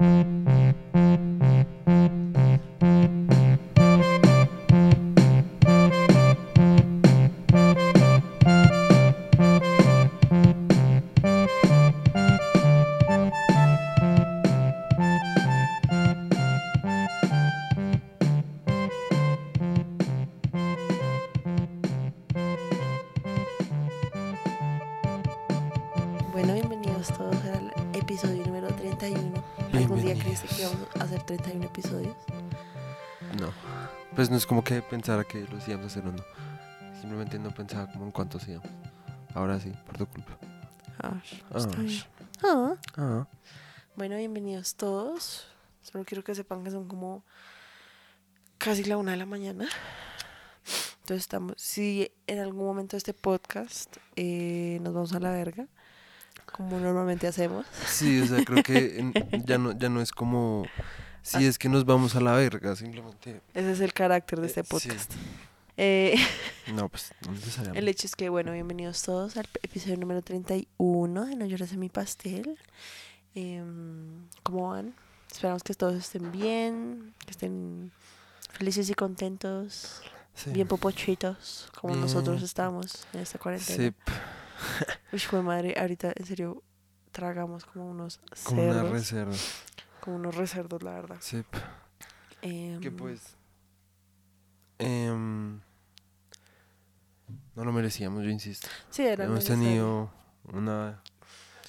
Mm-hmm. Es como que pensara que los íbamos a hacer o no. Simplemente no pensaba como en cuántos íbamos. Ahora sí, por tu culpa. Ah, Ah, está bien. Ah. ah. Bueno, bienvenidos todos. Solo quiero que sepan que son como casi la una de la mañana. Entonces estamos, si en algún momento de este podcast eh, nos vamos a la verga, como normalmente hacemos. Sí, o sea, creo que ya no, ya no es como si es que nos vamos a la verga, simplemente. Ese es el carácter de Eh, este sí. podcast. Eh, No, pues no necesariamente. el hecho es que, bueno, bienvenidos todos al episodio número 31 de No llores en mi pastel. Em, ¿Cómo van? Esperamos que todos estén bien, que estén felices y contentos, Sí. bien popochitos, como nosotros Bien. estamos en esta cuarentena. Sí, Uy, madre, ahorita en serio tragamos como unos como una cerdos, reserva. Como unos recerdos, la verdad. Sí. Em, Que pues. em, no lo merecíamos, yo insisto. sí, era Hemos necesario. tenido una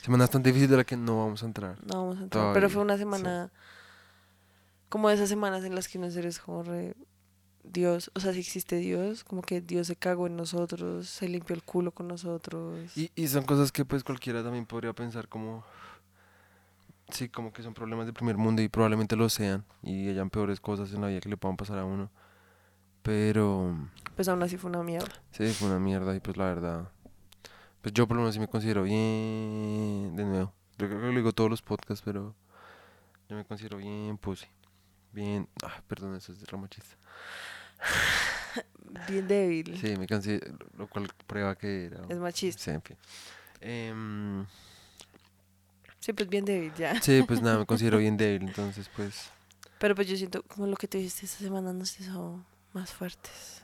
semana bastante difícil de la que no vamos a entrar. No vamos a entrar. Pero fue una sí. semana. Como de esas semanas en las que uno eres como re. Dios, o sea, si existe Dios, como que Dios se cagó en nosotros, se limpió el culo con nosotros. Y, y son cosas que pues cualquiera también podría pensar como... Sí, como que son problemas de primer mundo y probablemente lo sean. Y hayan peores cosas en la vida que le puedan pasar a uno. Pero Pues aún así fue una mierda. sí, fue una mierda y pues la verdad... Pues yo por lo menos sí me considero bien... De nuevo. Yo creo que lo digo todos los podcasts, pero... Yo me considero bien pussy. Bien... Ah, perdón, eso es re machista. Bien débil. Sí, me considero... Lo cual prueba que era... Es machista. Sí, en fin. Em, Sí, pues bien débil ya. Sí, pues nada, me considero bien débil, entonces pues... Pero pues yo siento como lo que tú dijiste esta semana nos hizo más fuertes.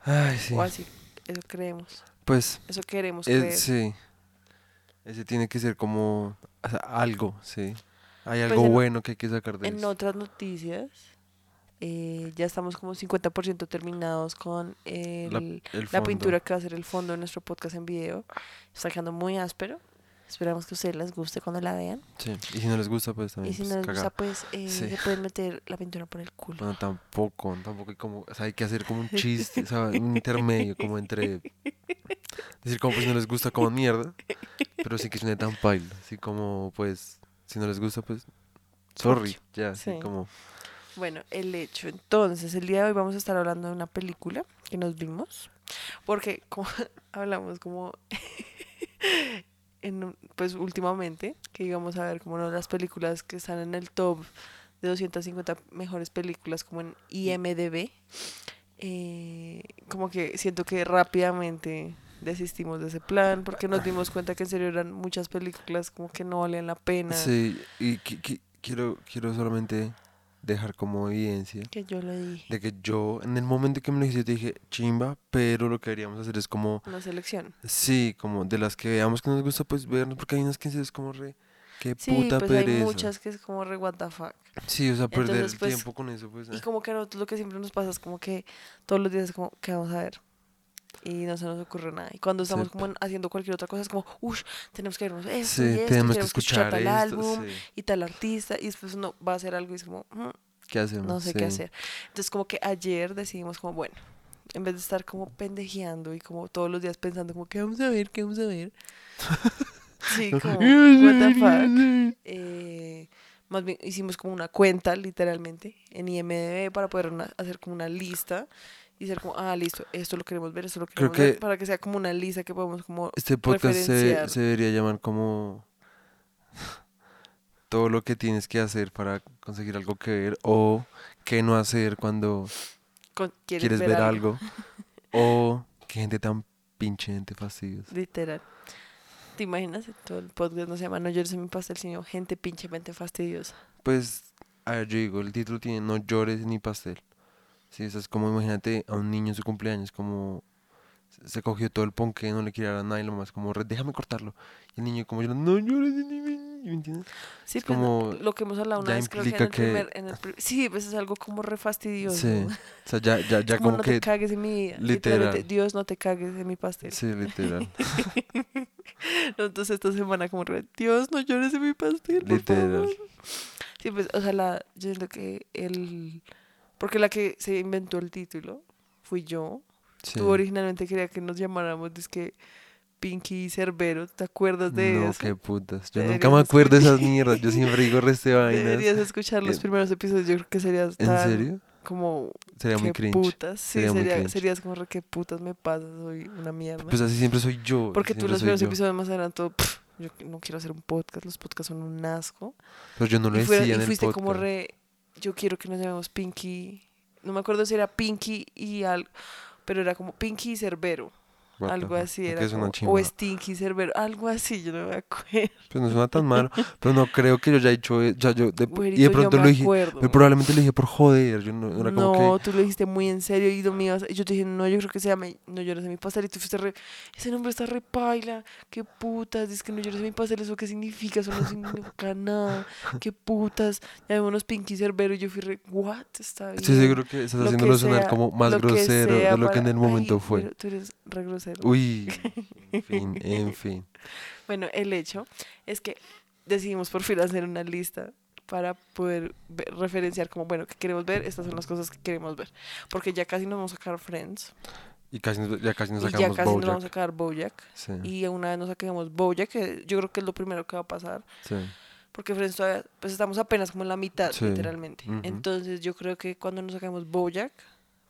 Ay, sí. O así, eso creemos. Pues, Eso queremos creer. sí. Ese tiene que ser como o sea, algo, sí. Hay Pues algo en- bueno que hay que sacar de En eso. otras noticias, eh, ya estamos como 50% terminados con el, La- la, el pintura que va a ser el fondo de nuestro podcast en video. Está quedando muy áspero. Esperamos que a ustedes les guste cuando la vean. Sí, y si no les gusta, pues Y también si pues, no les gusta, pues eh, Sí. se pueden meter la pintura por el culo. Bueno, tampoco, tampoco hay como... O sea, hay que hacer como un chiste, o sea, un intermedio, como entre... Decir como, pues, si no les gusta, como mierda. Pero sí que suene tan paila. Así como, pues, si no les gusta, pues... Sorry, ya, así Sí. como... Bueno, el hecho. Entonces, el día de hoy vamos a estar hablando de una película que nos vimos. Porque como hablamos como en pues últimamente, que íbamos a ver como una de las películas que están en el top de 250 mejores películas como en IMDB. eh, como que siento que rápidamente desistimos de ese plan porque nos dimos cuenta que en serio eran muchas películas como que no valían la pena. Sí, y qui- qui- quiero, quiero solamente dejar como evidencia Que yo lo dije. de que yo, en el momento que me lo dijiste, dije chimba, pero lo que deberíamos hacer es como, Una selección. sí, como de las que veamos que nos gusta, pues vernos, porque hay unas que es como re, qué Sí, puta pues hay muchas que es como re what the fuck. Sí, o sea, perder Entonces, el pues, tiempo con eso, pues. Y eh. como que a nosotros lo que siempre nos pasa es como que todos los días es como, ¿qué vamos a ver? Y no se nos ocurre nada. Y cuando estamos Sí. como en- haciendo cualquier otra cosa es como, uff, tenemos que vernos esto Sí, y esto, tenemos que escuchar tal álbum sí. y tal artista. Y después uno va a hacer algo y es como, "Mm, ¿Qué hacemos? no sé qué hacer. Entonces como que ayer decidimos como, bueno, en vez de estar como pendejeando y como todos los días pensando como, ¿qué vamos a ver? ¿Qué vamos a ver? sí, como, what the fuck. Eh, más bien hicimos como una cuenta, literalmente, en IMDB para poder una- hacer como una lista y ser como, ah, listo, esto lo queremos ver, esto lo Creo queremos ver, que- para que sea como una lista que podemos como... Este podcast se, debería llamar como todo lo que tienes que hacer para conseguir algo que ver o qué no hacer cuando con- ¿quieres, quieres ver, algo? o qué gente tan pinche gente fastidiosa. Literal. ¿Te imaginas? Todo el podcast no se llama No llores en mi pastel, sino gente pinchemente fastidiosa. Pues, a ver, yo digo, el título tiene No llores ni pastel. Sí, eso es como, imagínate a un niño en su cumpleaños, como se- cogió todo el ponque, no le quiere dar a nadie, lo más como, "Re- déjame cortarlo. Y el niño como yo, no llores, ni- ni- ni", ¿me entiendes? Sí, Es pues, como- lo que hemos hablado una vez, creo que en el que- primer... En el pri- sí, pues es algo como re fastidioso. Sí, o sea, ya, ya, ya como, como no que, te cagues en mi literal. Dios no te cagues en mi pastel. sí, literal, Entonces esta semana como re, Dios no llores en mi pastel, por literal. favor". Sí, pues, o sea, la, yo siento que el... Porque la que se inventó el título fui yo. Sí. Tú originalmente quería que nos llamáramos, es que Pinky y Cerbero, ¿te acuerdas de No, eso? qué putas. Yo nunca me acuerdo de esas mierdas. Yo siempre digo reste vainas. Deberías escuchar los Eh, primeros episodios, yo creo que serías ¿En tan serio? como Sería muy cringe. putas, sí, Sería sería- cringe. serías como re, qué putas me pasa, soy una mierda. Pues así siempre soy yo. Porque tú los primeros yo. episodios más eran todo, "Pff, yo no quiero hacer un podcast, los podcasts son un asco. Pero yo no lo y, fuera- decía y en el fuiste podcast. como re, yo quiero que nos llamemos Pinky, no me acuerdo si era Pinky y algo, pero era como Pinky y Cerbero, What algo así era es como- o Stinky Cerbero, algo así, yo no me acuerdo. Pues no suena tan malo. pero no creo que yo haya dicho. eh, Ya yo de- y de yo pronto lo dije. Pero probablemente lo dije por joder. Yo no, no como que. tú lo dijiste muy en serio y yo te dije, no, yo creo que se llama No llores en mi pastel y tú fuiste re, ese nombre está re paila, qué putas, dices que no llores en mi pastel, ¿eso qué significa? Eso no significa nada, qué putas, llamémonos Pinky Cerbero y yo fui re, what, está bien. Estoy seguro que estás lo que haciéndolo sonar como más grosero de lo que en el momento Ay, fue. pero Tú eres re grosero. Uy. En fin, en fin. Bueno, el hecho es que decidimos por fin hacer una lista para poder ver- referenciar como, bueno, ¿qué queremos ver? Estas son las cosas que queremos ver. Porque ya casi nos vamos a sacar Friends. Y casi nos- ya casi nos y ya sacamos casi nos Bojack. vamos a sacar Bojack. Sí, Y una vez nos saquemos Bojack, que yo creo que es lo primero que va a pasar. sí. Porque Friends todavía, pues estamos apenas como en la mitad, Sí, literalmente. ujú. Entonces yo creo que cuando nos saquemos Bojack,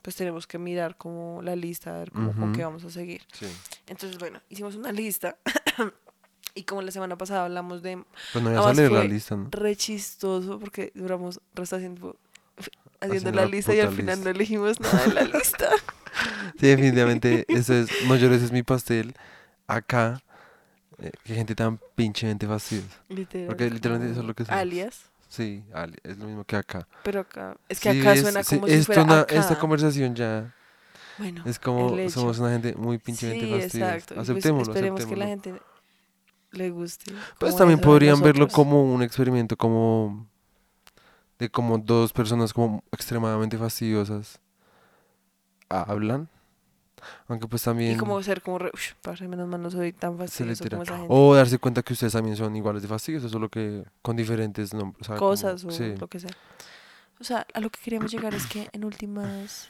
pues tenemos que mirar como la lista, a ver cómo, con qué vamos a seguir. sí. Entonces, bueno, hicimos una lista. y como la semana pasada hablamos de Pues no a salir la lista, ¿no? re chistoso porque duramos resto haciendo, haciendo la la lista y al final lista. no elegimos nada de la lista. Sí, definitivamente, eso es, no llores es mi pastel. Acá, eh, qué gente tan pinchemente fastidiosa. Literal, Porque literalmente eso es lo que somos. Alias, Sí, es lo mismo que acá. pero acá, es que Sí, acá es- suena sí, como si esto fuera una- acá. Esta conversación ya Bueno, es como somos una gente muy pinchemente sí, fastidiosa. exacto. pues Aceptémoslo, esperemos que la gente le guste. Pues también podrían verlo como un experimento, como de como dos personas como extremadamente fastidiosas hablan. Aunque pues también Y como ser como, re, uff, parce, menos mal no soy tan fastidioso como esa gente. O darse cuenta que ustedes también son iguales de fastidiosos, solo que con diferentes nombres. o sea, como- Cosas o sí. lo que sea. O sea, a lo que queríamos llegar es que en últimas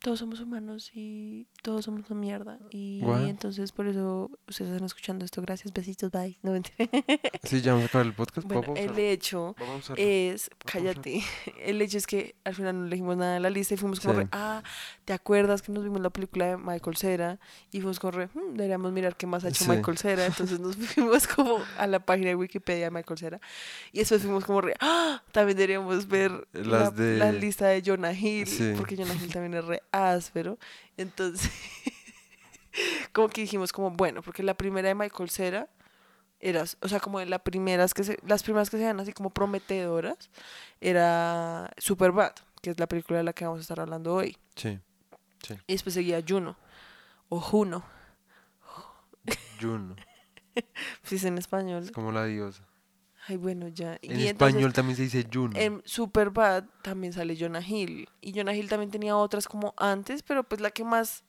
todos somos humanos y todos somos una mierda. Y entonces por eso ustedes están escuchando esto. Gracias, besitos, bye. No. Sí, ya vamos a acabar el podcast. Bueno, ¿Puedo el hecho es, cállate, el hecho es que al final no elegimos nada de la lista y fuimos como, Sí. re, ah, ¿te acuerdas que nos vimos la película de Michael Cera? Y fuimos como, re, "Hmm, deberíamos mirar qué más ha hecho Sí. Michael Cera. Entonces nos fuimos como a la página de Wikipedia de Michael Cera. Y después fuimos como, re, ah, también deberíamos ver la, Las de- la lista de Jonah Hill, Sí. porque Jonah Hill también es re áspero. Entonces, como que dijimos como, bueno, porque la primera de Michael Cera era, o sea, como de las primeras que se, las primeras que se ven así como prometedoras, era Superbad, que es la película de la que vamos a estar hablando hoy. Sí, Y después seguía Juno, o Juno, Juno. si es en español. Es como la diosa. Ay, bueno, ya. En y español entonces, también se dice Juno. en Superbad también sale Jonah Hill. Y Jonah Hill también tenía otras como antes, pero pues la que más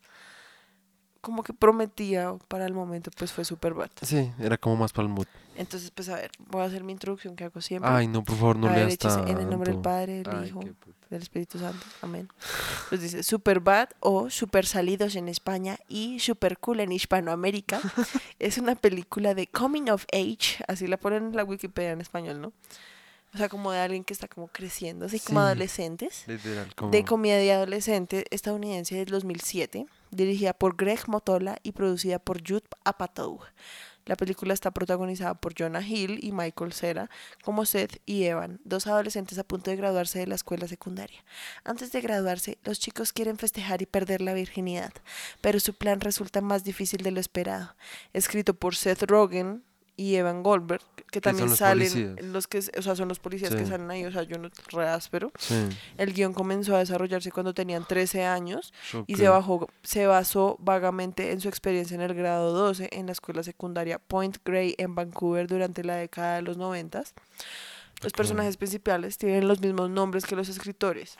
como que prometía para el momento pues fue Superbad. Sí, era como más para el mood. Entonces, pues a ver, voy a hacer mi introducción que hago siempre. Ay, no, por favor, no A leas tanto. en el nombre del Padre, del Ay, Hijo, del Espíritu Santo. Amén. Pues dice Superbad o Super Salidos en España y Super Cool en Hispanoamérica. es una película de Coming of Age, así la ponen en la Wikipedia en español, ¿no? O sea, como de alguien que está como creciendo, así como Sí. adolescentes. Literal, como... De comedia adolescente estadounidense del 2007, dirigida por Greg Motola y producida por Judd Apatow. La película está protagonizada por Jonah Hill y Michael Cera como Seth y Evan, dos adolescentes a punto de graduarse de la escuela secundaria. Antes de graduarse, los chicos quieren festejar y perder la virginidad, pero su plan resulta más difícil de lo esperado. Escrito por Seth Rogen, y Evan Goldberg, que también los salen policías. los que, o sea, son los policías que salen ahí, o sea, yo no re áspero. Sí. El guion comenzó a desarrollarse cuando tenían 13 años y se, bajó, se basó vagamente en su experiencia en el grado 12 en la escuela secundaria Point Grey en Vancouver durante la década de los 90. Los personajes principales tienen los mismos nombres que los escritores.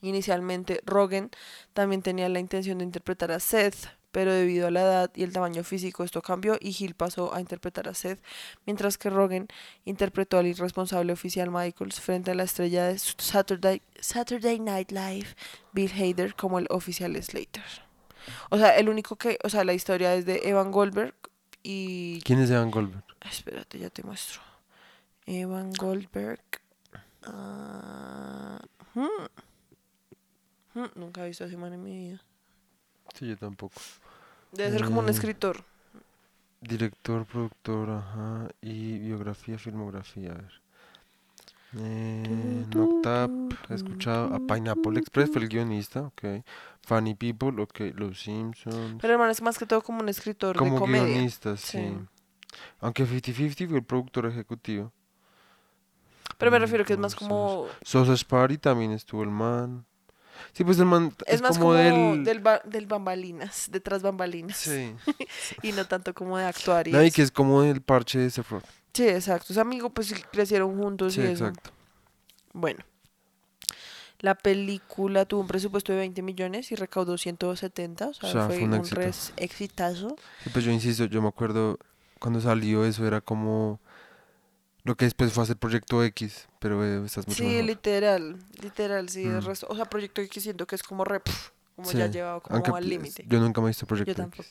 Inicialmente, Rogen también tenía la intención de interpretar a Seth, pero debido a la edad y el tamaño físico esto cambió y Hill pasó a interpretar a Seth, mientras que Rogen interpretó al irresponsable oficial Michaels frente a la estrella de Saturday, Saturday Night Live, Bill Hader, como el oficial Slater. O sea, el único que, o sea, la historia es de Evan Goldberg y... ¿Quién es Evan Goldberg? Espérate, ya te muestro. Evan Goldberg. ah, hmm, hmm, nunca he visto a ese man en mi vida. Sí, yo tampoco. Debe ser como un Eh, escritor. Director, productor, ajá. Y biografía, filmografía, a ver. Eh, Noctap, he escuchado. A Pineapple Express fue el guionista, ok. Funny People, ok. Los Simpsons. Pero hermano, es más que todo como un escritor de Como comedia. guionista, sí. Sí. Aunque 50-50 fue el productor ejecutivo. Pero me Mm, refiero que es más como... Sausage Party también estuvo el man. Sí, pues el man Es, es, más como, como, del... del... ba- del bambalinas, detrás bambalinas. Sí. Y no tanto como de actuar y No, y que es como el parche de Rogen. Sí, exacto. Sus amigos pues crecieron juntos Sí, y eso. exacto. Bueno. La película tuvo un presupuesto de 20 millones y recaudó 170, o sea, O sea, fue, fue un un, éxito. exitazo. Sí, pues yo insisto, yo me acuerdo cuando salió eso era como lo que después fue hacer Proyecto X, pero eh, esta es mucho Sí, mejor. literal, literal, sí, el Mm. resto, o sea, Proyecto X siento que es como re, como Sí, ya llevado como Aunque al pues, límite. yo nunca me he visto Proyecto Yo tampoco.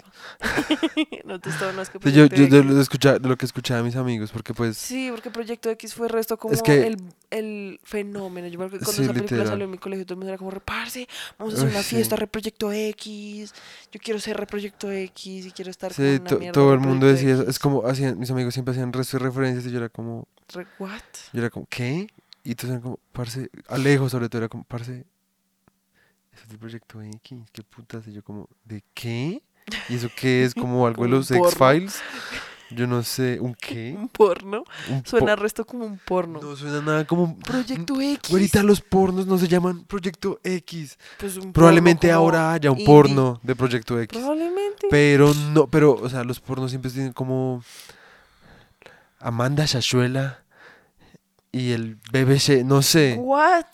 no te no es que Sí, yo, Proyecto yo de lo, de escuchar- de lo que escuchaba de mis amigos, porque pues Sí, porque Proyecto X fue resto como que- el, el fenómeno. Yo me acuerdo que cuando Sí, esa película literal. salió en mi colegio, todo el mundo era como, reparse, vamos a hacer Uy, una sí. fiesta, Reproyecto X, yo quiero ser Reproyecto X y quiero estar en una to- mierda todo el mundo decía. X. Es como hacían, mis amigos siempre hacían resto de referencias y yo era como, ¿What? yo era como, ¿qué? Y entonces eran como, parce, Alejo sobre todo era como, parce, es del Proyecto X, qué putas, y yo como, ¿de qué? ¿Y eso qué es? ¿Como algo de los. X-Files? Yo no sé, ¿un qué? Un porno. Un Suena resto como un porno. No suena nada como... Proyecto X. Ahorita los pornos no se llaman Proyecto X. Pues un Probablemente porno ahora haya un indie. porno de Proyecto X. Probablemente. Pero no, pero, o sea, los pornos siempre tienen como Amanda Shashuela y el BBC, no sé, What?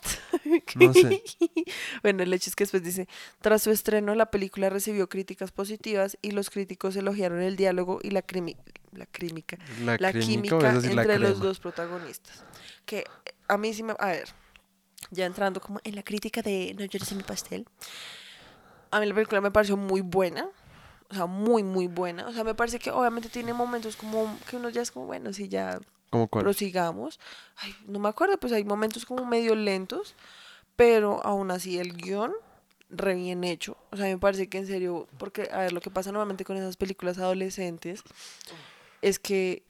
no sé. Bueno, el hecho es que después dice, tras su estreno la película recibió críticas positivas y los críticos elogiaron el diálogo y la la química, La, química la entre los dos protagonistas. Que a mí sí me, a ver, ya entrando como en la crítica de No llores en mi pastel. A mí la película me pareció muy buena. O sea, muy, muy buena. O sea, me parece que obviamente tiene momentos como que uno ya es como, bueno, sí, ya ¿Cómo cuál? prosigamos. Ay, no me acuerdo, pues hay momentos como medio lentos, pero aún así el guion re bien hecho. O sea, me parece que en serio, porque a ver, lo que pasa normalmente con esas películas adolescentes es que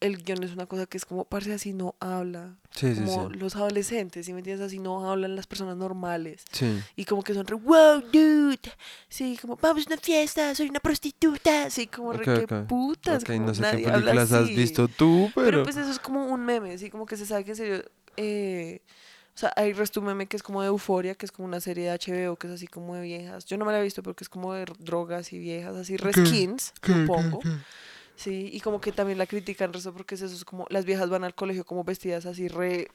el guion es una cosa que es como, parce, así no habla. Sí, como sí. los adolescentes, ¿sí me entiendes? Así no hablan las personas normales. Sí. Y como que son re, wow, dude. Sí, como, vamos a una fiesta, soy una prostituta. Sí, como re, ok. putas. Ok, como no sé qué nadie películas has así. visto tú, pero... Pero pues eso es como un meme, sí, como que se sabe que en serio. eh, o sea, hay resto meme que es como de Euforia, que es como una serie de HBO que es así como de viejas. Yo no me la he visto porque es como de drogas y viejas, así reskins, supongo. Sí, y como que también la critican resto porque es eso, es como las viejas van al colegio como vestidas así re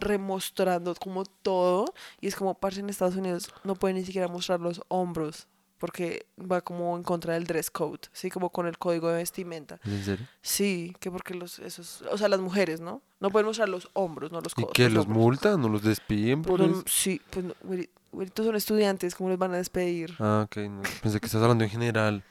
remostrando como todo y es como parce en Estados Unidos no pueden ni siquiera mostrar los hombros porque va como en contra del dress code, sí, como con el código de vestimenta. ¿En serio? Sí, que porque los, esos, o sea, las mujeres, ¿no? No pueden mostrar los hombros, no los ¿Y codos. qué? ¿Los hombros. multan? ¿No los despiden por sí, pues no, güeri- güeritos son estudiantes, ¿cómo les van a despedir? Ah, ok. no, Pensé que estás hablando en general.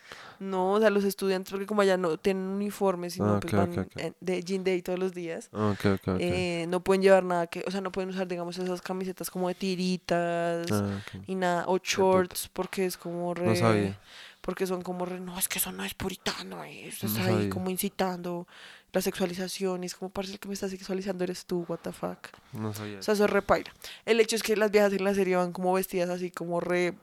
No, o sea, los estudiantes, porque como allá no tienen uniformes, sino Ah, pues ok, van de jean day todos los días. Ah, eh, no pueden llevar nada que, o sea, no pueden usar, digamos, esas camisetas como de tiritas Ah, y nada, o shorts, porque es como re... No sabía. porque son como, re, no, es que eso no es puritano, eh, eso No está ahí como incitando la sexualización, y es como, parece el que me está sexualizando eres tú, what the fuck. No sabía. O sea, eso es repaila. El hecho es que las viejas en la serie van como vestidas así, como re.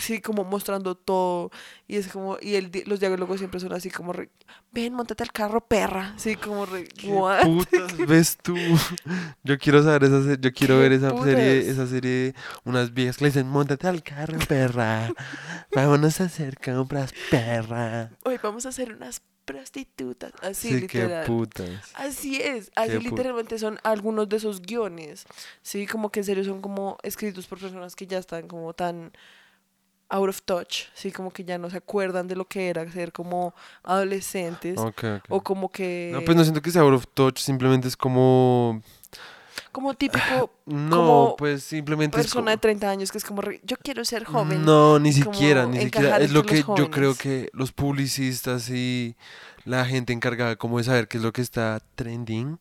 Sí, como mostrando todo. Y es como. Y el, los diálogos siempre son así, como re. Ven, montate al carro, perra. Sí, como re. ¿Qué "What?". putas ves tú? Yo quiero saber esa serie, yo quiero ¿Qué ver esa serie, putas? esa serie, unas viejas que le dicen, montate al carro, perra. Vámonos a hacer compras, perra. Hoy vamos a hacer unas prostitutas. Así, Sí, qué literal. putas. Así es, así Qué literalmente son algunos de esos guiones, sí, como que en serio son como escritos por personas que ya están como tan out of touch, sí, como que ya no se acuerdan de lo que era ser como adolescentes o como que No, pues no siento que sea out of touch, simplemente es como... como típico No, Como pues simplemente es persona de como- 30 años que es como yo quiero ser joven. No, ni siquiera, ni siquiera. Es lo que yo creo que los publicistas y la gente encargada como de saber qué es lo que está trending.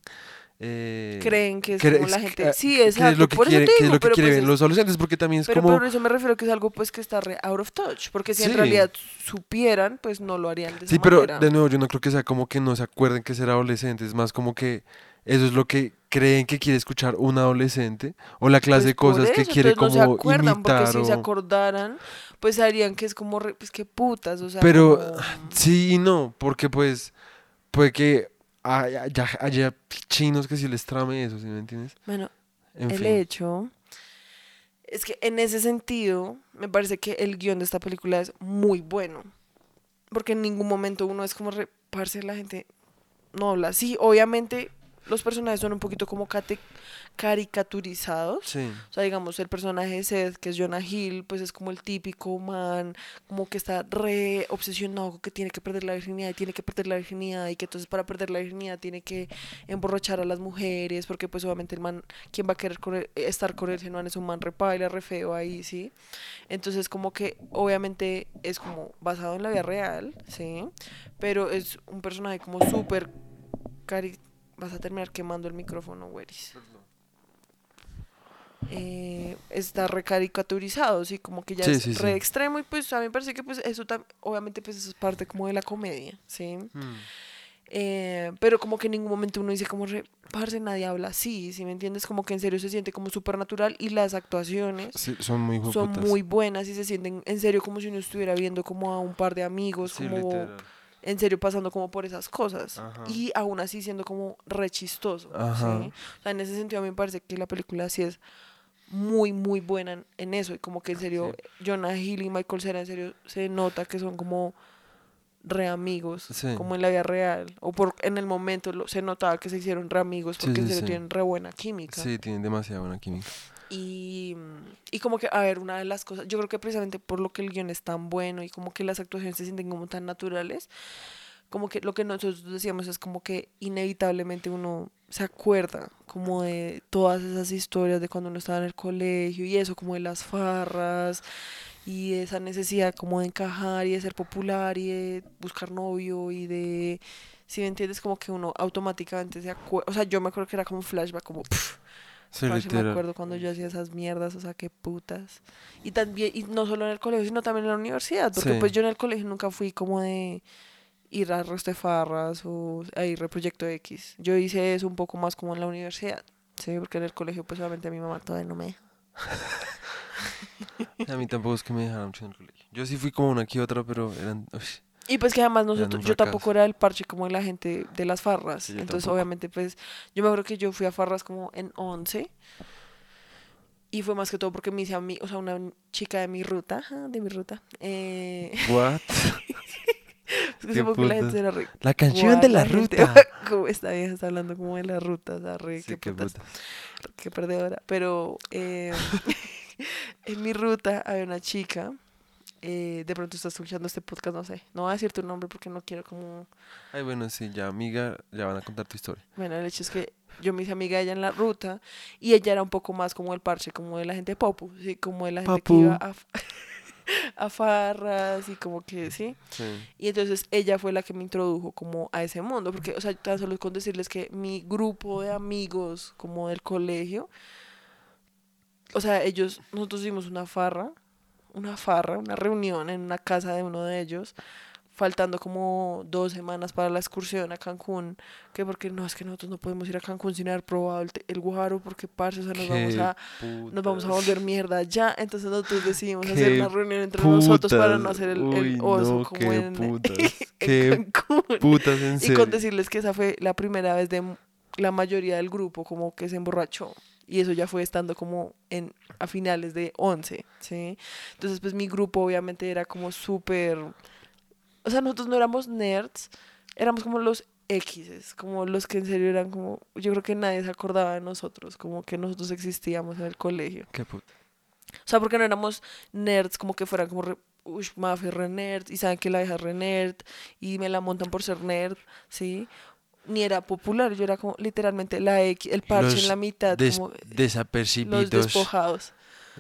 Eh, creen que es cre- como la gente. ah, Sí, exacto. es lo que por quiere, eso te qué es digo, lo que pero quieren pues es- los adolescentes, porque también es Pero como... por eso me refiero que es algo pues que está re out of touch, porque si en realidad supieran, pues no lo harían de esa Sí, pero manera. de nuevo, yo no creo que sea como que no se acuerden que ser adolescente, es más como que eso es lo que creen que quiere escuchar un adolescente o la clase Pues de cosas que quiere como no se acuerdan, imitar porque si se o- acordaran, pues harían que es como, re- pues qué putas, o sea, Pero como- sí y no, porque pues puede que haya, chinos que sí les trame eso, ¿sí me entiendes? bueno, En el fin. hecho es que en ese sentido me parece que el guion de esta película es muy bueno, porque en ningún momento uno es como reparse la gente no habla así, obviamente los personajes son un poquito como cate- caricaturizados, Sí. O sea, digamos, el personaje de Seth, que es Jonah Hill, pues es como el típico man, como que está re obsesionado con que tiene que perder la virginidad y tiene que perder la virginidad y que entonces para perder la virginidad tiene que emborrachar a las mujeres, porque pues obviamente el man, ¿quién va a querer con él- estar con él si no es un man re paila, re feo ahí, ¿sí? Entonces como que obviamente es como basado en la vida real, ¿sí? Pero es un personaje como súper cari... Vas a terminar quemando el micrófono, Weris eh, está recaricaturizado, sí, como que ya Sí, es sí, re sí. extremo y pues a mí me parece que pues eso obviamente pues eso es parte como de la comedia, sí, Mm. Eh, pero como que en ningún momento uno dice como, parce, nadie habla así, si me entiendes, como que en serio se siente como súper natural y las actuaciones Sí, son muy son hijueputas. muy buenas y se sienten en serio como si uno estuviera viendo como a un par de amigos, Sí, como literal. En serio pasando como por esas cosas Ajá. y aún así siendo como re chistoso. Ajá. ¿sí? O sea, en ese sentido a mí me parece que la película sí es muy, muy buena en, en eso y como que en serio Jonah Hill y Michael Cera en serio se nota que son como re amigos, Sí. como en la vida real o por en el momento lo- se notaba que se hicieron re amigos porque en serio tienen re buena química. Sí, tienen demasiada buena química. Y, y como que, a ver, una de las cosas, yo creo que precisamente por lo que el guion es tan bueno y como que las actuaciones se sienten como tan naturales, como que lo que nosotros decíamos es como que inevitablemente uno se acuerda como de todas esas historias de cuando uno estaba en el colegio y eso, como de las farras y esa necesidad como de encajar y de ser popular y de buscar novio y de, si me entiendes, como que uno automáticamente se acuerda, o sea, yo me acuerdo que era como un flashback, como... Sí, Parce, me literal. acuerdo cuando yo hacía esas mierdas, o sea, qué putas. Y también, y no solo en el colegio, sino también en la universidad, porque Sí. pues yo en el colegio nunca fui como de ir a resto de farras o a ir a Proyecto X. Yo hice eso un poco más como en la universidad, sí, porque en el colegio pues obviamente mi mamá todavía no me deja. A mí tampoco es que me dejaran mucho en el colegio. Yo sí fui como una que otra, pero eran... uy, Y pues que además nosotros, yo tampoco era el parche como la gente de las farras. Sí, Entonces tampoco. obviamente pues yo me acuerdo que yo fui a farras como en 11. Y fue más que todo porque me hice a mí, o sea, una chica de mi ruta, de mi ruta. Eh, What? es que supongo que la gente será re. La canción "Guau, de la ruta. Como esta vieja está hablando como de la ruta, o sea, re, Sí, qué qué putas, puta. qué perdedora. Pero eh, en mi ruta había una chica. Eh, de pronto estás escuchando este podcast, no sé. No voy a decir tu nombre porque no quiero como. Ay, bueno, sí, ya, amiga, ya van a contar tu historia. Bueno, el hecho es que yo me hice amiga de ella en la ruta y ella era un poco más como el parche, como de la gente popu, ¿sí? Como de la gente Papu. que iba a, a farras y como que, ¿sí? Sí. Y entonces ella fue la que me introdujo como a ese mundo, porque, o sea, tan solo con decirles que mi grupo de amigos como del colegio, o sea, ellos, nosotros hicimos una farra una farra, una reunión en una casa de uno de ellos, faltando como dos semanas para la excursión a Cancún, que porque no, es que nosotros no podemos ir a Cancún sin haber probado el, el guaro, porque parce, o sea, nos vamos a, nos vamos a volver mierda ya, entonces nosotros decidimos hacer una reunión entre nosotros para no hacer el, Uy, el oso no, como en, putas. en Qué Cancún. Putas, en Y serio. con decirles que esa fue la primera vez de la mayoría del grupo como que se emborrachó. Y eso ya fue estando como en a finales de 11, ¿sí? Entonces, pues mi grupo obviamente era como súper... O sea, nosotros no éramos nerds, éramos como los X's, como los que en serio eran como... Yo creo que nadie se acordaba de nosotros, como que nosotros existíamos en el colegio. Qué puta. O sea, porque no éramos nerds como que fueran como, re, uy, Mafe re nerd, y saben que la es re nerd, y me la montan por ser nerd, ¿sí? Ni era popular, yo era como literalmente la X, el parche Los en la mitad, Des- como desapercibidos. los despojados.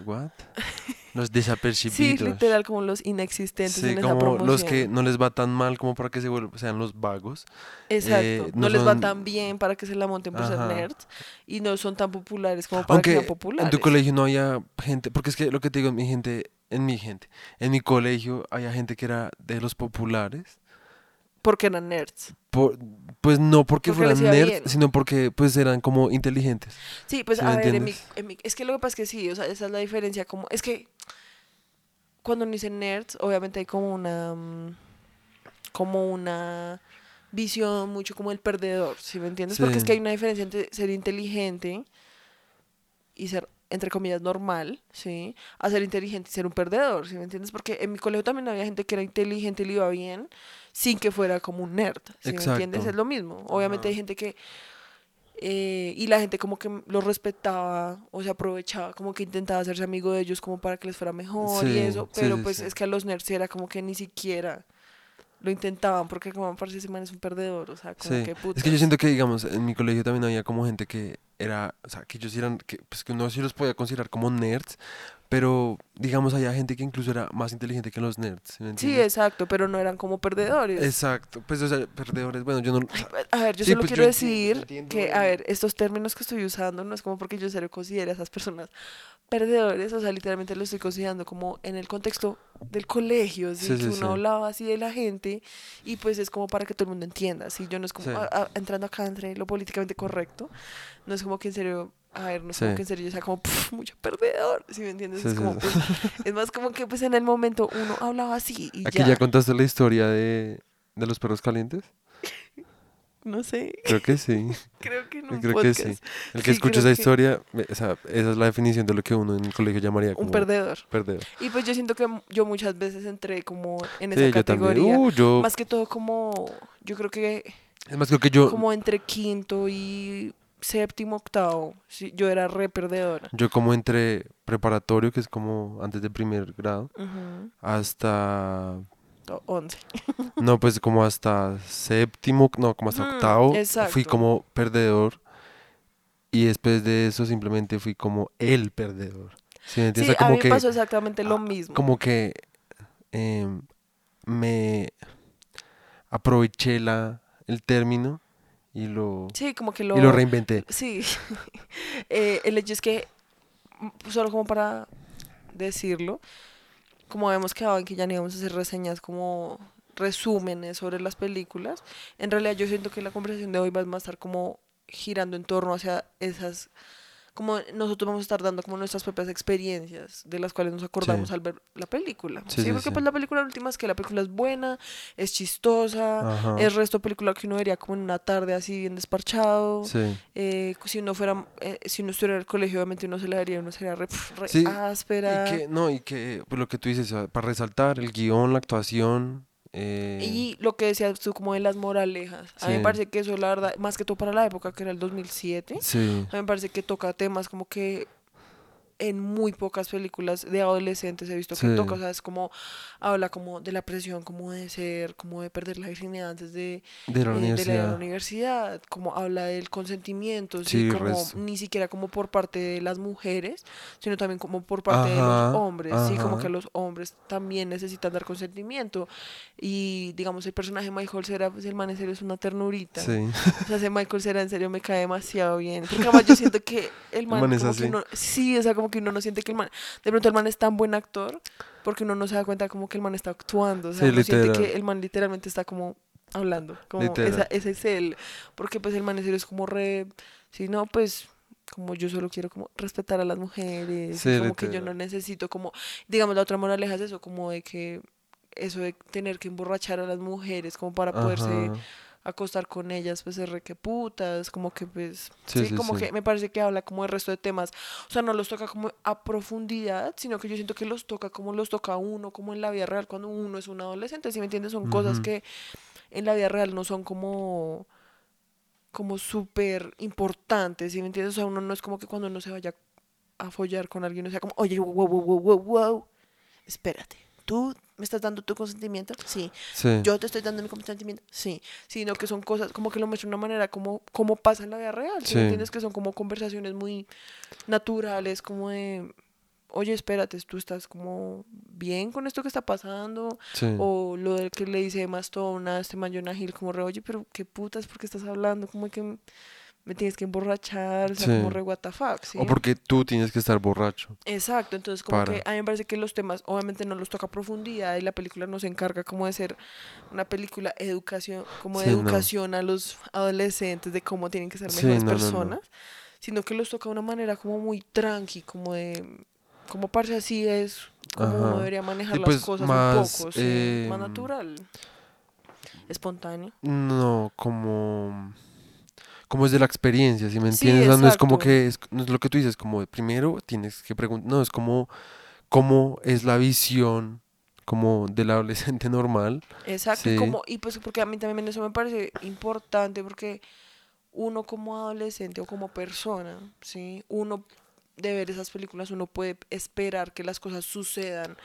What? Los Sí, desapercibidos. literal, como los inexistentes Sí, en esa como promoción. los que no les va tan mal como para que se vuelvan, sean los vagos. Exacto, eh, no, no les va tan bien para que se la monten por ser nerds, y no son tan populares como para que Aunque sean populares. en tu colegio no había gente, porque es que lo que te digo, mi gente, en mi gente, en mi colegio había gente que era de los populares. Porque eran nerds. Por- pues no porque, fueran nerds, bien. sino porque pues eran como inteligentes. Sí, pues ¿Sí a ver, en mi, entiendes? en mi- es que lo que pasa es que sí, o sea, esa es la diferencia, como, es que cuando uno dice nerds, obviamente hay como una, mm, como una visión mucho como el perdedor, ¿sí me entiendes? Porque es que hay una diferencia entre ser inteligente y ser, entre comillas, normal, ¿sí? A ser inteligente y ser un perdedor, ¿sí me entiendes? Porque en mi colegio también había gente que era inteligente y le iba bien sin que fuera como un nerd, ¿sí me entiendes? Es lo mismo. Obviamente Ajá. hay gente que... eh, y la gente como que lo respetaba o se aprovechaba, como que intentaba hacerse amigo de ellos como para que les fuera mejor y eso, pero sí, pues es que a los nerds era como que ni siquiera lo intentaban porque como parece ese man es un perdedor, o sea, como Sí. que Es que yo putas. siento que, digamos, en mi colegio también había como gente que era, o sea, que ellos eran, que, pues que uno sí los podía considerar como nerds, pero digamos, había gente que incluso era más inteligente que los nerds. ¿sí me Sí, exacto, pero no eran como perdedores. Exacto, pues, o sea, perdedores, bueno, yo no... sea, A ver, yo Sí, solo pues, quiero yo decir entiendo que, a ver, estos términos que estoy usando no es como porque yo se lo considere a esas personas perdedores, o sea, literalmente lo estoy considerando como en el contexto del colegio, ¿sí? Sí, que uno sí. hablaba así de la gente y pues es como para que todo el mundo entienda, ¿sí? Yo no es como Sí. a- a- entrando acá entre lo políticamente correcto, no es como que en serio, a ver, no como Sí. que en serio yo sea como "Pf, mucho perdedor, ¿sí me entiendes? Sí, es sí, como, sí. pues, es más como que pues en el momento uno hablaba así y Aquí ya, ya contaste la historia de, de los perros calientes. no sé, Creo que sí, creo que un creo que sí. podcast, El que Sí, escucha esa historia, o sea, esa es la definición de lo que uno en el colegio llamaría como un perdedor. perdedor. Y pues yo siento que yo muchas veces entré como en Sí, esa yo también. categoría. Uh, yo, Más que todo como, yo creo que es más, creo que yo, como entre quinto y séptimo, octavo, sí, yo era re perdedora. yo como entre preparatorio, que es como antes de primer grado, hasta O- Once. No, pues como hasta séptimo, no, como hasta Ujú, octavo, fui exacto. como perdedor y después de eso simplemente fui como el perdedor. ¿Sí me? Sí, O sea, a como mí que, pasó exactamente lo ah, mismo. como que em, me aproveché la, el término y lo, Sí, como que lo... y lo reinventé. Sí. Eh, el hecho es que, mm, solo como para decirlo, como habíamos quedado en que ya no íbamos a hacer reseñas como resúmenes sobre las películas, en realidad yo siento que la conversación de hoy va a estar como girando en torno hacia esas, como nosotros vamos a estar dando como nuestras propias experiencias de las cuales nos acordamos Sí. al ver la película. Sí, porque pues la película última es que la película es buena, es chistosa, Ajá. es resto película que uno vería como en una tarde así bien desparchado. Sí. Eh, si uno fuera, eh, si uno estuviera en el colegio, obviamente uno se le daría, uno sería re, re áspera. Y que, no, y que, pues lo que tú dices, para resaltar el guion, la actuación. Eh, Y lo que decías tú como de las moralejas. A mí me parece que eso, la verdad, más que todo para la época que era el 2007, sí. a mí me parece que toca temas como que en muy pocas películas de adolescentes he visto que Sí. toca, o sea, es como, habla como de la presión, como de ser, como de perder la virginidad antes de, De la eh, de la universidad. universidad, como habla del consentimiento, Sí, sí, como resto. ni siquiera como por parte de las mujeres, sino también como por parte de los Ajá, hombres, sí, como ajá. que los hombres también necesitan dar consentimiento y digamos el personaje de Michael Cera, pues el man en serio es una ternurita, Sí. o sea, ese Michael Cera en serio me cae demasiado bien, porque además yo siento que el man, man es así. uno, sí, o sea, como como que uno no siente que el man, de pronto el man es tan buen actor, porque uno no se da cuenta como que el man está actuando, o sea, Sí, uno siente que el man literalmente está como hablando, como esa- ese es él, porque pues el man es como re, si no, pues como yo solo quiero como respetar a las mujeres, Sí, como que yo no necesito como, digamos, la otra moraleja es eso, como de que eso de tener que emborrachar a las mujeres como para poderse Ajá. Acostar con ellas, pues es re que putas, como que pues, Sí, como sí. que me parece que habla como del resto de temas, o sea, no los toca como a profundidad, sino que yo siento que los toca como los toca uno, como en la vida real, cuando uno es un adolescente, ¿sí me entiendes? Son cosas que en la vida real no son como como súper importantes, ¿sí me entiendes? O sea, uno no es como que cuando uno se vaya a follar con alguien, o sea, como, oye, wow, wow, wow, wow, wow, espérate, ¿tú me estás dando tu consentimiento? Sí. Sí. Yo te estoy dando mi consentimiento, sí, sino que son cosas como que lo muestra de una manera como, como pasa en la vida real, ¿sí me Sí. entiendes? Que son como conversaciones muy naturales, como de, oye, espérate, tú estás como bien con esto que está pasando, sí. o lo del que le dice Mastone a este man Jonah Hill, como re, oye, pero qué putas, ¿por qué estás hablando? Como que me tienes que emborrachar, o sea, Sí. como re, what the fuck, ¿sí? O porque tú tienes que estar borracho. Exacto, entonces como Para. que a mí me parece que los temas obviamente no los toca a profundidad y la película no se encarga como de ser una película educación, como de Sí, no. educación a los adolescentes de cómo tienen que ser mejores no, no, no. personas, sino que los toca de una manera como muy tranqui, como de como parce así es como uno debería manejar las pues, cosas más, un poco, más em, natural, espontáneo. No, como como es de la experiencia, ¿sí me entiendes? No es como que es, no es lo que tú dices, como primero tienes que preguntar, no, es como cómo es la visión como del adolescente normal. Exacto, y Sí. como, y pues porque a mí también eso me parece importante porque uno como adolescente o como persona, ¿sí? Uno de ver esas películas, uno puede esperar que las cosas sucedan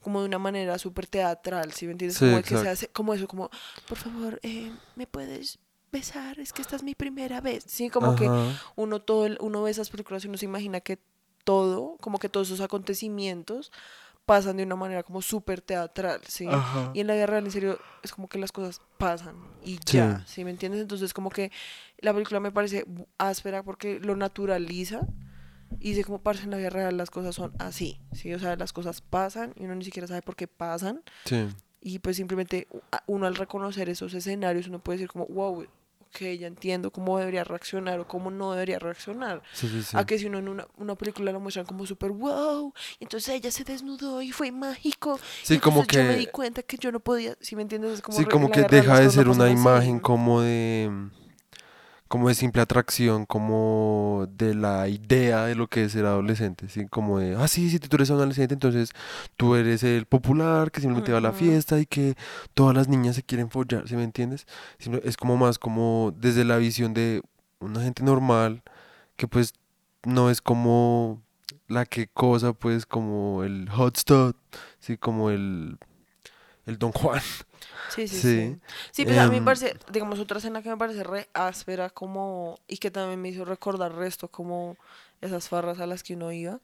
como de una manera súper teatral, ¿sí me entiendes? Sí, como que se hace, como eso, como, por favor, eh, ¿me puedes besar? Es que esta es mi primera vez, ¿sí? Como que uno todo el- uno ve esas películas y uno se imagina que todo, como que todos esos acontecimientos pasan de una manera como súper teatral, ¿sí? Ajá. Y en la vida real, en serio, es como que las cosas pasan y ya, ¿sí me entiendes? Entonces, como que la película me parece áspera porque lo naturaliza y dice como, parce, en la vida real las cosas son así, ¿sí? O sea, las cosas pasan y uno ni siquiera sabe por qué pasan Sí. y pues simplemente uno al reconocer esos escenarios, uno puede decir como, wow, ok, ya entiendo cómo debería reaccionar o cómo no debería reaccionar. Sí, sí, sí. A que si uno en una, una película lo muestran como súper wow, y entonces ella se desnudó y fue mágico. Sí, y como entonces Yo me di que cuenta que yo no podía, si me entiendes, es como sí, como que deja de ser una imagen como de como de simple atracción, como de la idea de lo que es ser adolescente, ¿sí? Como de, ah, sí, si tú eres adolescente, entonces tú eres el popular que simplemente va a la fiesta y que todas las niñas se quieren follar, ¿sí me entiendes? Es como más como desde la visión de una gente normal que pues no es como la que cosa, pues como el hot stuff, sí, como el, el Don Juan. Sí, sí, Sí. sí. Sí, pues a mí me Em, parece, digamos, otra escena que me parece re áspera como, y que también me hizo recordar resto como esas farras a las que uno iba,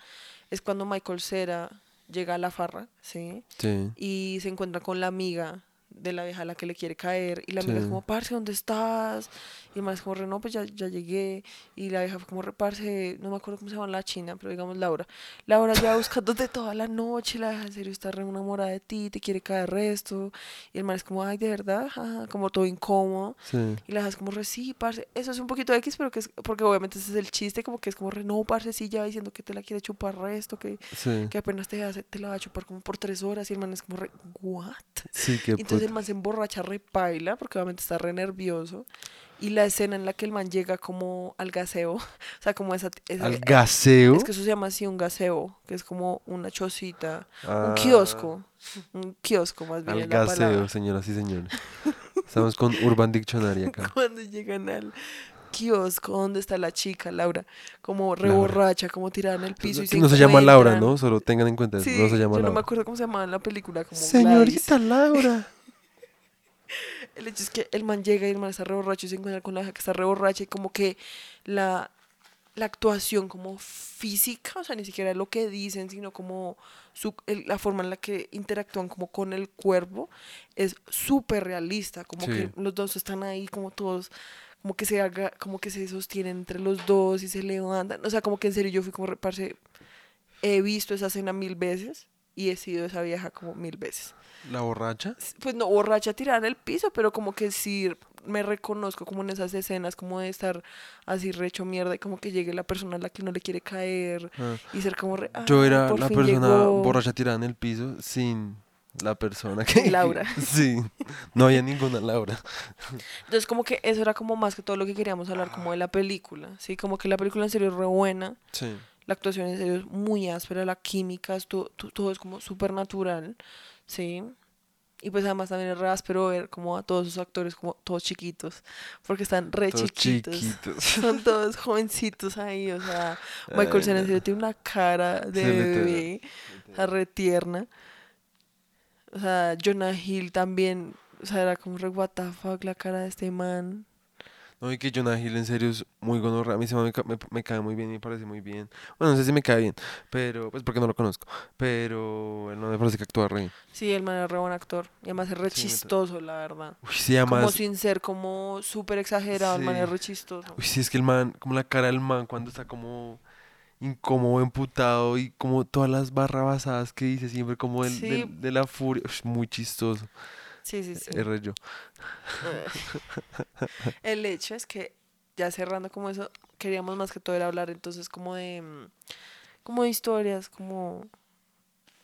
es cuando Michael Cera llega a la farra, ¿sí? Sí. y se encuentra con la amiga de la vieja a la que le quiere caer y la amiga es Sí. como, parce, ¿dónde estás? Y el man es como, no, pues ya, ya llegué y la vieja fue como, re, parce, no me acuerdo cómo se llama la china, pero digamos Laura. Laura ya buscándote toda la noche, la vieja en serio está re enamorada de ti, te quiere caer resto y el man es como, ay, de verdad, Ajá, como todo incómodo Sí. y la vieja es como, re, sí, parce, eso es un poquito X, pero que es, porque obviamente ese es el chiste, como que es como, re, no, parce, sí, ya diciendo que te la quiere chupar resto, que, Sí. que apenas te, hace, te la va a chupar como por tres horas y el man es como, re, what? Sí, qué Y entonces el man se emborracha re paila, porque obviamente está re nervioso. Y la escena en la que el man llega como al gaseo, o sea, como esa... esa- Al gaseo. Es que eso se llama así un gaseo, que es como una chocita, un Ah, kiosco, un kiosco más bien Al la palabra. gaseo, señoras y señores. Estamos con Urban Dictionary acá. Cuando llegan al kiosco donde está la chica, Laura, como re Laura. borracha, como tirada en el piso y se No se llama Laura. ¿no? Solo tengan en cuenta. Sí, no se llama yo no me Laura. acuerdo cómo se llamaba en la película, como Gladys. Señorita Laura. El hecho es que el man llega y el man está re borracho y se encuentra con la hija que está re borracha y como que la, la actuación como física, o sea, ni siquiera lo que dicen, sino como su, el- la forma en la que interactúan como con el cuerpo es súper realista, como Sí. que los dos están ahí como todos como que se haga, como que se sostienen entre los dos y se levantan, o sea, como que en serio yo fui como, re- parce, he visto esa escena mil veces y he sido esa vieja como mil veces. ¿La borracha? Pues no borracha tirada en el piso, pero como que sí me reconozco como en esas escenas, como de estar así recho mierda y como que llegue la persona a la que no le quiere caer Ah. y ser como re, Yo "Ah, era la persona llegó". borracha tirada en el piso sin la persona que... Laura. Sí, no había ninguna Laura. Entonces como que eso era como más que todo lo que queríamos hablar como de la película, sí, como que la película en serio es re buena, Sí. La actuación en serio es muy áspera, la química, es todo, to- todo es como súper natural, sí. Y pues además también es re áspero ver como a todos esos actores como todos chiquitos, porque están re Todos chiquitos. chiquitos. Son todos jovencitos ahí, o sea, Michael Cera en serio tiene una cara de literal. bebé, o sea, re tierna. O sea, Jonah Hill también, o sea, era como re what the fuck la cara de este man. No, y que Jonah Hill en serio es muy gonorrea. A mí se me, me, me cae muy bien y me parece muy bien. Bueno, no sé si me cae bien, pero pues porque no lo conozco. Pero él no me parece que actúa re bien. Sí, el man es re buen actor. Y además es re Sí, chistoso, la verdad. Uy, sí, Como además. sin ser como súper exagerado, el man Sí. es re chistoso. Uy, sí, es que el man, como la cara del man cuando está como incómodo, emputado y como todas las barrabasadas que dice siempre, como Sí. del- de la furia. Uy, muy chistoso. Sí, sí, sí. Es re yo. El hecho es que, ya cerrando como eso, queríamos más que todo era hablar entonces como de, mm, como de historias, como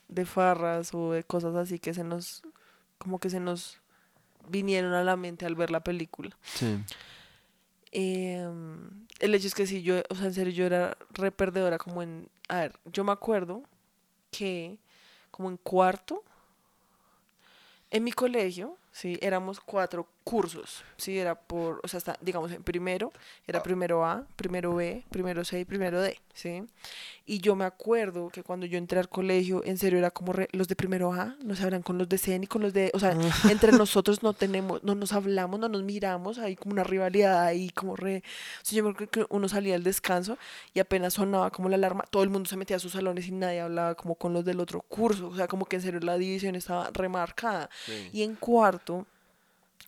de farras o de cosas así que se nos, como que se nos vinieron a la mente al ver la película. Sí. Em, el hecho es que sí, yo, o sea, en serio, yo era re perdedora como en, a ver, yo me acuerdo que como en cuarto, en mi colegio, sí, éramos cuatro cursos, sí, era por, o sea, está, digamos, en primero, era primero A, primero B, primero C y primero D, sí, y yo me acuerdo que cuando yo entré al colegio, en serio, era como re- los de primero A, no se hablan con los de C ni con los de, o sea, entre nosotros no tenemos, no nos hablamos, no nos miramos, hay como una rivalidad ahí, como re, o sea, yo me acuerdo que uno salía al descanso y apenas sonaba como la alarma, todo el mundo se metía a sus salones y nadie hablaba como con los del otro curso, o sea, como que en serio la división estaba remarcada. Y en cuarto,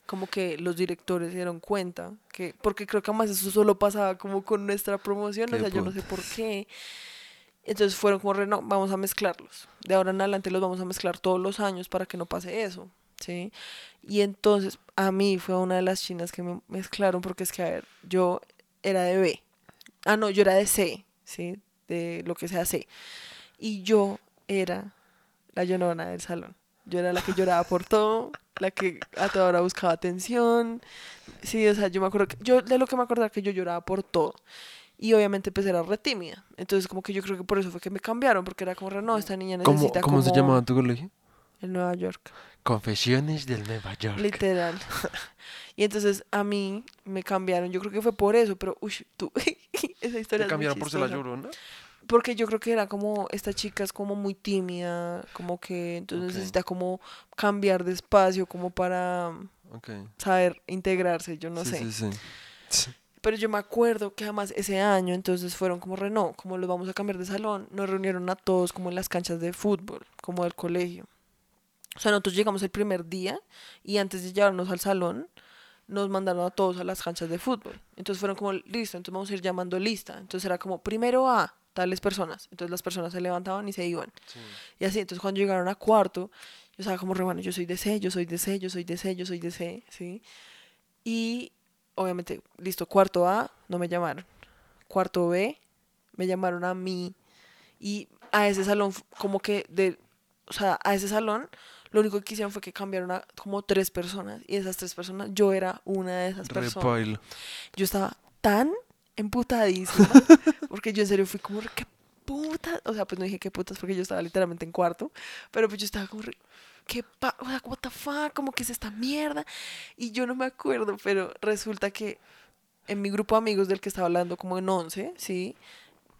como que los directores se dieron cuenta que, porque creo que además eso solo pasaba como con nuestra promoción, o sea, yo no sé por qué. Entonces fueron como, no, vamos a mezclarlos. De ahora en adelante los vamos a mezclar todos los años para que no pase eso, ¿sí? Y entonces a mí fue una de las chinas que me mezclaron porque es que, a ver, yo era de B. Ah, no, yo era de C, ¿sí? De lo que sea C. Y yo era la llorona del salón. Yo era la que lloraba por todo, la que a toda hora buscaba atención. Sí, o sea, yo me acuerdo que, yo de lo que me acuerdo era que yo lloraba por todo. Y obviamente pues era re tímida. Entonces como que yo creo que por eso fue que me cambiaron, porque era como, re, no, esta niña ¿Cómo, necesita cómo se como llamaba tu colegio? En Nueva York, Confesiones del Nueva York. literal. y entonces a mí me cambiaron, yo creo que fue por eso, pero, uy, tú, esa historia ¿Te es muy cambiaron por ser la llorona? Porque yo creo que era como, esta chica es como muy tímida, como que entonces necesita como cambiar de espacio, como para saber integrarse, yo no sí, sé. Sí, sí. Pero yo me acuerdo que además ese año entonces fueron como re, no, como los vamos a cambiar de salón, nos reunieron a todos como en las canchas de fútbol, como del colegio. O sea, nosotros llegamos el primer día y antes de llevarnos al salón, nos mandaron a todos a las canchas de fútbol. Entonces fueron como, listo, entonces vamos a ir llamando lista. Entonces era como, primero a tales personas. Entonces las personas se levantaban y se iban. Sí. Y así, entonces cuando llegaron a cuarto, yo estaba como, re, bueno, yo soy de C, yo soy de C, yo soy de C, yo soy de C, ¿sí? Y obviamente, listo, cuarto A, no me llamaron. Cuarto B, me llamaron a mí. Y a ese salón, como que, de, o sea, a ese salón, lo único que hicieron fue que cambiaron a como tres personas. Y esas tres personas, yo era una de esas personas yo estaba tan emputadísima porque yo en serio fui como qué putas o sea pues no dije qué putas porque yo estaba literalmente en cuarto pero pues yo estaba como qué pa o sea what the fuck como que es esta mierda y yo no me acuerdo pero resulta que en mi grupo de amigos del que estaba hablando como en 11 sí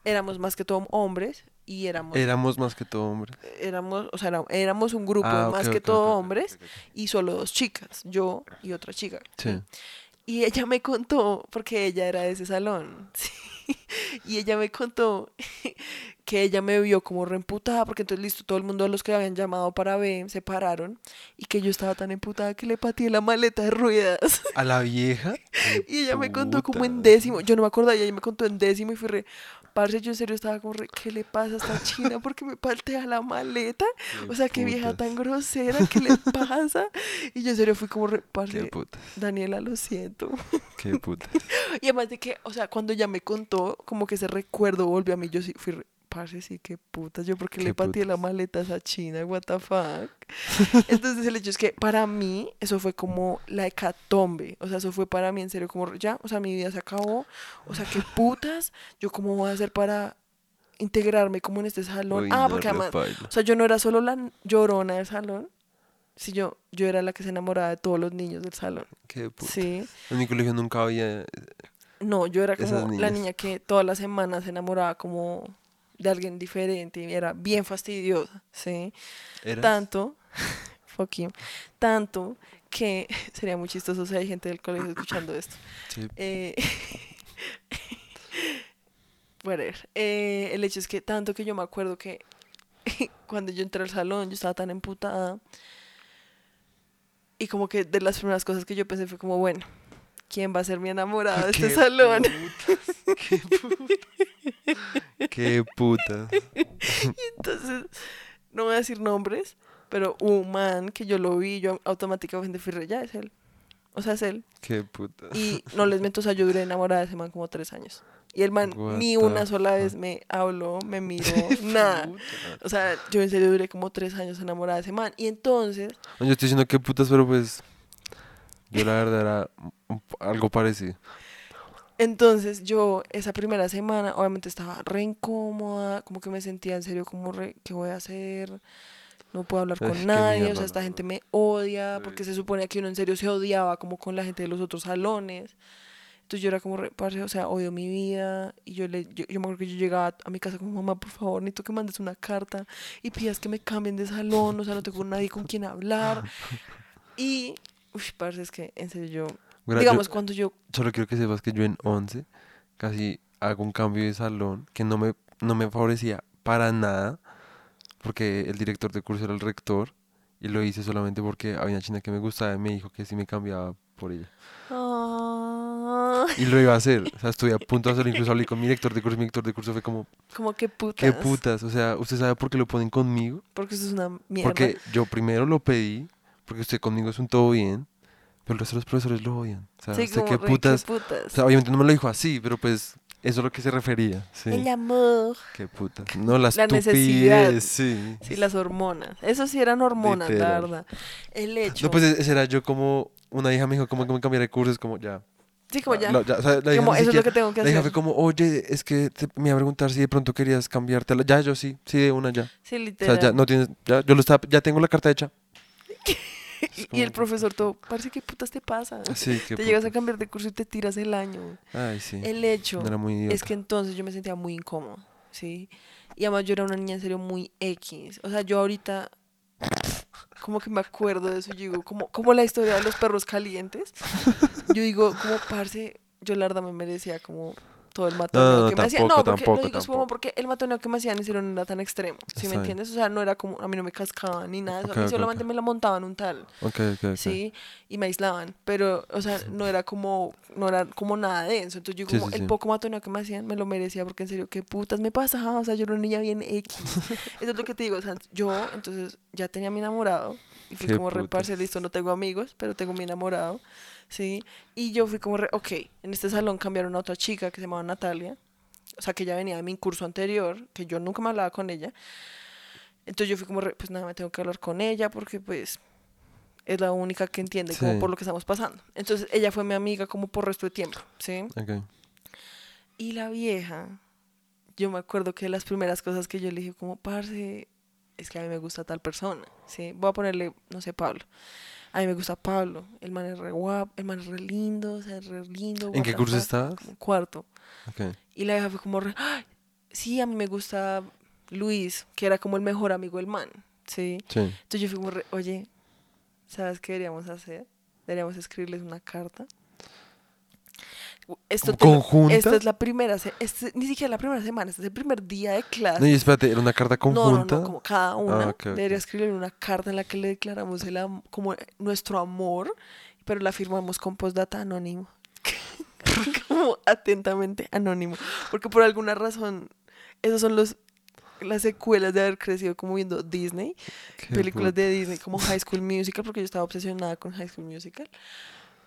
éramos más que todo hombres y éramos Éramos más que todo hombre. éramos o sea éramos un grupo Ah, más que todo hombres y solo dos chicas yo y otra chica Sí. Y ella me contó, porque ella era de ese salón, sí, y ella me contó que ella me vio como reemputada, porque entonces listo, todo el mundo los que habían llamado para B se pararon, y que yo estaba tan emputada que le pateé la maleta de ruedas. A la vieja. Y ella me contó como en décimo, yo no me acordaba, y ella me contó en décimo y fui re, parce, yo en serio estaba como, ¿qué le pasa a esta china? ¿Por qué me paltea la maleta? O sea, qué vieja tan grosera, ¿qué le pasa? Y yo en serio fui como, parce, Daniela, lo siento. qué putas. Y además de que, o sea, cuando ya me contó, como que ese recuerdo volvió a mí, yo sí fui, re, parce, sí, qué puta, yo porque le pateé la maleta a esa china, what the fuck. Entonces el hecho es que para mí eso fue como la hecatombe, o sea, eso fue para mí en serio como, ya, o sea, mi vida se acabó, o sea, qué putas, yo cómo voy a hacer para integrarme como en este salón. Ah, porque además, o sea, yo no era solo la llorona del salón, si yo, yo era la que se enamoraba de todos los niños del salón. Qué putas. Sí. En mi colegio nunca había... No, yo era como la niña que todas las semanas se enamoraba como de alguien diferente y era bien fastidiosa, ¿sí? ¿Eras? Tanto, fuck you, tanto que sería muy chistoso si hay gente del colegio escuchando esto. Sí. Eh. Eh, el hecho es que tanto que yo me acuerdo que cuando yo entré al salón yo estaba tan emputada y como que de las primeras cosas que yo pensé fue como, bueno, ¿quién va a ser mi enamorada de este salón? putas, Qué putas. Qué putas. Entonces, no voy a decir nombres, pero un man que yo lo vi, yo automáticamente fui re, ya es él. O sea, es él. Qué putas. Y no les miento, o sea, yo duré enamorada de ese man como tres años. Y el man What ni una sola vez me habló, me miró, nada. O sea, yo en serio duré como tres años enamorada de ese man. Y entonces, yo estoy diciendo qué putas, pero pues... Yo la verdad era algo parecido. Entonces yo esa primera semana obviamente estaba re incómoda, como que me sentía en serio como re, ¿qué voy a hacer? No puedo hablar con nadie, o mierda, sea, esta no. gente me odia, porque se supone que uno en serio se odiaba como con la gente de los otros salones. Entonces yo era como, re, parce, o sea, odio mi vida. Y yo le, yo, yo me acuerdo que yo llegaba a mi casa como, mamá, por favor, necesito que mandes una carta y pidas que me cambien de salón, o sea, no tengo nadie con quien hablar. Y, uy, parce, es que en serio yo, Yo digamos, cuando yo, solo quiero que sepas que yo en 11 casi hago un cambio de salón que no me, no me favorecía para nada porque el director de curso era el rector y lo hice solamente porque había una china que me gustaba y me dijo que si me cambiaba por ella. ah, Y lo iba a hacer. O sea, estuve a punto de hacerlo. Incluso hablé con mi director de curso. Mi director de curso fue como, como que putas. ¿qué putas? O sea, ¿usted sabe por qué lo ponen conmigo? Porque eso es una mierda. Porque yo primero lo pedí, porque usted conmigo es un todo bien, pero el resto de los profesores lo odian. O sea, sí, ¿usted como qué putas? putas. O sea, obviamente no me lo dijo así, pero pues eso es lo que se refería. Sí. El amor. Qué puta. No, la, La necesidad. sí. Sí, las hormonas. Eso sí eran hormonas, la Literal. verdad. El hecho. No, pues ese era yo como, una hija me dijo como que me cambiara de cursos, como ya. sí, como ya. Lo- ya, o sea, la hija como eso es lo siquiera- que tengo que La hija hacer. fue como, oye, es que te- me iba a preguntar si de pronto querías cambiártela. Ya, yo sí, sí, de una ya. Sí, O literal. sea, ya no tienes, ya, yo lo estaba, ya tengo la carta hecha. y, el profesor todo, parece que putas te pasa. Sí, qué te llegas a cambiar de curso y te tiras el año. Ay, sí. El hecho era muy es que entonces yo me sentía muy incómodo, ¿sí? Y además yo era una niña en serio muy X. O sea, yo ahorita como que me acuerdo de eso, yo digo, como, como la historia de los perros calientes. Yo digo, como parce, yo la verdad me merecía como todo el matoneo no, que me hacían. tampoco, No, porque tampoco, lo digo tampoco. porque el matoneo que me hacían serio no era tan extremo, ¿sí Está me entiendes? O sea, no era como, a mí no me cascaban ni nada, de eso, Ok, a mí solamente ok. me la montaban un tal. Sí, y me aislaban, pero, o sea, no era como, no era como nada denso, entonces yo Sí, como, sí, el sí. poco matoneo que me hacían, me lo merecía, porque en serio, qué putas me pasaba, o sea, yo era una niña bien X, eso es lo que te digo, o sea, yo, entonces, ya tenía a mi enamorado, y fui como re, putas. parce, listo, no tengo amigos, pero tengo mi enamorado, sí, y yo fui como re, ok, en este salón cambiaron a otra chica que se llamaba Natalia, o sea, que ella venía de mi curso anterior, que yo nunca me hablaba con ella, entonces yo fui como, re, pues nada, me tengo que hablar con ella, porque pues es la única que entiende como por lo que estamos pasando. Entonces ella fue mi amiga como por resto de tiempo, ¿sí? Ok. Y la vieja, yo me acuerdo que las primeras cosas que yo le dije como, parce, es que a mí me gusta tal persona, ¿sí? Voy a ponerle, no sé, Pablo. A mí me gusta Pablo, el man es re guapo, el man es re lindo, o sea, es re lindo. ¿En qué curso estabas? Cuarto. Y la vieja fue como, re, "Ay, sí, a mí me gusta Luis, que era como el mejor amigo del man, ¿sí? Sí. Entonces yo fui como, re, oye, ¿sabes qué deberíamos hacer? Deberíamos escribirles una carta. Esto ¿Como te lo- conjunta? Esta es la primera, este- ni siquiera la primera semana, este es el primer día de clase. No, y espérate, ¿era una carta No, no, conjunta? no, como cada una. ok, ok. Debería escribir una carta en la que le declaramos el como nuestro amor, pero la firmamos con postdata anónimo. como atentamente anónimo. Porque por alguna razón, esos son los las secuelas de haber crecido como viendo Disney, Qué películas de Disney como High School Musical, porque yo estaba obsesionada con High School Musical.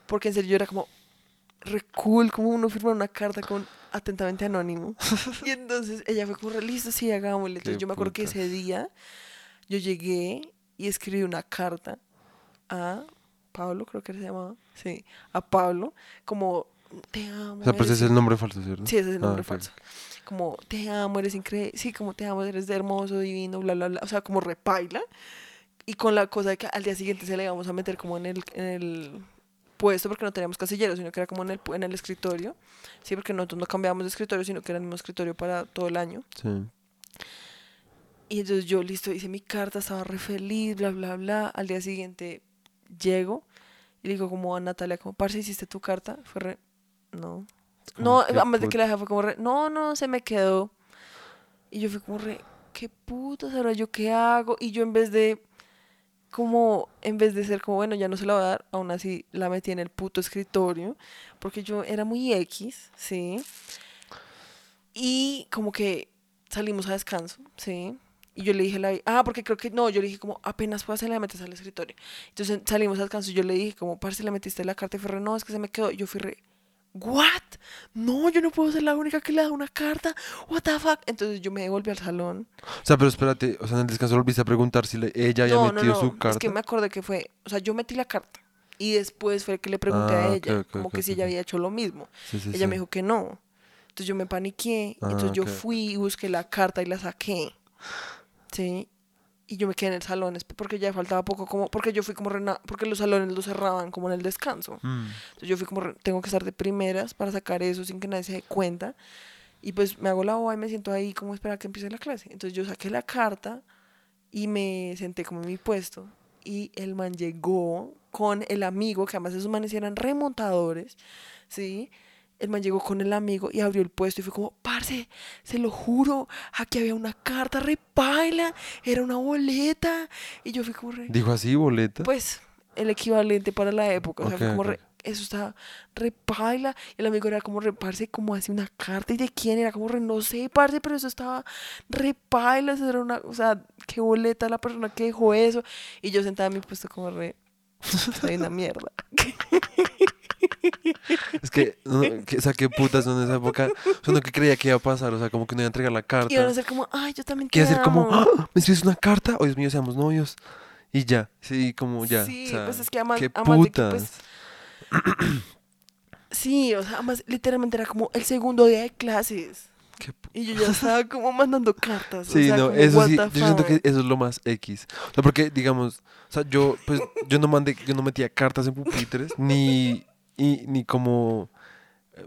Porque en serio yo era como re cool, como uno firma una carta con atentamente anónimo. y entonces ella fue como, listo, sí, hagámosle. Entonces Qué yo me acuerdo que ese día yo llegué y escribí una carta a Pablo, creo que se llamaba, sí, a Pablo, como, te amo. O sea, pues ese es el nombre falso, ¿cierto? Sí, ese es el Ah, nombre falso. Como, te amo, eres increíble. Sí, como te amo, eres hermoso, divino, bla, bla, bla. O sea, como repaila. Y con la cosa de que al día siguiente se le íbamos a meter como en el, en el puesto, porque no teníamos casillero, sino que era como en el, en el escritorio. Sí, porque nosotros no cambiábamos de escritorio, sino que era el mismo escritorio para todo el año. Sí. Y entonces yo, listo, hice mi carta, estaba re feliz, bla, bla, bla. Al día siguiente llego y le digo como a Natalia, como, parce, ¿hiciste tu carta? Fue re, no. No, además de que la dejé fue como re, no, no, se me quedó. Y yo fui como re, qué putas, ahora yo qué hago. Y yo en vez de, como, en vez de ser como, bueno, ya no se la voy a dar, aún así la metí en el puto escritorio, porque yo era muy X, ¿sí? Y como que salimos a descanso, ¿sí? Y yo le dije, a la, ah, porque creo que no, yo le dije como, apenas puedas se la metes al escritorio. Entonces salimos a descanso y yo le dije como, parce, le metiste la carta y fue re, no, es que se me quedó. Yo fui re, ¿what? No, yo no puedo ser la única que le da una carta. What the fuck? Entonces yo me devolví al salón. O sea, pero espérate, o sea, en el descanso volviste a preguntar si le- ella había no, no, metido no. su carta. Es que me acordé que fue, o sea, yo metí la carta. Y después fue que le pregunté Ah, a ella, como que si ella había hecho lo mismo. Sí, sí, ella sí. me dijo que no. Entonces yo me paniqué. Ah, entonces yo fui y busqué la carta y la saqué. Sí. Y yo me quedé en el salón porque ya faltaba poco como porque yo fui como rena- porque los salones los cerraban como en el descanso. Mm. Entonces yo fui como tengo que estar de primeras para sacar eso sin que nadie se dé cuenta. Y pues me hago la boba y me siento ahí como espera que empiece la clase. Entonces yo saqué la carta y me senté como en mi puesto. Y el man llegó con el amigo, que además esos manes eran remontadores, ¿sí? El man llegó con el amigo y abrió el puesto y fue como, parce, se lo juro, aquí había una carta repaila, era una boleta. Y yo fui como re, Dijo así, boleta. pues el equivalente para la época. O sea, fue como re- eso está re paila. Y el amigo era como re, parce, como hace una carta. ¿Y de quién era? Como re, no sé, parce, pero eso estaba re paila. Eso era una, o sea, qué boleta la persona que dejó eso. Y yo sentada en mi puesto como re, soy una mierda. Es que, no, que- o sea, qué putas son en esa época. O sea, no que creía que iba a pasar, o sea, como que no iba a entregar la carta. Y van a ser como, ay, yo también te Quiere hacer como, amo". "Ah, ¿me escribes una carta? O Dios mío, seamos novios. Y ya, sí, como ya. Sí, o sea, pues es que además, qué además de que, putas. pues, sí, o sea, además literalmente era como el segundo día de clases. Y yo ya estaba como mandando cartas. o Sí, sea, no, como, eso sí, yo siento que eso es lo más X. O sea, porque, digamos, o sea, yo, pues, yo no mandé, yo no metía cartas en pupitres, ni, y- ni como, eh,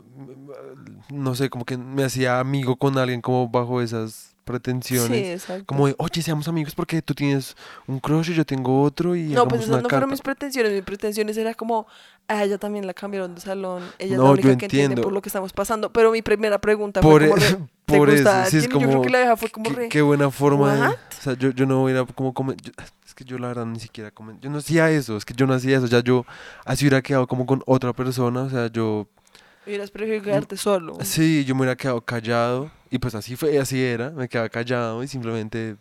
no sé, como que me hacía amigo con alguien como bajo esas pretensiones. Sí, exacto. Como de, oye, seamos amigos porque tú tienes un crush y yo tengo otro y no, pues esas no carta. fueron mis pretensiones. Mis pretensiones era como, a ella también la cambiaron de salón. Ella No, es la única que entiende por lo que estamos pasando. Pero mi primera pregunta Por, fue como, e- re, ¿te por gusta eso, sí, es? Y yo creo como, que la vieja fue como qué, re, qué buena forma de, o sea, yo, yo no hubiera como, yo- es que yo la verdad ni siquiera comen, yo no hacía eso, es que yo no hacía eso, ya yo así hubiera quedado como con otra persona, o sea, yo, hubieras preferido quedarte solo. sí, yo me hubiera quedado callado y pues así fue, así era, me quedaba callado y simplemente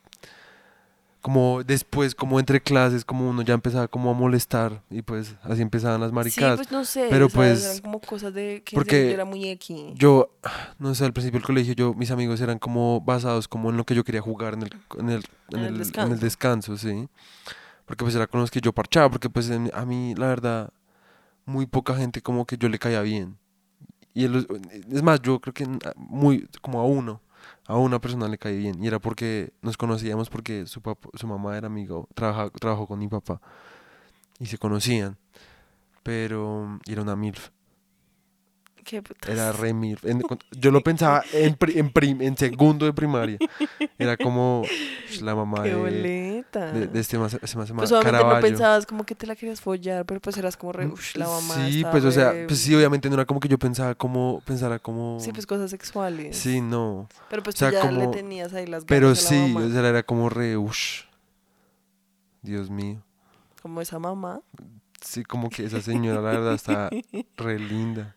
como después, como entre clases, como uno ya empezaba como a molestar y pues así empezaban las Sí, maricadas. pues no sé. pero o sea, pues, Eran como cosas de que porque yo era muy X. Yo, no sé, al principio del colegio, yo, mis amigos eran como basados como en lo que yo quería jugar en el, en el, en En el el- en el descanso. sí. Porque pues era con los que yo parchaba, porque pues en- a mí, la verdad, muy poca gente como que yo le caía bien. Y el- es más, yo creo que muy, como a uno, a una persona le caía bien. Y era porque nos conocíamos porque su, papá, su mamá era amigo, trabaja, trabajó con mi papá. Y se conocían. Pero, era una MILF. Qué putas. Era re mil. en- yo lo pensaba en, pri- en, prim- en segundo de primaria. Era como "Ush, la mamá Qué de, boleta. de, de este más, me hace Pues obviamente no Caravaggio. pensabas como que te la querías follar, pero pues eras como re, Mm, uff, la mamá. Sí, pues o sea, pues sí, obviamente no era como que yo pensaba como, pensara como... Sí, pues cosas sexuales. Sí, no. Pero pues o sea, tú ya le como- tenías ahí las ganas Pero a la sí, mamá. o sea, era como re, ush. Dios mío. Como esa mamá. Sí, como que esa señora, la verdad, está re linda.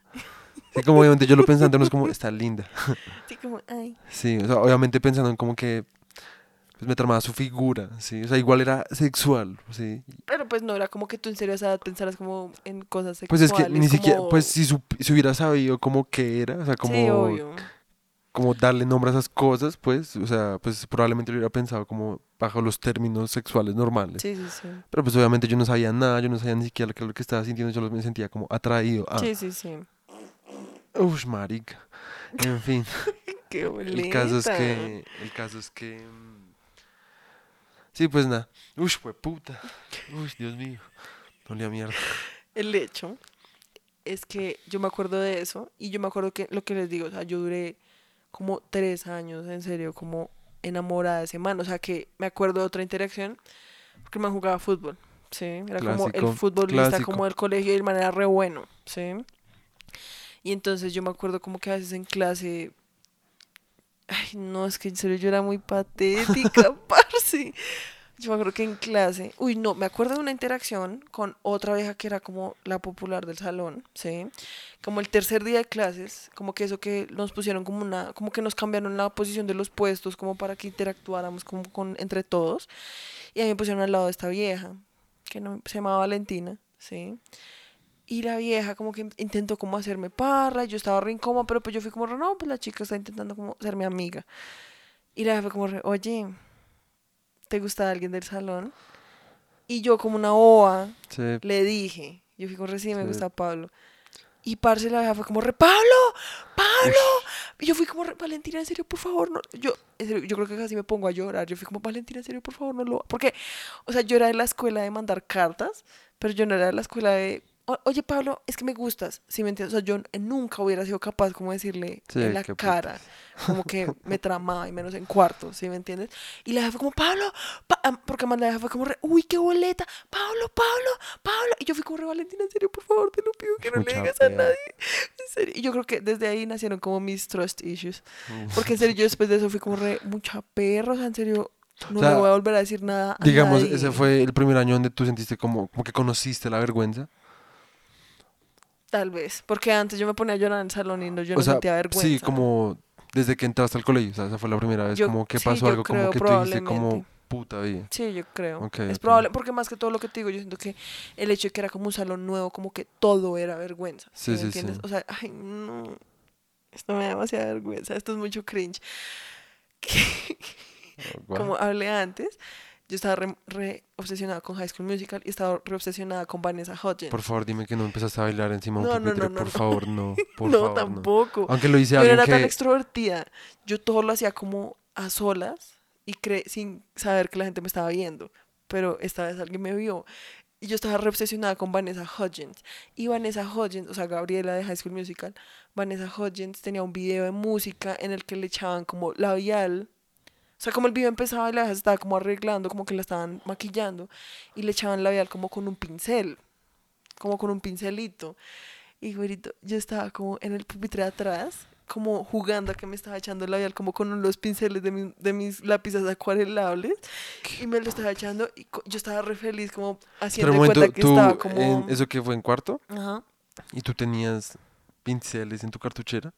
Sí, como obviamente yo lo pensando, no es como, está linda. Sí, como, ay. Sí, o sea, obviamente pensando en como que pues me tramaba su figura, sí, o sea, igual era sexual, sí. Pero pues no era como que tú en serio a esa edad pensaras como en cosas Pues sexuales. es que ni siquiera, pues si, si hubiera sabido como que era, o sea, como, Sí, obvio. como darle nombre a esas cosas, pues, o sea, pues probablemente lo hubiera pensado como bajo los términos sexuales normales. Sí, sí, sí. Pero pues obviamente yo no sabía nada, yo no sabía ni siquiera qué lo que estaba sintiendo, yo me sentía como atraído a... Sí, sí, sí. Uff, marica. En fin, Qué el caso es que... El caso es que... Sí, pues nada. Uff, fue puta. Uff, Dios mío. No le mierda. El hecho es que yo me acuerdo de eso y yo me acuerdo que lo que les digo, o sea, yo duré como tres años, en serio, como enamorada de ese man. O sea, que me acuerdo de otra interacción porque man jugaba fútbol, ¿sí? Era como el futbolista clásico. como del colegio y el man era re bueno, ¿sí? Y entonces yo me acuerdo como que a veces en clase... Ay, no, es que en serio yo era muy patética, parce. Yo me acuerdo que en clase, uy, no, me acuerdo de una interacción con otra vieja que era como la popular del salón, ¿sí? Como el tercer día de clases, como que eso que nos pusieron como una, como que nos cambiaron la posición de los puestos, como para que interactuáramos como con, entre todos. Y a mí me pusieron al lado de esta vieja, que no, se llamaba Valentina, ¿sí? Y la vieja como que intentó como hacerme parra, y yo estaba re incómoda, pero pues yo fui como, no, pues la chica está intentando como ser mi amiga. Y la vieja fue como, oye, ¿te gusta alguien del salón? Y yo como una boa Sí, le dije, yo fui como, sí, me Sí. gusta Pablo. Y parce la vieja fue como, re, Pablo, Pablo. Y yo fui como, re, Valentina, en serio, por favor, no. Yo, en serio, yo creo que casi me pongo a llorar. Yo fui como, Valentina, en serio, por favor, no lo. Porque, o sea, yo era de la escuela de mandar cartas, pero yo no era de la escuela de, "O- oye, Pablo, es que me gustas. ¿Sí me entiendes? O sea, yo nunca hubiera sido capaz como de decirle Sí, en la cara, como que me tramaba y menos en cuarto, ¿sí me entiendes? Y la vieja fue como, Pablo, Pa- porque más la fue como, re, uy, qué boleta, Pablo, Pablo, Pablo. Y yo fui como, re, Valentina, en serio, por favor, te lo pido que no le Mucha digas a pena. nadie. En serio. Y yo creo que desde ahí nacieron como mis trust issues. Uf. Porque en serio, yo después de eso fui como, re, mucha perra, o sea, en serio, no O sea, le voy a volver a decir nada a Digamos, nadie. ese fue el primer año donde tú sentiste como, como que conociste la vergüenza. Tal vez, porque antes yo me ponía a llorar en el salón y no, yo o no sea, sentía vergüenza. sí, como desde que entraste al colegio, o sea, esa fue la primera vez, Yo- como que pasó algo como que tú dijiste como puta vida. Sí, yo creo. Es probable, porque más que todo lo que te digo, yo siento que el hecho de que era como un salón nuevo, como que todo era vergüenza. Sí, me sí, sí. entiendes? O sea, ay, no. Esto me da demasiada vergüenza, esto es mucho cringe. Oh. Como hablé antes, yo estaba re, re obsesionada con High School Musical y estaba re obsesionada con Vanessa Hudgens. Por favor, dime que no empezaste a bailar encima de No, un pupitre, no, no, por no. favor, no, por no, favor, no. tampoco. Aunque lo hice Yo no era tan que... extrovertida. Yo todo lo hacía como a solas y cre sin saber que la gente me estaba viendo. Pero esta vez alguien me vio. Y yo estaba re obsesionada con Vanessa Hudgens. Y Vanessa Hudgens, o sea, Gabriela de High School Musical, Vanessa Hudgens tenía un video de música en el que le echaban como labial. O sea, como el video empezaba y la vieja estaba como arreglando, como que la estaban maquillando. Y le echaban labial como con un pincel. Como con un pincelito. Y güerito, yo estaba como en el pupitre de atrás, como jugando a que me estaba echando el labial, como con los pinceles de, mi- de mis lápices acuarelables. Y me lo estaba echando y yo estaba re feliz, como Pero haciendo un de momento, cuenta que tú, estaba como... en ¿eso que fue en cuarto? Ajá. ¿Y tú tenías pinceles en tu cartuchera?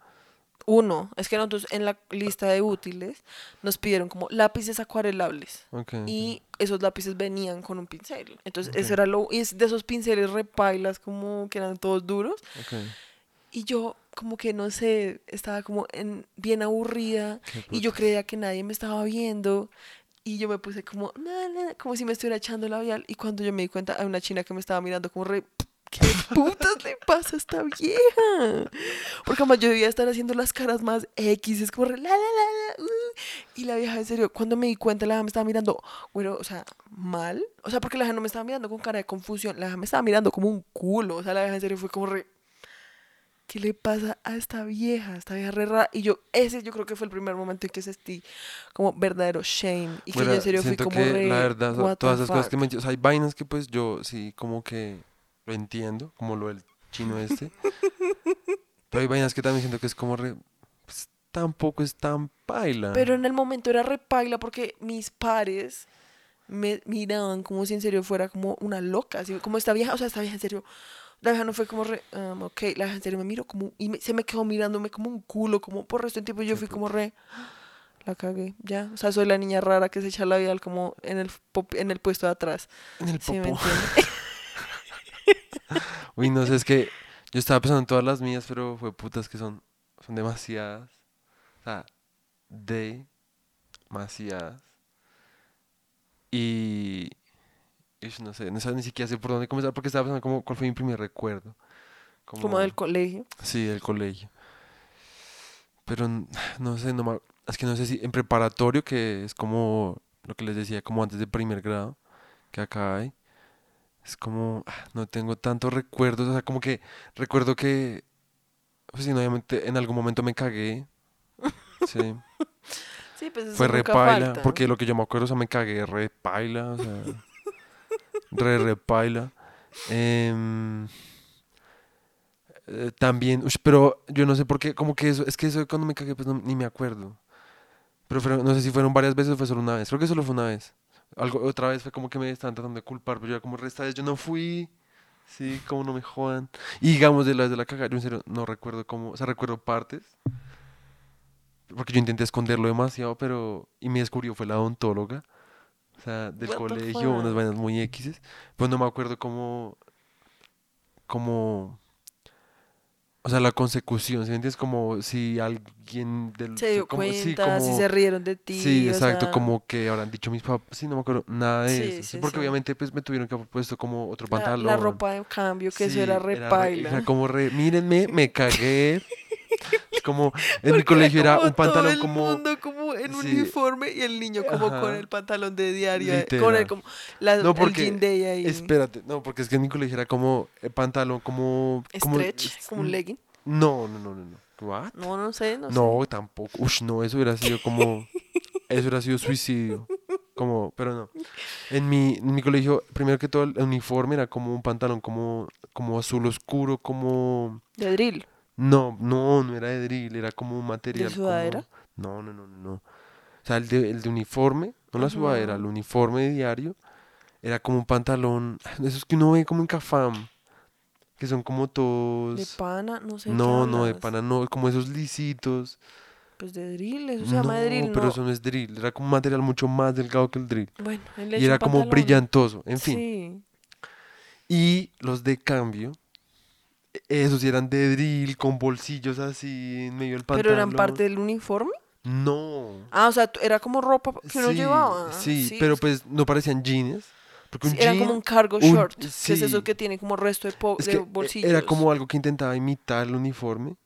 Uno, es que nosotros en la lista de útiles nos pidieron como lápices acuarelables. Ok. Y esos lápices venían con un pincel. Entonces, eso era lo. Y es de esos pinceles repailas, como que eran todos duros. Y yo, como que no sé, estaba como en, bien aburrida. Y yo creía que nadie me estaba viendo. Y yo me puse como, "Na, na", como si me estuviera echando labial. Y cuando yo me di cuenta, hay una china que me estaba mirando como re. ¿Qué putas le pasa a esta vieja? Porque además yo debía estar haciendo las caras más X, es como re, la, la, la, la, uh. Y la vieja, en serio, cuando me di cuenta, la vieja me estaba mirando, bueno, o sea, mal. O sea, porque la vieja no me estaba mirando con cara de confusión, la vieja me estaba mirando como un culo. O sea, la vieja en serio fue como re, ¿qué le pasa a esta vieja? Esta vieja re rara. Y yo, ese yo creo que fue el primer momento en que sentí como verdadero shame. Y que yo Mira, en serio fui como que re, la verdad, todas esas cosas que me... O sea, hay vainas que pues yo sí como que lo entiendo, como lo del chino este. pero hay vainas que también siento que es como re... pues, tampoco es tan paila. Pero en el momento era repaila porque mis pares me miraban como si en serio fuera como una loca, así como esta vieja, o sea, esta vieja en serio La vieja no fue como re, um, ok, la vieja en serio me miró como, y me- se me quedó mirándome como un culo, como por resto de tiempo. Yo fui como re, la cagué, ya. O sea, soy la niña rara que se echa la vida como en el, pop- en el puesto de atrás. En el ¿Sí me popó. Uy, no sé, es que yo estaba pensando en todas las mías, pero fue putas que son, son demasiadas. O sea, demasiadas. Y. ish, no sé, no sé ni siquiera sé por dónde comenzar porque estaba pensando como cuál fue mi primer recuerdo. como del colegio. Sí, del colegio. Pero no sé, no es que no sé si en preparatorio, que es como lo que les decía, como antes de primer grado, que acá hay, es como, ah, no tengo tantos recuerdos, o sea, como que recuerdo que, pues sí, no, obviamente en algún momento me cagué, sí, Sí, pues eso fue re nunca paila, falta. porque lo que yo me acuerdo, o sea, me cagué re paila, o sea, re re paila. Em, eh, también, pero yo no sé por qué, como que eso, es que eso cuando me cagué, pues no- ni me acuerdo. Pero fueron- no sé si fueron varias veces o fue solo una vez. Creo que solo fue una vez. Algo, otra vez fue como que me estaban tratando de culpar, pero yo era como, esta vez yo no fui. Sí, como no me jodan. Y digamos, de la vez de la cagada, yo en serio no recuerdo cómo, o sea, recuerdo partes. Porque yo intenté esconderlo demasiado, pero. Y me descubrió, fue la odontóloga. O sea, del What colegio, unas vainas muy X. Pues no me acuerdo cómo. Cómo. O sea, la consecución, ¿sí entiendes? Como si alguien del. Se dio como, sí, si se rieron de ti. Sí, o exacto, sea, como que habrán dicho mis papás. Sí, no me acuerdo nada de Sí, eso. sí, porque obviamente pues me tuvieron que haber puesto como otro pantalón. la ropa de cambio, que eso era re re- paila. Era como re, mírenme, me cagué. Es como, en mi colegio era como un pantalón todo el como... mundo como en Sí. uniforme y el niño como con Ajá. el pantalón de diario, eh, con Literal. el, como, la, No, el porque, jean day ahí. espérate, no, porque es que en mi colegio era como eh, pantalón, como... como Stretch, como un legging. No, no, no, no, no. ¿What? No, no sé, no, No, sé. tampoco. Ush, no, eso hubiera sido como. Eso hubiera sido suicidio. Como, pero no. En mi, en mi colegio, primero que todo, el uniforme era como un pantalón como, como azul oscuro, como. De drill. No, no, no era de drill, era como un material. como- sudadera? No, no, no, no, no. O sea, el de, el de uniforme, no la sudadera, el uniforme de diario, era como un pantalón. Esos que uno ve como en Cafam, que son como todos. De pana, no sé. de no, no, de pana, no, como esos lisitos. Pues de drill, eso se llama de drill, pero no. eso no es drill, era como un material mucho más delgado que el drill. Bueno, él Y era como pantalón. brillantoso, en fin. Sí. Y los de cambio, esos sí eran de drill, con bolsillos así en medio del pantalón. Pero eran parte del uniforme. No. Ah, o sea, era como ropa que uno sí, llevaba. Sí, pero pues no parecían jeans. Porque un Sí, era como un cargo un- short, que es eso que tiene como resto de, po- es de que e- bolsillos. era como algo que intentaba imitar el uniforme,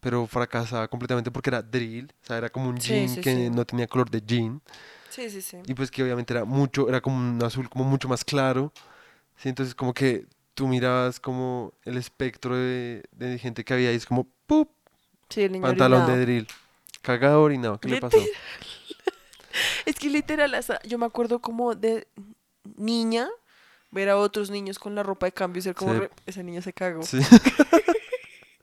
pero fracasaba completamente porque era drill. O sea, era como un jean que no tenía color de jean. Sí, sí, sí. Y pues que obviamente era mucho, era como un azul como mucho más claro. ¿sí? Entonces como que tú mirabas como el espectro de, de gente que había ahí, es como ¡pup! Sí, el niño pantalón orinado. de drill. Cagado orinado, ¿qué le pasó? Es que literal, hasta- yo me acuerdo como de niña ver a otros niños con la ropa de cambio y ser como, Sí. re- ese niño se cagó. Sí,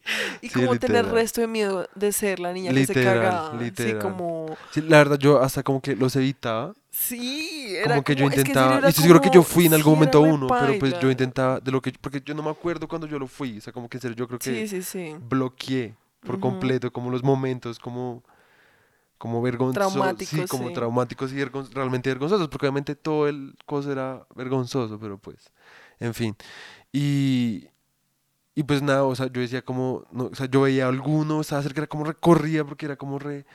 Y sí, como tener literal. resto de miedo de ser la niña que se Literal, cagaba. Sí, literal. como... sí, la verdad yo hasta como que los evitaba. Sí, era Como que yo es en serio intentaba, era y estoy seguro que yo como- fui en sí, algún momento uno, pero pues yo intentaba, de lo que, porque yo no me acuerdo cuando yo lo fui, o sea, como que en serio yo creo que Sí, sí, sí. bloqueé por Ujú. completo como los momentos como como vergonzosos sí como sí. traumáticos y vergon- realmente vergonzosos porque obviamente todo el cosa era vergonzoso pero pues en fin y y pues nada o sea yo decía como no, o sea yo veía alguno estaba cerca era como recorría porque era como re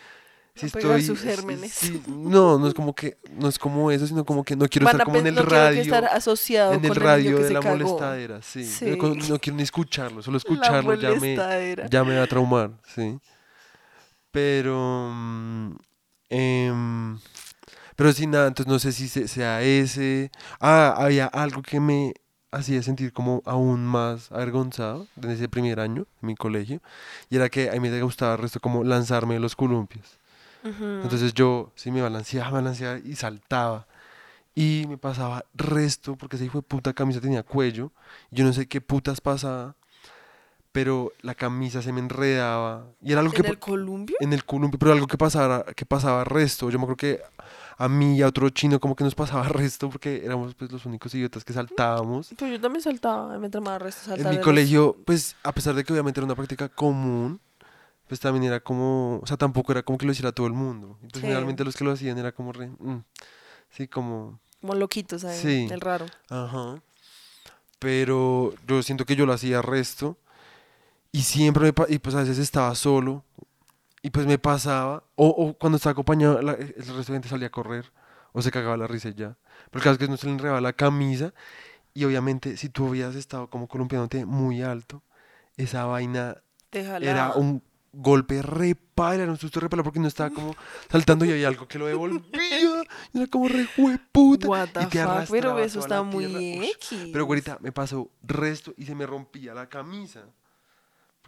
si estoy sus gérmenes. no no es como que no es como eso sino como que no quiero Van estar como en el no radio estar asociado en el con radio que de se la cagó. molestadera, sí. Sí. No, quiero ni escucharlo, solo escucharlo ya me, ya me va a traumar, sí. Pero, mm, em, pero sí, nada, entonces no sé si se- sea ese. Ah, había algo que me hacía sentir como aún más avergonzado en ese primer año en mi colegio, y era que a mí me gustaba el resto como lanzarme de los columpios. Entonces yo sí me balanceaba, me balanceaba y saltaba. Y me pasaba resto, porque esa hijo de puta camisa tenía cuello. Yo no sé qué putas pasaba, pero la camisa se me enredaba. Y era algo que ¿En el columpio? en el columpio, pero algo que pasaba, que pasaba resto. Yo me acuerdo que a mí y a otro chino como que nos pasaba resto porque éramos pues los únicos idiotas que saltábamos. Pues yo también saltaba, mientras más resto saltaba. En mi los- colegio, pues a pesar de que obviamente era una práctica común, pues también era como, o sea, tampoco era como que lo hiciera todo el mundo. Pues Sí. generalmente los que lo hacían era como re, mm, sí, como, Como loquitos ahí, Sí. el raro. ajá. Pero yo siento que yo lo hacía resto y siempre me, y pues a veces estaba solo y pues me pasaba, o, o cuando estaba acompañado, la- el resto de gente salía a correr o se cagaba la risa y ya. Pero el caso es que no se le enredaba la camisa y obviamente si tú habías estado como columpiándote muy alto, esa vaina era un golpe re padre, era un susto re padre porque no estaba como saltando y había algo que lo devolvía. y era como re jueputa. What the y te fuck, pero eso está muy X. Pero güerita, me pasó resto y se me rompía la camisa.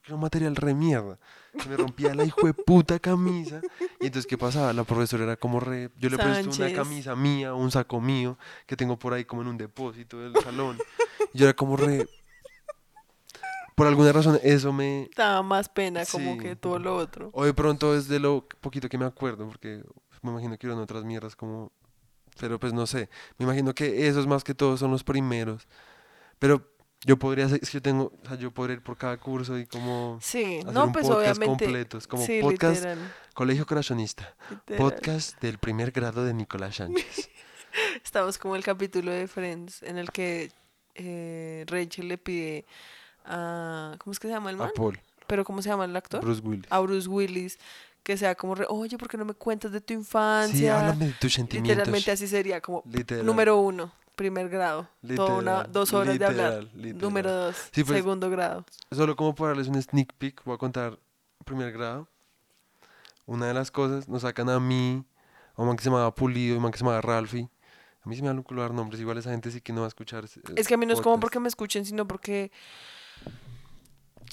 Porque era un material re mierda. Se me rompía la hijo de puta camisa. Y entonces, ¿qué pasaba? La profesora era como re. Yo le presto una camisa mía, un saco mío, que tengo por ahí como en un depósito del salón. Y yo era como re. Por alguna razón, eso me. Daba más pena como que todo lo otro. O de pronto es de lo poquito que me acuerdo, porque me imagino que eran otras mierdas como... Pero pues no sé, me imagino que esos más que todo son los primeros. Pero yo podría ser, es que yo tengo, o sea, yo podría ir por cada curso y como Sí, hacer no, un pues podcast obviamente. completo. Es como sí, podcast, literal, Colegio Corazonista, literal. podcast del primer grado de Nicolás Sánchez. Estamos como el capítulo de Friends en el que eh, Rachel le pide a. ¿Cómo es que se llama el A man? Paul, ¿Pero cómo se llama el actor? Bruce Willis. A Bruce Willis. Que sea como, re, oye, ¿por qué no me cuentas de tu infancia? Sí, háblame de tus sentimientos. Literalmente así sería, como Literal. número uno, primer grado. Toda una, dos horas de hablar. literal. Número dos, Sí, pues, segundo grado. Solo como para darles un sneak peek, voy a contar primer grado. Una de las cosas, nos sacan a mí, a un man que se llamaba Pulido, y un man que se llamaba Ralphie. A mí se me dan un culo dar nombres, igual esa gente sí que no va a escuchar. Es que a mí no es como porque me escuchen, sino porque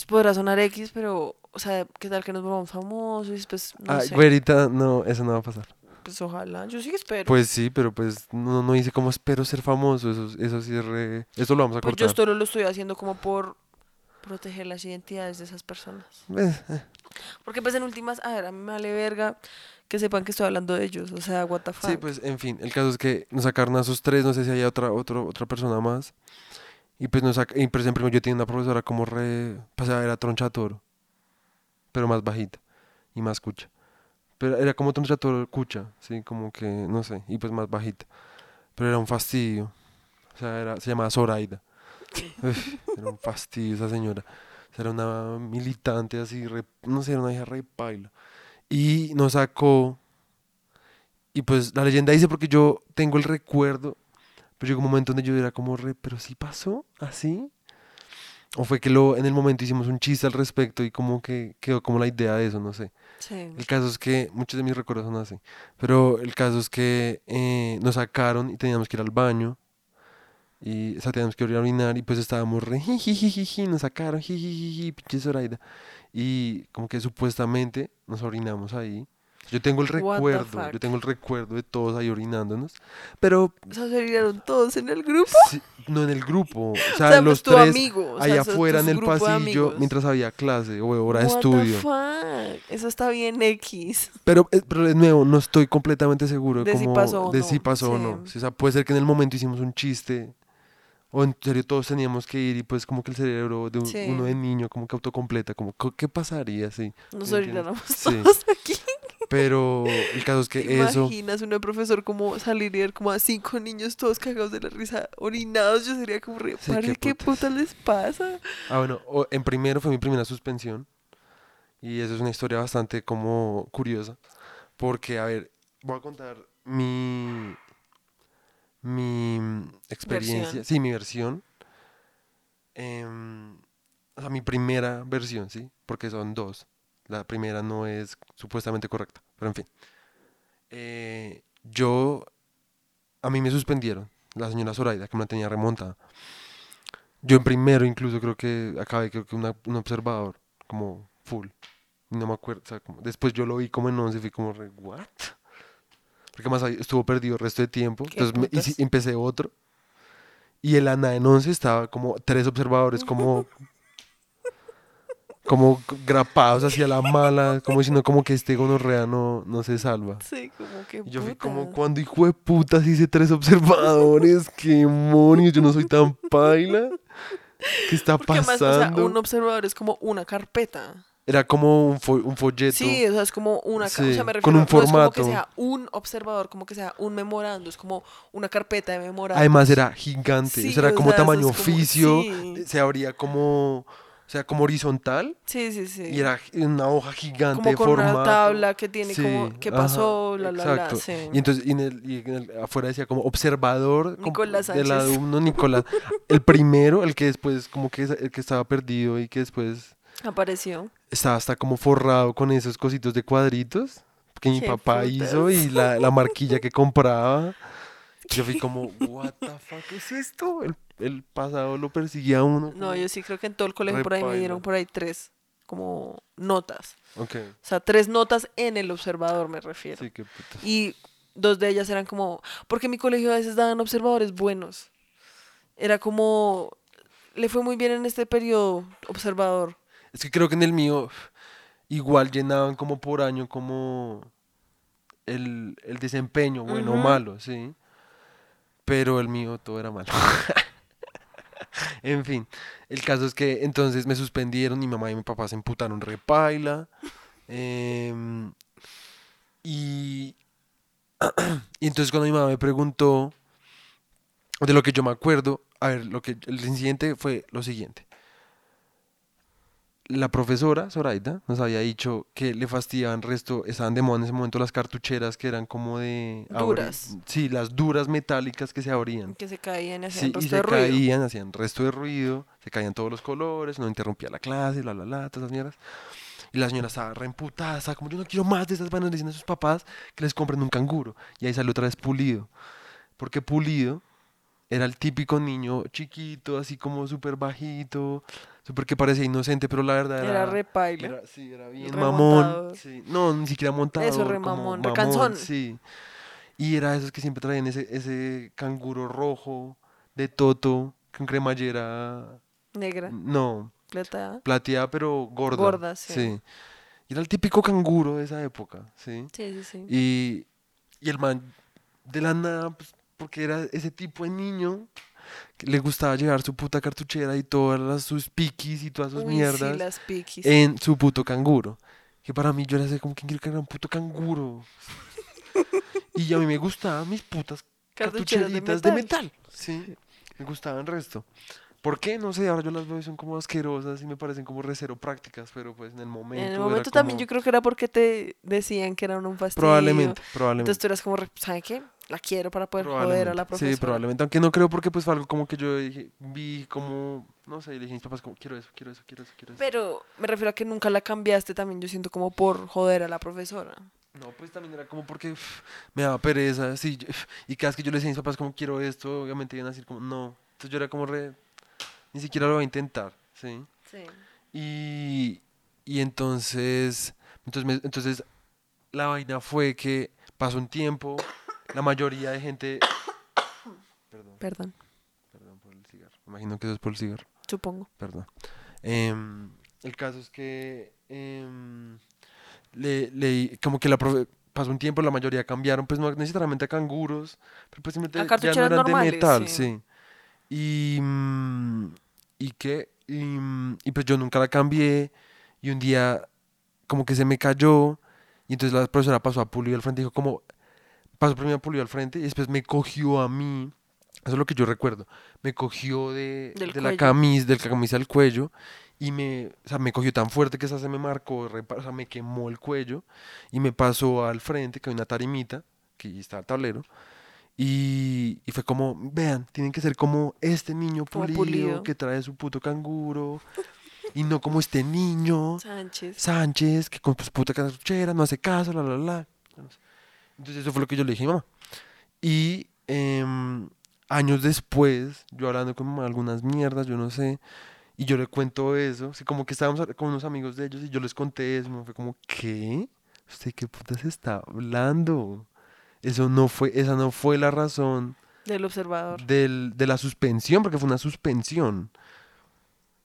podrá sonar X, pero, o sea, ¿qué tal que nos volvamos famosos? Y después, no Ay, sé, güerita, no, eso no va a pasar. Pues ojalá, yo sí espero. Pues sí, pero pues no, no dice cómo espero ser famoso, eso, eso sí es re... Eso lo vamos a Pues yo cortar. esto lo estoy haciendo como por proteger las identidades de esas personas. Eh, eh, Porque pues en últimas, a ver, a mí me vale verga que sepan que estoy hablando de ellos, o sea, what the fuck. Sí, pues en fin, el caso es que nos sacaron a esos tres, no sé si hay otra, otro, otra persona más. Y pues nos saca, y pues en primer yo tenía una profesora como re, pues era troncha toro, pero más bajita y más cucha. Pero era como troncha toro cucha, sí, como que, no sé, y pues más bajita. Pero era un fastidio. O sea, era, se llamaba Zoraida. Uf, era un fastidio esa señora. O sea, era una militante así, re- no sé, era una hija re paila. Y nos sacó y pues la leyenda dice porque yo tengo el recuerdo, pero llegó un momento donde yo era como re, pero sí pasó así. O fue que lo, en el momento hicimos un chiste al respecto y como que quedó como la idea de eso, no sé. Sí. El caso es que muchos de mis recuerdos son así. Pero el caso es que eh, nos sacaron y teníamos que ir al baño. Y o sea, teníamos que ir a orinar y pues estábamos re jijijiji, nos sacaron, jijijiji, pinche Zoraida. Y como que supuestamente nos orinamos ahí. Yo tengo el What the recuerdo, yo tengo el recuerdo de todos ahí orinándonos. Pero O sea, se rieron todos en el grupo. sí, no en el grupo. O O sea, los pues tu tres amigo. o sea, allá sos- afuera en el pasillo mientras había clase o hora de What the estudio. fuck? Eso está bien X. Pero, eh, pero de nuevo, no estoy completamente seguro De si como pasó o de no, si pasó o no. O sea, puede ser que en el momento hicimos un chiste. O en serio todos teníamos que ir y pues como que el cerebro de un- Sí. uno de niño como que autocompleta, como co- ¿qué pasaría si? Nos orináramos todos aquí. Pero el caso es que ¿Te eso, imaginas una profesor como salir y ver como a cinco niños todos cagados de la risa, orinados? Yo sería como, re, Sí, "Parce, qué ¿qué putas". puta les pasa? ah bueno, en primero fue mi primera suspensión y eso es una historia bastante como curiosa, porque a ver, voy a contar mi mi experiencia, Versión. sí, mi versión. Em, o sea, mi primera versión, ¿sí? Porque son dos. La primera no es supuestamente correcta, pero en fin. Eh, yo, a mí me suspendieron, la señora Zoraida, que me la tenía remontada. Yo en primero incluso creo que acabé, creo que una- un observador, como full. No me acuerdo, o sea, como- después yo lo vi como en 11 y fui como, re, ¿what? Porque más estuvo perdido el resto de tiempo. ¿Qué Entonces me- empecé otro. Y el ANA en 11 estaba como tres observadores, como, como grapados hacia la mala, como diciendo como que este gonorrea no, no se salva. Sí, como que. Y yo fui como, cuando hijo de puta hice tres observadores, qué demonios, yo no soy tan paila. ¿Qué está Porque además, pasando? o sea, un observador es como una carpeta. Era como un, fo- un folleto. Sí, o sea, es como una. ca- o Sí, sea, me refiero, con un no es como formato. que sea un observador, como que sea un memorando, es como una carpeta de memorando. Además era gigante, Sí, o sea, era como sea, tamaño es como- oficio, sí. se abría como, sea, como horizontal Sí, sí, sí. y era una hoja gigante como con formato. una tabla que tiene Sí, como qué pasó, la, la, la. exacto. Sí. Y entonces y en el, y en el- afuera decía como observador Nicolás del Sánchez. alumno Nicolás. El primero, el que después como que el que estaba perdido y que después Apareció. estaba hasta como forrado con esos cositos de cuadritos que mi papá hizo y la, la marquilla que compraba. Yo fui como, what the fuck es esto? El, el pasado lo perseguía a uno. No, yo sí creo que en todo el colegio por ahí me dieron por ahí tres como notas. Ok, O sea, tres notas en el observador me refiero. sí, qué putas. Y dos de ellas eran como, porque en mi colegio a veces daban observadores buenos. Era como, le fue muy bien en este periodo observador. Es que creo que en el mío igual llenaban como por año como el, el desempeño, bueno o malo, sí. Pero el mío todo era malo. en fin, el caso es que entonces me suspendieron, mi mamá y mi papá se emputaron repaila. em, y, y entonces cuando mi mamá me preguntó, de lo que yo me acuerdo, a ver, lo que el incidente fue lo siguiente la profesora Zoraida nos había dicho que le fastidiaban resto, estaban de moda en ese momento las cartucheras que eran como de... Duras. sí, las duras metálicas que se abrían. Que se caían y Sí, hacían y se de ruido. caían, hacían resto de ruido, se caían todos los colores, no interrumpía la clase, la la la, todas esas mierdas. Y la señora estaba reemputada, estaba como yo no quiero más de esas vainas, diciendo a sus papás que les compren un canguro. Y ahí salió otra vez Pulido. Porque Pulido era el típico niño chiquito, así como súper bajito, súper que parecía inocente, pero la verdad era... Era re paila. Era, sí, era bien mamón. Sí. No, ni siquiera montado. Eso, re mamón, recanzón. Sí. Y era esos que siempre traían ese, ese canguro rojo de Toto con cremallera. Negra, No, plateada. plateada, pero gorda. Gorda, sí. Y era el típico canguro de esa época, ¿sí? Sí, sí, sí. Y, y el man, de la nada, pues, porque era ese tipo de niño le gustaba llevar su puta cartuchera y todas las, sus piquis y todas sus Uy, mierdas sí, las piquis. en su puto canguro. Que para mí yo era así como que quiero cargar un puto canguro. y a mí me gustaban mis putas Cartucheras de cartucheritas de metal. metal. Sí, me gustaban el resto. ¿Por qué? No sé, ahora yo las veo y son como asquerosas y me parecen como recero prácticas, pero pues en el momento. En el era momento también como- yo creo que era porque te decían que eran un fastidio. Probablemente, probablemente. Entonces tú eras como, re- ¿sabe qué? La quiero para poder joder a la profesora. Sí, probablemente. Aunque no creo porque pues fue algo como que yo dije- vi como, no sé, y le dije a mis papás como, quiero eso, quiero eso, quiero eso, quiero eso. Pero me refiero a que nunca la cambiaste también, yo siento como por joder a la profesora. No, pues también era como porque me daba pereza, sí, y cada vez que yo le decía a mis papás como quiero esto, obviamente iban a decir como no, entonces yo era como re, ni siquiera lo voy a intentar, ¿sí? Sí. Y, y entonces, entonces, me- entonces la vaina fue que pasó un tiempo, la mayoría de gente, perdón, Perdón, perdón por el cigarro, me imagino que eso es por el cigarro. supongo. Perdón. Em, el caso es que em, le, le- como que la profe- pasó un tiempo, la mayoría cambiaron, pues no necesariamente a canguros, pero pues simplemente A ya no eran normales, de metal, sí. sí. Y, mm, y que, y, mm, y pues yo nunca la cambié, y un día como que se me cayó, y entonces la profesora pasó a Pulido al frente dijo como, pasó primero a Pulido al frente, y después me cogió a mí, eso es lo que yo recuerdo, me cogió de, Del de la camisa, de la camisa al cuello, y me, o sea, me cogió tan fuerte que esa se me marcó, o sea, me quemó el cuello, y me pasó al frente, que hay una tarimita, que está el tablero, y, y fue como, vean, tienen que ser como este niño pulido, Pulido. que trae su puto canguro, y no como este niño Sánchez. Sánchez, que con su puta cartuchera no hace caso, la, la, la. Entonces eso fue lo que yo le dije a mi mamá. Y em, años después, yo hablando con algunas mierdas, yo no sé, y yo le cuento eso, así como que estábamos con unos amigos de ellos y yo les conté eso, mamá fue como, ¿qué? ¿Usted qué puta se está hablando? Eso no fue, esa no fue la razón Del observador. del, de la suspensión, porque fue una suspensión.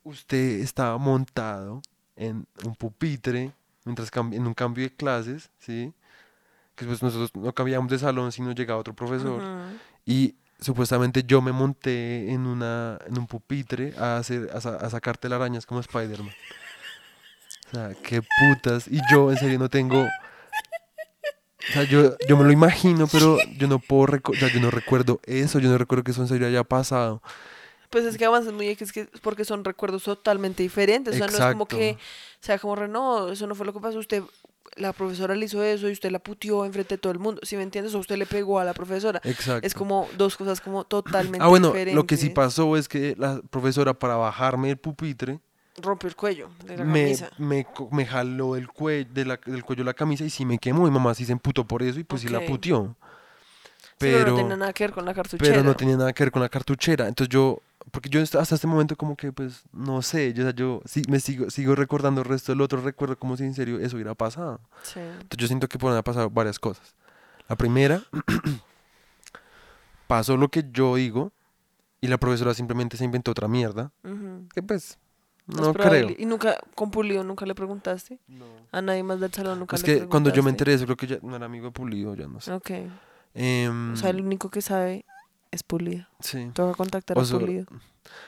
Usted estaba montado en un pupitre, mientras en un cambio de clases, ¿sí? Que pues nosotros no cambiamos de salón, sino llegaba otro profesor. Y supuestamente yo me monté en una en un pupitre a hacer a, a sacar telarañas como Spider-Man. O sea, qué putas. Y yo en serio no tengo o sea, yo, yo me lo imagino, pero yo no puedo reco- o sea, yo no recuerdo eso, yo no recuerdo que eso en serio haya pasado. Pues es que avanzas muy X, que es porque son recuerdos totalmente diferentes. O sea, no es como Exacto. que sea como re, no, eso no fue lo que pasó. Usted, la profesora le hizo eso y usted la puteó enfrente de todo el mundo. Si me entiendes, o usted le pegó a la profesora. Exacto. Es como dos cosas como totalmente Ah, bueno, diferentes. lo que sí pasó es que la profesora para bajarme del pupitre Rompió el cuello de la me, camisa. me, me jaló el cuello, de la- del cuello la camisa y sí me quemó. Mi mamá sí se emputó por eso y pues sí la Ok. puteó. Sí, pero, Pero, no tenía nada que ver con la cartuchera. pero no tenía nada que ver con la cartuchera. Entonces yo, porque yo hasta este momento como que pues no sé, yo, o sea, yo sí, me sigo, sigo recordando el resto del otro recuerdo como si en serio eso hubiera pasado. Sí. Entonces yo siento que pueden haber pasado varias cosas. La primera, pasó lo que yo digo y la profesora simplemente se inventó otra mierda. Ujú. Que pues, Es no creo. Y nunca, con Pulido, nunca le preguntaste. A nadie más del salón nunca Es le que cuando yo me enteré de eso, creo que ya no era amigo de Pulido, ya no sé. Ok. Em, O sea, el único que sabe es Pulido. sí. Tengo que contactar O a Pulido.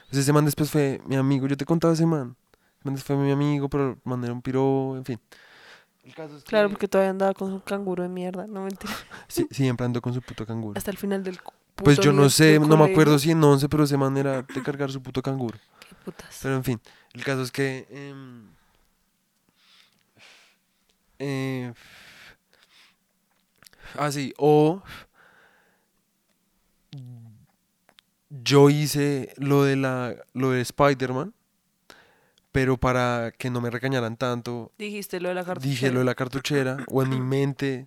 Pues ese man después fue mi amigo, yo te contaba ese man. Ese man después fue mi amigo, pero el man era un piro, en fin. El caso es Claro, que porque todavía andaba con su canguro de mierda. No mentira. sí- siempre ando con su puto canguro. Hasta el final del Pues yo no sé, no me acuerdo si en 11, pero ese man era de cargar su puto canguro. Qué putas. Pero en fin, el caso es que... em, eh, ah, sí, o... Yo hice lo de la lo de Spider-Man, pero para que no me regañaran tanto, Dijiste lo de la cartuchera. dije lo de la cartuchera, o en mi mente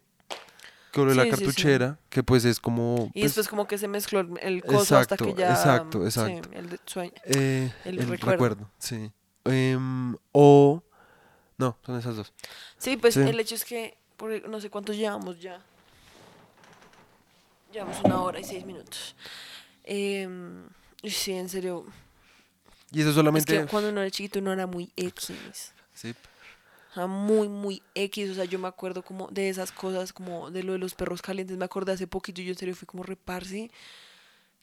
la Sí, sí, sí. cartuchera, que pues es como... Y pues, después como que se mezcló el- coso hasta que Exacto, ya... exacto, exacto. el sueño. Eh, El el, recuerdo. recuerdo. sí. Em, o... No, son esas dos. Sí, pues el hecho es que... por- no sé cuántos llevamos ya. Llevamos una hora y seis minutos. Em, y sí, en serio. Y eso Es solamente... que cuando uno era chiquito uno era muy X. Sí. Muy, muy X. O sea, yo me acuerdo como de esas cosas, como de lo de los perros calientes. Me acordé hace poquito yo en serio fui como reparse.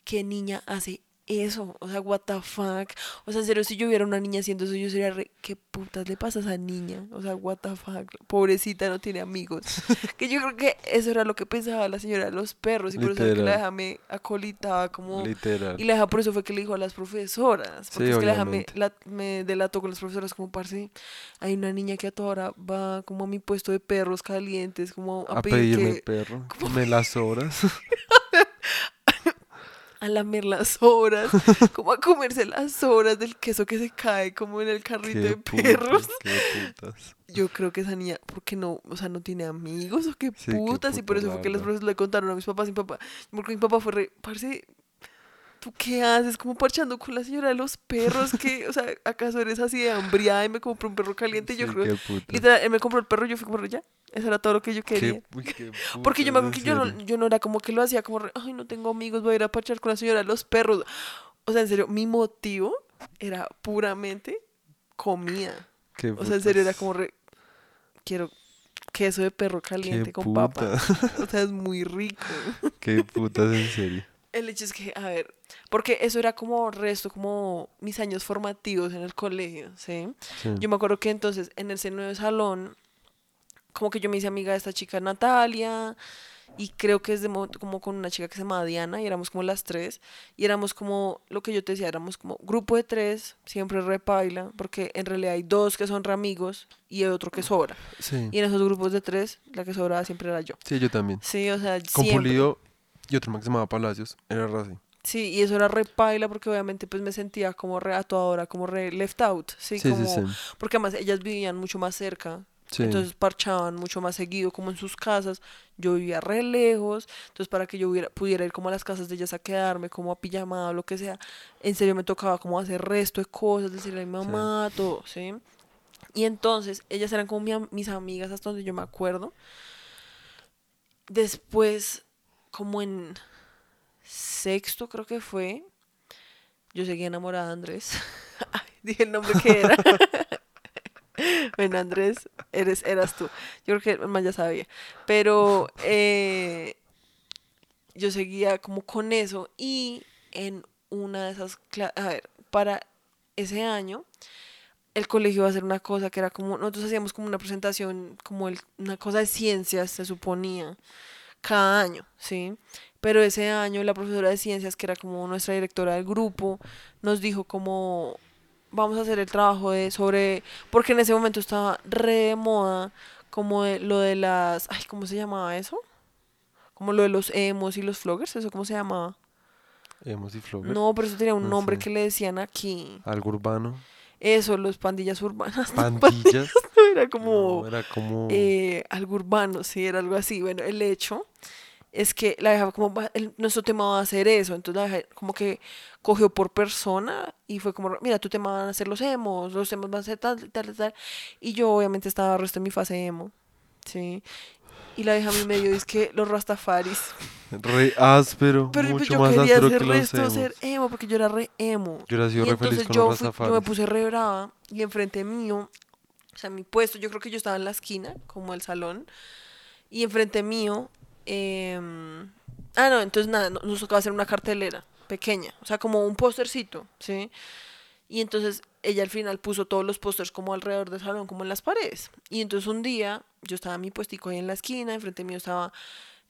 ¿Qué niña hace eso? O sea, what the fuck. O sea, serio, si yo viera una niña haciendo eso, yo sería re, ¿qué putas le pasa a esa niña? O sea, what the fuck. Pobrecita, no tiene amigos. que yo creo que eso era lo que pensaba la señora de los perros. Y por eso era que la Literal. deja me acolitaba como... Literal. Y la deja por eso fue que le dijo a las profesoras. Porque Sí, es que la deja me, la- me delató con las profesoras como, parce, hay una niña que a toda hora va como a mi puesto de perros calientes, como a, A pedir pedirme que- perro. Me las horas. a lamer las horas, como a comerse las horas del queso que se cae como en el carrito de perros. putas, qué putas. Yo creo que esa niña, porque no, o sea, no tiene amigos o qué Sí, qué putas, y por eso fue que las verdad. profesoras le contaron a mis papás y mi papá, porque mi papá fue re, parce, ¿tú qué haces? Como parchando con la señora de los perros, que, o sea, ¿acaso eres así de hambriada y me compró un perro caliente? yo Sí, creo, qué putas. literal, él me compró el perro y yo fui como, ya, eso era todo lo que yo quería. Qué, Porque yo me acuerdo que yo no, yo no era como que lo hacía como, ay, no tengo amigos, voy a ir a parchar con la señora de los perros. O sea, en serio, mi motivo era puramente comida. Qué O sea, en serio, era como re, quiero queso de perro caliente con papa. putas. O sea, es muy rico. Qué putas, en serio. El hecho es que, a ver, porque eso era como resto, como mis años formativos en el colegio, ¿sí? Sí. Yo me acuerdo que entonces en ese nuevo salón, como que yo me hice amiga de esta chica Natalia, y creo que es de mo- como con una chica que se llama Diana, y éramos como las tres, y éramos como, lo que yo te decía, éramos como grupo de tres, siempre repaila, porque en realidad hay dos que son amigos y hay otro que sobra. Sí. Y en esos grupos de tres, la que sobraba siempre era yo. Sí, yo también. Sí, o sea, Con siempre. Pulido y otro man que se llamaba Palacios. Era así. Sí, y eso era re paila porque obviamente pues me sentía como re a toda hora, como re left out, sí, como sí. porque además ellas vivían mucho más cerca, entonces parchaban mucho más seguido como en sus casas, yo vivía re lejos, entonces para que yo hubiera- pudiera ir como a las casas de ellas a quedarme, como a pijamada o lo que sea, en serio me tocaba como hacer resto de cosas, decirle a mi mamá, todo, ¿sí? Y entonces ellas eran como mi mis amigas hasta donde yo me acuerdo. Después, como en sexto creo que fue, yo seguía enamorada de Andrés. Dije el nombre que era. Bueno, Andrés, eres, eras tú. Yo creo que man ya sabía. Pero eh, yo seguía como con eso y en una de esas clases, a ver, para ese año el colegio iba a hacer una cosa que era como, nosotros hacíamos como una presentación, como el- una cosa de ciencias, se suponía, cada año, ¿sí? Pero ese año la profesora de ciencias, que era como nuestra directora del grupo, nos dijo como, vamos a hacer el trabajo de sobre, porque en ese momento estaba re de moda, como de- lo de las, ay, ¿cómo se llamaba eso? Como lo de los emos y los floggers, ¿eso cómo se llamaba? Hemos y Flover. No, pero eso tenía un No nombre sé. que le decían aquí. Algo urbano. Eso, los pandillas urbanas. no, Pandillas. era como No, era como. eh, algo urbano, sí, era algo así. Bueno, el hecho es que la dejaba como, el- nuestro tema va a ser eso, entonces la dejé como que cogió por persona y fue como, mira, tu tema van a ser los emos, los emos van a ser tal, tal, tal. Y yo obviamente estaba resto en mi fase emo, ¿sí? Y la dejé a mi medio, es que los rastafaris. Re áspero. Pero pues, mucho yo más quería áspero ser que resto ser emo, porque yo era re emo. Yo hubiera sido Y re feliz entonces con yo, los fui- yo me puse re brava y enfrente mío, o sea, mi puesto, yo creo que yo estaba en la esquina, como el salón, y enfrente mío, em, ah, no, entonces nada, no- nos tocaba hacer una cartelera pequeña, o sea, como un póstercito, ¿sí? Y entonces ella al final puso todos los pósters como alrededor del salón, como en las paredes. Y entonces un día yo estaba en mi puestico ahí en la esquina, enfrente mío estaba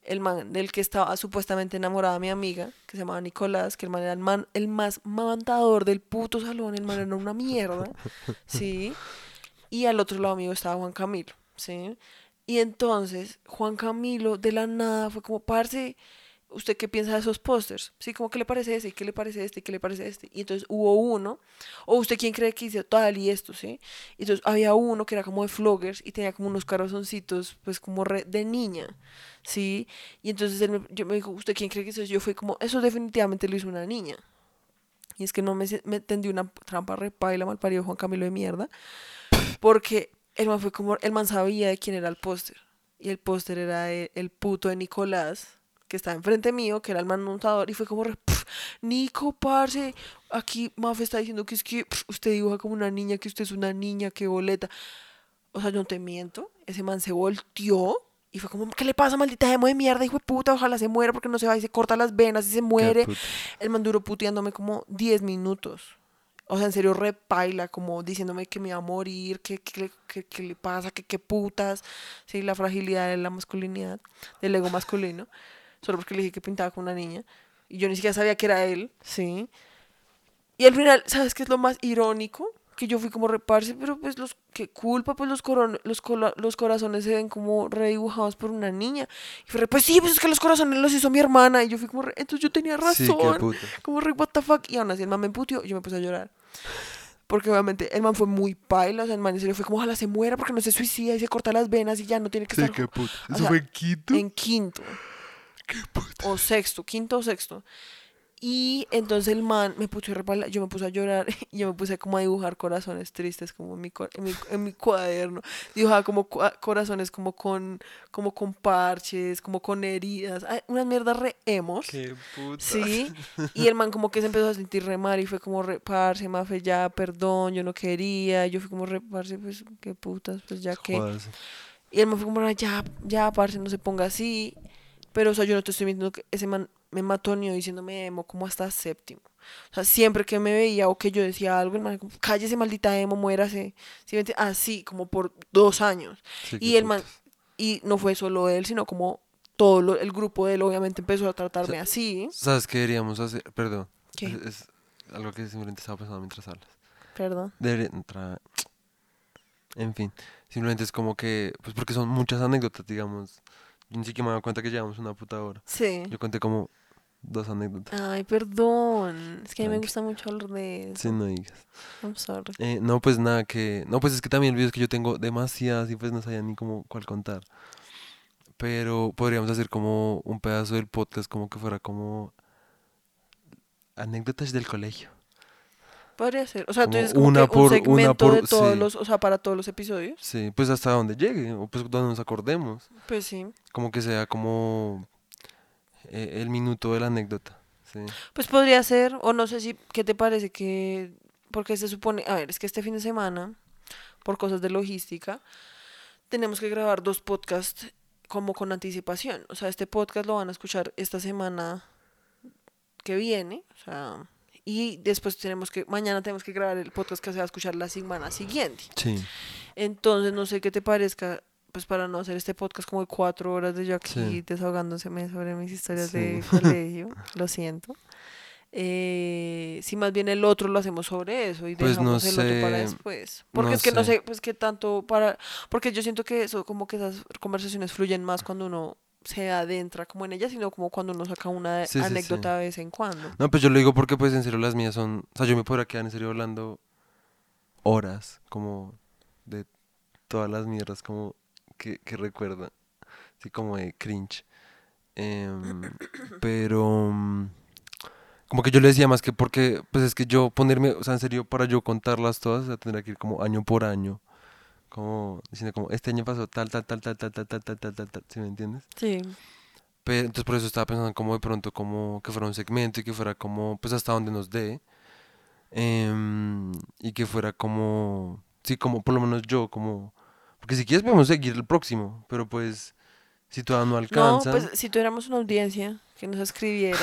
el man del que estaba supuestamente enamorada mi amiga, que se llamaba Nicolás, que el man era el, man, el más mamantador del puto salón, el man era una mierda, ¿sí? Y al otro lado mío estaba Juan Camilo, ¿sí? Y entonces Juan Camilo de la nada fue como, parce, ¿usted qué piensa de esos pósters? Sí, como, ¿qué le parece este? ¿Y qué le parece este? ¿Y qué le parece este? Y entonces hubo uno, o usted quién cree que hizo tal y esto, ¿sí? Y entonces había uno que era como de floggers y tenía como unos corazoncitos, pues como re- de niña, ¿sí? Y entonces él me, yo me dijo, ¿usted quién cree que hizo eso? Yo fui como, eso definitivamente lo hizo una niña. Y es que no me, me tendí una trampa repaila mal parido Juan Camilo de mierda. Porque el man fue como, el man sabía de quién era el póster. Y el póster era el puto de Nicolás, que estaba enfrente mío, que era el man montador. Y fue como, re, "Pf, Nico, parce, aquí Mafe está diciendo que es que pf, usted dibuja como una niña, que usted es una niña, que boleta. O sea, yo no te miento. Ese man se volteó y fue como, ¿qué le pasa, maldita demo de mierda, hijo de puta? Ojalá se muera porque no se va y se corta las venas y se muere. El man duró puteándome como 10 minutos. O sea, en serio, repaila, como diciéndome que me iba a morir, que qué que, que le pasa, que qué putas. Sí, la fragilidad de la masculinidad, del ego masculino. Solo porque le dije que pintaba con una niña. Y yo ni siquiera sabía que era él, sí. Y al final, ¿sabes qué es lo más irónico? Que yo fui como reparse, pero pues los, qué culpa, pues los, coron- los, cola- los corazones se ven como redibujados por una niña. Y fue pues sí, pues es que los corazones los hizo mi hermana. Y yo fui como, re, entonces yo tenía razón. Sí, qué puta. Como re, what the fuck. Y aún así el man me emputió y yo me puse a llorar. Porque obviamente el man fue muy paila. O sea, el man en serio fue como, ojalá se muera porque no se suicida y se corta las venas y ya no tiene que Sí, estar qué puta. o ¿Eso sea, fue en quinto? en quinto. O sexto, quinto o sexto. Y entonces el man me puso a yo me puse a llorar y yo me puse como a dibujar corazones tristes como en mi, en mi, en mi cuaderno. Dibujaba como corazones como con, como con parches, como con heridas. Ay, unas mierdas re emos. Qué puta. Sí, y el man como que se empezó a sentir re mal y fue como re, parce, mafe, ya, perdón, yo no quería. Y yo fui como re, parce, pues, qué putas, pues ya que. Y él me fue como, "Ay, ya, ya, parce, no se ponga así. Pero, o sea, yo no te estoy mintiendo que ese man me mató ni diciéndome emo como hasta séptimo. O sea, siempre que me veía o que yo decía algo, el man como, cállese, maldita emo, muérase. ¿Sí? Así, como por dos años. Sí, Y el man, y no fue solo él, sino como todo lo- el grupo de él obviamente empezó a tratarme así. ¿Sabes qué deberíamos hacer? Perdón. ¿Qué? Es, es algo que simplemente estaba pensando mientras hablas. Perdón. Debería entrar. En fin. Simplemente es como que. Pues porque son muchas anécdotas, digamos. Yo ni siquiera me he dado cuenta que llevamos una puta hora. Sí. Yo conté como dos anécdotas. Ay, perdón. Es que a mí me gusta mucho hablar de eso. Sí, no digas. I'm sorry. Eh, no, pues nada, que. No, pues es que también el video es que yo tengo demasiadas y pues no sabía ni cómo cuál contar. Pero podríamos hacer como un pedazo del podcast, como que fuera como. Anécdotas del colegio. Podría ser. O sea, tú Como dices como una que por- un una segmento por- de todos sí. los, o sea, para todos los episodios. Sí, pues hasta donde llegue, o pues donde nos acordemos. Pues sí. Como que sea como. eh, el minuto de la anécdota. Sí. Pues podría ser, o no sé si, ¿qué te parece que, porque se supone, a ver, es que este fin de semana, por cosas de logística, tenemos que grabar dos podcasts como con anticipación. O sea, este podcast lo van a escuchar esta semana que viene, o sea, y después tenemos que, mañana tenemos que grabar el podcast que se va a escuchar la semana siguiente. Sí. Entonces, no sé qué te parezca, pues para no hacer este podcast como de cuatro horas de yo aquí Sí. desahogándoseme sobre mis historias Sí. de colegio, lo siento. Eh, si más bien el otro lo hacemos sobre eso y Pues no dejamos el otro para sé, después. Porque no es que no sé. sé, pues que tanto para, porque yo siento que eso, como que esas conversaciones fluyen más cuando uno se adentra como en ellas, sino como cuando uno saca una Sí, sí, sí. anécdota de vez en cuando. No, pues yo lo digo porque pues en serio las mías son, o sea, yo me podría quedar en serio hablando horas, como de todas las mierdas como que, que recuerda, así como de cringe. Em, pero mm, como que yo le decía más que porque, pues es que yo ponerme, o sea, en serio, para yo contarlas todas, o sea, tendría que ir como año por año, como diciendo como, este año pasó tal, tal, tal, tal, tal, tal, tal, tal, tal, tal, tal, ¿sí me entiendes? Sí. Pero, entonces por eso estaba pensando como de pronto como que fuera un segmento y que fuera como pues hasta donde nos dé em, y que fuera como sí como por lo menos yo como porque si quieres podemos seguir el próximo pero pues si todavía no No, alcanza pues si tuviéramos una audiencia que nos escribiera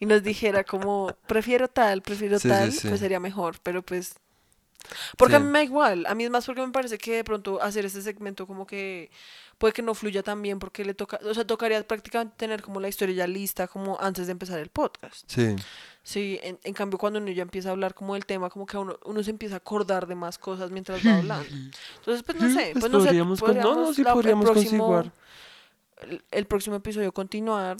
y nos dijera como prefiero tal, prefiero Sí, sí, tal, sí. pues sería mejor, pero pues porque a mí me da igual, a mí es más porque me parece que de pronto hacer este segmento como que puede que no fluya tan bien porque le toca, o sea, tocaría prácticamente tener como la historia ya lista como antes de empezar el podcast. sí Sí, en, en cambio cuando uno ya empieza a hablar como del tema, como que uno, uno se empieza a acordar de más cosas mientras va hablando. Entonces, pues no sé, pues pues no sé, podríamos con- no, no, sí la- el podríamos próximo- el, el próximo episodio continuar,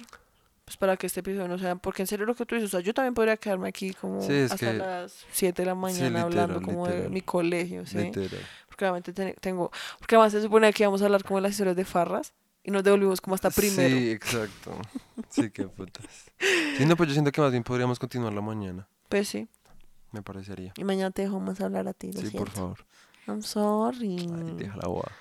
pues para que este episodio no sea, porque en serio lo que tú dices, o sea, yo también podría quedarme aquí como Sí, hasta que- las 7 de la mañana hablando literal, como de mi colegio, ¿sí? literal. Porque obviamente ten- tengo, porque además se supone que íbamos a hablar como de las historias de farras y nos devolvimos como hasta primero. sí exacto. Sí qué putas. Sí no pues yo siento que más bien podríamos continuar la mañana. Pues sí, me parecería. Y mañana te dejo más hablar a ti, lo sí siento. por favor. I'm sorry. Ay, deja la boda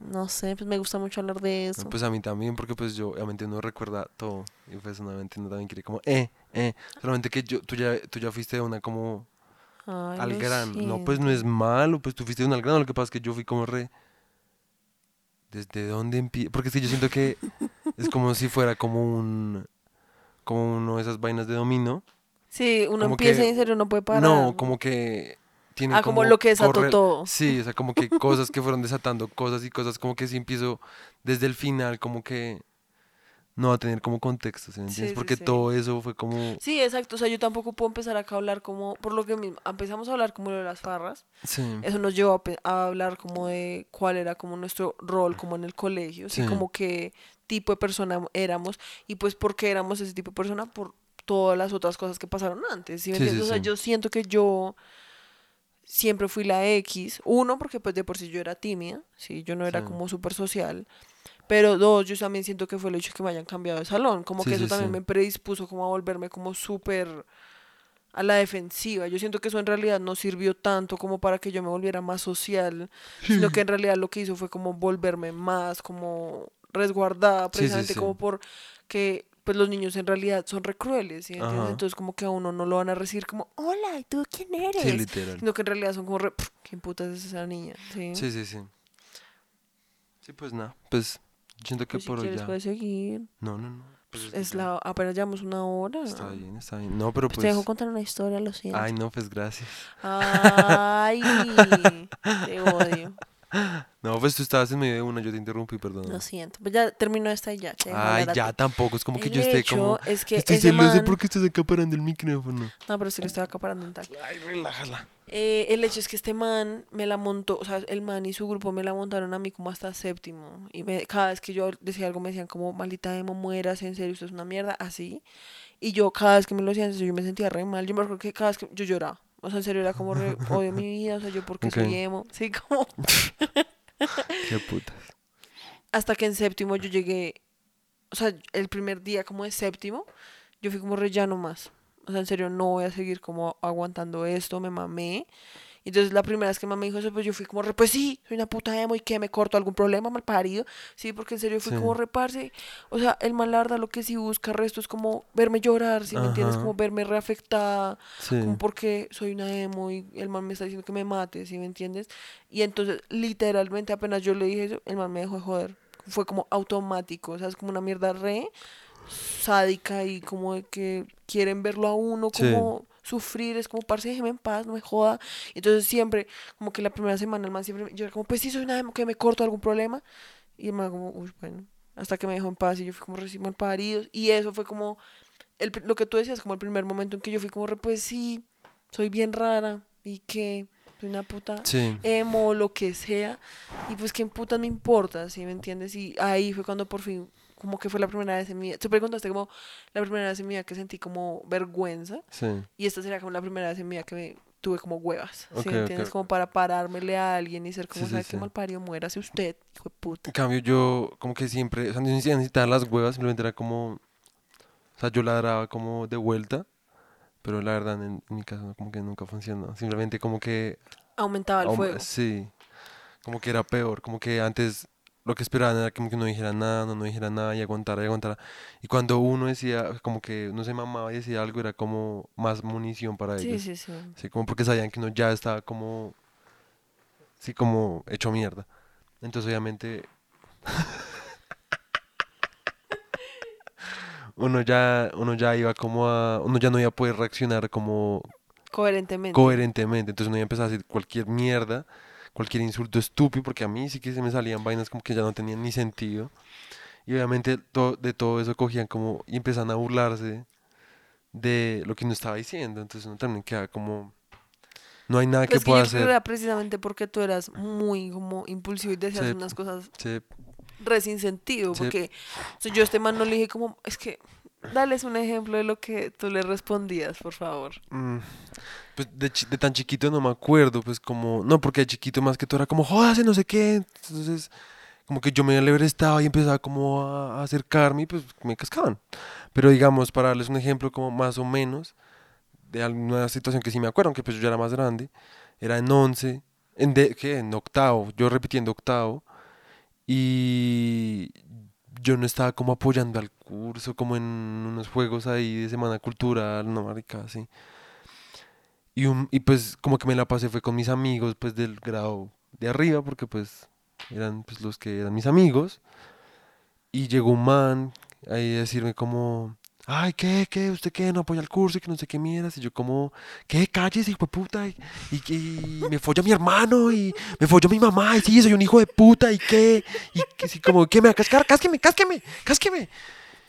No sé, pues me gusta mucho hablar de eso. Pues a mí también, porque pues yo obviamente uno recuerda todo. Y pues obviamente uno también quiere como, eh, eh. Solamente que yo, tú ya, tú ya fuiste de una como Ay, al lo grano. No, pues no es malo, pues tú fuiste de una al grano. Lo que pasa es que yo fui como re... ¿Desde dónde empiezo? Porque es que yo siento que es como si fuera como un... Como uno de esas vainas de dominó. Sí, uno como empieza que- y en serio no puede parar. No, como que... Tiene Ah, como lo que desató corre- todo. Sí, o sea, como que cosas que fueron desatando cosas y cosas como que si empiezo desde el final, como que no va a tener como contexto, ¿sí me entiendes? sí, Porque sí. todo eso fue como... Sí, exacto. O sea, yo tampoco puedo empezar acá a hablar como, por lo que mismo, empezamos a hablar como de las farras. Sí, Eso nos llevó a, a hablar como de cuál era como nuestro rol como en el colegio, ¿sí? Como qué tipo de persona éramos y pues por qué éramos ese tipo de persona por todas las otras cosas que pasaron antes, ¿sí me entiendes? O sea, yo siento que yo siempre fui la X, uno, porque pues de por sí yo era tímida, ¿sí? Yo no era Sí. como súper social, pero dos, yo también siento que fue el hecho de que me hayan cambiado de salón, como Sí, que eso sí, también me predispuso como a volverme como súper a la defensiva. Yo siento que eso en realidad no sirvió tanto como para que yo me volviera más social, sino que en realidad lo que hizo fue como volverme más como resguardada, precisamente como por que pues los niños en realidad son re crueles, ¿sí entiendes? Entonces como que a uno no lo van a recibir como, hola, ¿y tú quién eres? sí, literal. sino que en realidad son como re, "Pff, ¿quién putas es esa niña? Sí, Sí, sí, sí. Sí, pues nada, pues siento que Pues si por hoy quieres ya... puedes seguir. No, no, no. Pues es que Es ya la, apenas llevamos una hora. Está bien, está bien. No, pero Pues pues... te dejo contar una historia, lo siento. Ay, no, pues gracias. Ay, te odio. No, pues tú estabas en medio de una, yo te interrumpí, perdón. Lo siento. Pues ya terminó esta y ya. dejo Ay, ya ti. tampoco, es como que El yo esté hecho como... es que Estoy celoso man- porque estás acaparando el micrófono. No, pero sí lo estaba acaparando en tal. Ay, relájala. Eh, el hecho es que este man me la montó, o sea, el man y su grupo me la montaron a mí como hasta séptimo. Y me, cada vez que yo decía algo me decían como, maldita emo, mueras, en serio, esto es una mierda, así. Y yo cada vez que me lo decían, yo me sentía re mal. Yo me acuerdo que cada vez que yo lloraba. O sea, en serio, era como re, odio mi vida, o sea, yo porque Ok. soy emo. Sí, como... Qué putas. hasta que en séptimo yo llegué, o sea, el primer día como de séptimo, yo fui como rellano más. O sea, en serio, no voy a seguir como aguantando esto, me mamé. Y entonces la primera vez que mamá me dijo eso, pues yo fui como, re, pues sí, soy una puta emo y que me corto algún problema, mal parido. Sí, porque en serio fue Sí. como reparse. O sea, el mal la verdad lo que sí busca resto es como verme llorar, si me entiendes? Como verme reafectada, Sí. como porque soy una emo y el man me está diciendo que me mate, ¿sí me entiendes? Y entonces, literalmente, apenas yo le dije eso, el man me dejó de joder. Fue como automático, o sea, es como una mierda re sádica y como de que quieren verlo a uno como sufrir, es como, parce, déjeme en paz, no me joda. Entonces siempre, como que la primera semana el man siempre, yo era como, pues sí, soy una emo, que me corto algún problema. Y el man como, uy, bueno, hasta que me dejó en paz y yo fui como recién mal paridos. Y eso fue como, el, lo que tú decías, como el primer momento en que yo fui como, pues sí, soy bien rara y que soy una puta Sí. emo lo que sea. Y pues qué puta me importa, ¿sí me entiendes? Y ahí fue cuando por fin, como que fue la primera vez en mi vida. Tú preguntaste como la primera vez en mi vida que sentí como vergüenza. Sí. Y esta sería como la primera vez en mi vida que me tuve como huevas. ¿Sí Ok, me ok. entiendes? Como para parármele a alguien y ser como, Sí, sí, ¿sabe sí. qué mal parido? Muérase usted, hijo de puta. En cambio, yo como que siempre, o sea, no necesitaba las huevas, simplemente era como, o sea, yo ladraba como de vuelta, pero la verdad en, en mi caso como que nunca funcionó. Simplemente como que, Aumentaba el aum- fuego. sí, como que era peor, como que antes lo que esperaban era como que no dijera nada, no, no dijera nada y aguantara y aguantara. Y cuando uno decía, como que no se mamaba y decía algo, era como más munición para Sí, ellos. sí, sí. Sí, como porque sabían que uno ya estaba como, sí, como hecho mierda. Entonces, obviamente, uno ya, uno ya iba como a, uno ya no iba a poder reaccionar como Coherentemente. coherentemente. Entonces uno iba a empezar a decir cualquier mierda, cualquier insulto estúpido, porque a mí sí que se me salían vainas como que ya no tenían ni sentido. Y obviamente to- de todo eso cogían como y empezaban a burlarse de lo que uno estaba diciendo. Entonces uno también queda como, no hay nada Pues que pueda yo creo que hacer. era precisamente porque tú eras muy como impulsivo y decías Sí. unas cosas Sí, re sin sentido. Sí. Porque o sea, yo a este man no le dije como, es que, dales un ejemplo de lo que tú le respondías, por favor. Mm, Pues de, de tan chiquito no me acuerdo, pues como, no, porque de chiquito más que todo era como, jódase, no sé qué. Entonces, como que yo me estaba y empezaba como a, acercarme y pues me cascaban. Pero digamos, para darles un ejemplo como más o menos de alguna situación que sí me acuerdo, aunque pues yo ya era más grande, era en 11, en, de, ¿qué? en octavo, yo repitiendo octavo, y yo no estaba como apoyando al curso, como en unos juegos ahí de semana cultural, no marica, así. Y, un, y pues como que me la pasé fue con mis amigos pues del grado de arriba, porque pues eran pues los que eran mis amigos. Y llegó un man ahí a decirme como, ay, ¿qué, qué? ¿Usted qué? ¿No apoya el curso? Y que no sé qué mierdas. Y yo como, ¿qué? Cállese, hijo de puta. Y, y, y me folló mi hermano y me folló mi mamá. Y sí, soy un hijo de puta. ¿Y qué? Y que sí, como, ¿qué me va a cascar? Cásqueme, cásqueme, cásqueme.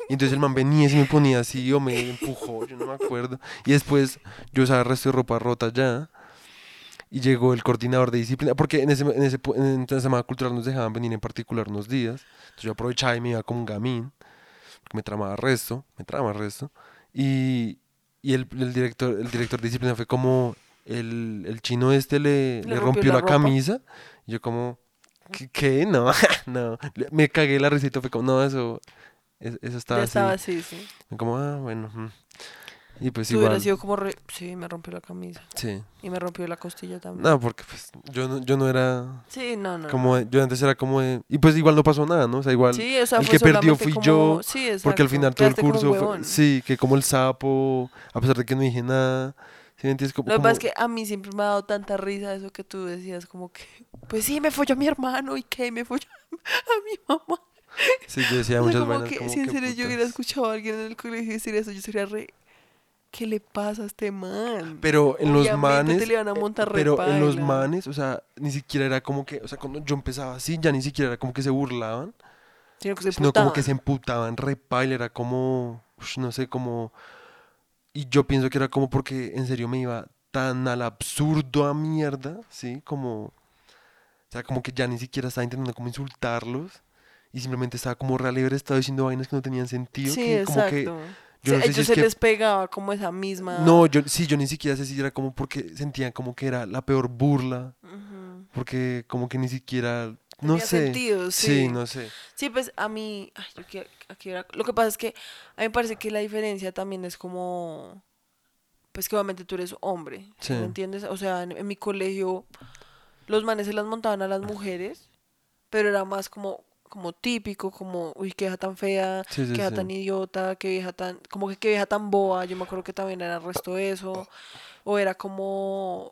Y entonces el man venía y se me ponía así o me empujó, yo no me acuerdo. Y después yo usaba el resto de ropa rota ya. Y llegó el coordinador de disciplina, porque en ese, en ese, en esa semana cultural nos dejaban venir en particular unos días. Entonces yo aprovechaba y me iba como un gamín, me tramaba resto, me trama resto. Y, y el, el director, el director de disciplina fue como, el, el chino este le, Le le rompió rompió la camisa. Y yo como, ¿qué? qué? No, no. Me cagué la risita, fue como, no, eso, es- eso estaba ya así. estaba así, sí. Como, ah, bueno. mm. Y pues igual, sido como re... Sí, me rompió la camisa. sí. Y me rompió la costilla también. No, porque pues yo no, yo no era Sí, no, no. como, no. de- yo antes era como de, y pues igual no pasó nada, ¿no? O sea, igual, Sí, o sea, el fue que perdió fui como- yo, Sí, porque al exacto, final todo el como curso fue, sí, que como el sapo, a pesar de que no dije nada, ¿sí me entiendes? Como, Lo que pasa es como- que a mí siempre me ha dado tanta risa eso que tú decías, como que, pues sí, me folló a mi hermano y que me folló a mi mamá. sí, yo decía O sea, muchas como vainas que como si en serio yo hubiera putas. escuchado a alguien en el colegio decir eso, yo sería re, ¿qué le pasa a este man? Pero en los manes, le van a eh, montar pero en los manes, o sea, ni siquiera era como que, o sea, cuando yo empezaba así, ya ni siquiera era como que se burlaban, Sino que se sino como que se emputaban re paila, era como, no sé, como... Y yo pienso que era como porque en serio me iba tan al absurdo a mierda, ¿sí? Como... O sea, como que ya ni siquiera estaba intentando como insultarlos y simplemente estaba como re alegre, estaba diciendo vainas que no tenían sentido, Sí, que como que... yo no sé ellos se que- les pegaba como esa misma... No, yo sí, yo ni siquiera sé si era como porque sentían como que era la peor burla, porque como que ni siquiera... No Tenía sé. sentido, Sí, sí. no sé. Sí, pues a mí, ay, yo aquí, aquí era- lo que pasa es que a mí me parece que la diferencia también es como, pues que obviamente tú eres hombre, ¿sí Sí. ¿me entiendes? O sea, en, en mi colegio los manes se las montaban a las mujeres, pero era más como como típico, como, uy, qué vieja tan fea, Sí, sí, qué vieja sí. tan idiota, qué vieja tan, como que qué vieja tan boba, yo me acuerdo que también era el resto de eso, o era como,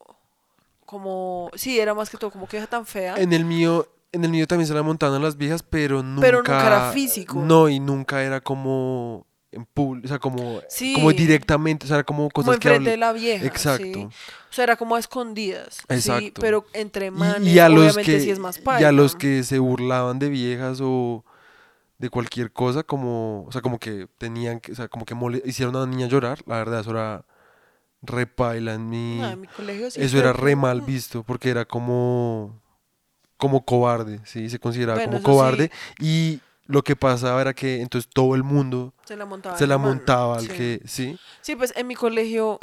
como, sí, era más que todo, como que vieja tan fea, En el mío, en el mío también se la montaban las viejas, pero nunca. Pero nunca era físico. No, y nunca era como en público, o sea, como, Sí. como directamente, o sea, como cosas que enfrente de la vieja, Exacto. ¿sí? O sea, era como a escondidas, sí, Exacto. pero entre Y- manes, y, a los obviamente que sí es más y paila. a los que se burlaban de viejas o de cualquier cosa como o sea como que tenían que o sea como que hicieron a una niña llorar la verdad eso era re paila en mi No, en mi colegio sí eso era re mal visto porque era como como cobarde sí se consideraba Bueno, como eso sí. Lo que pasaba era que entonces todo el mundo Se la montaba. se la montaba al sí. que sí Sí, pues en mi colegio,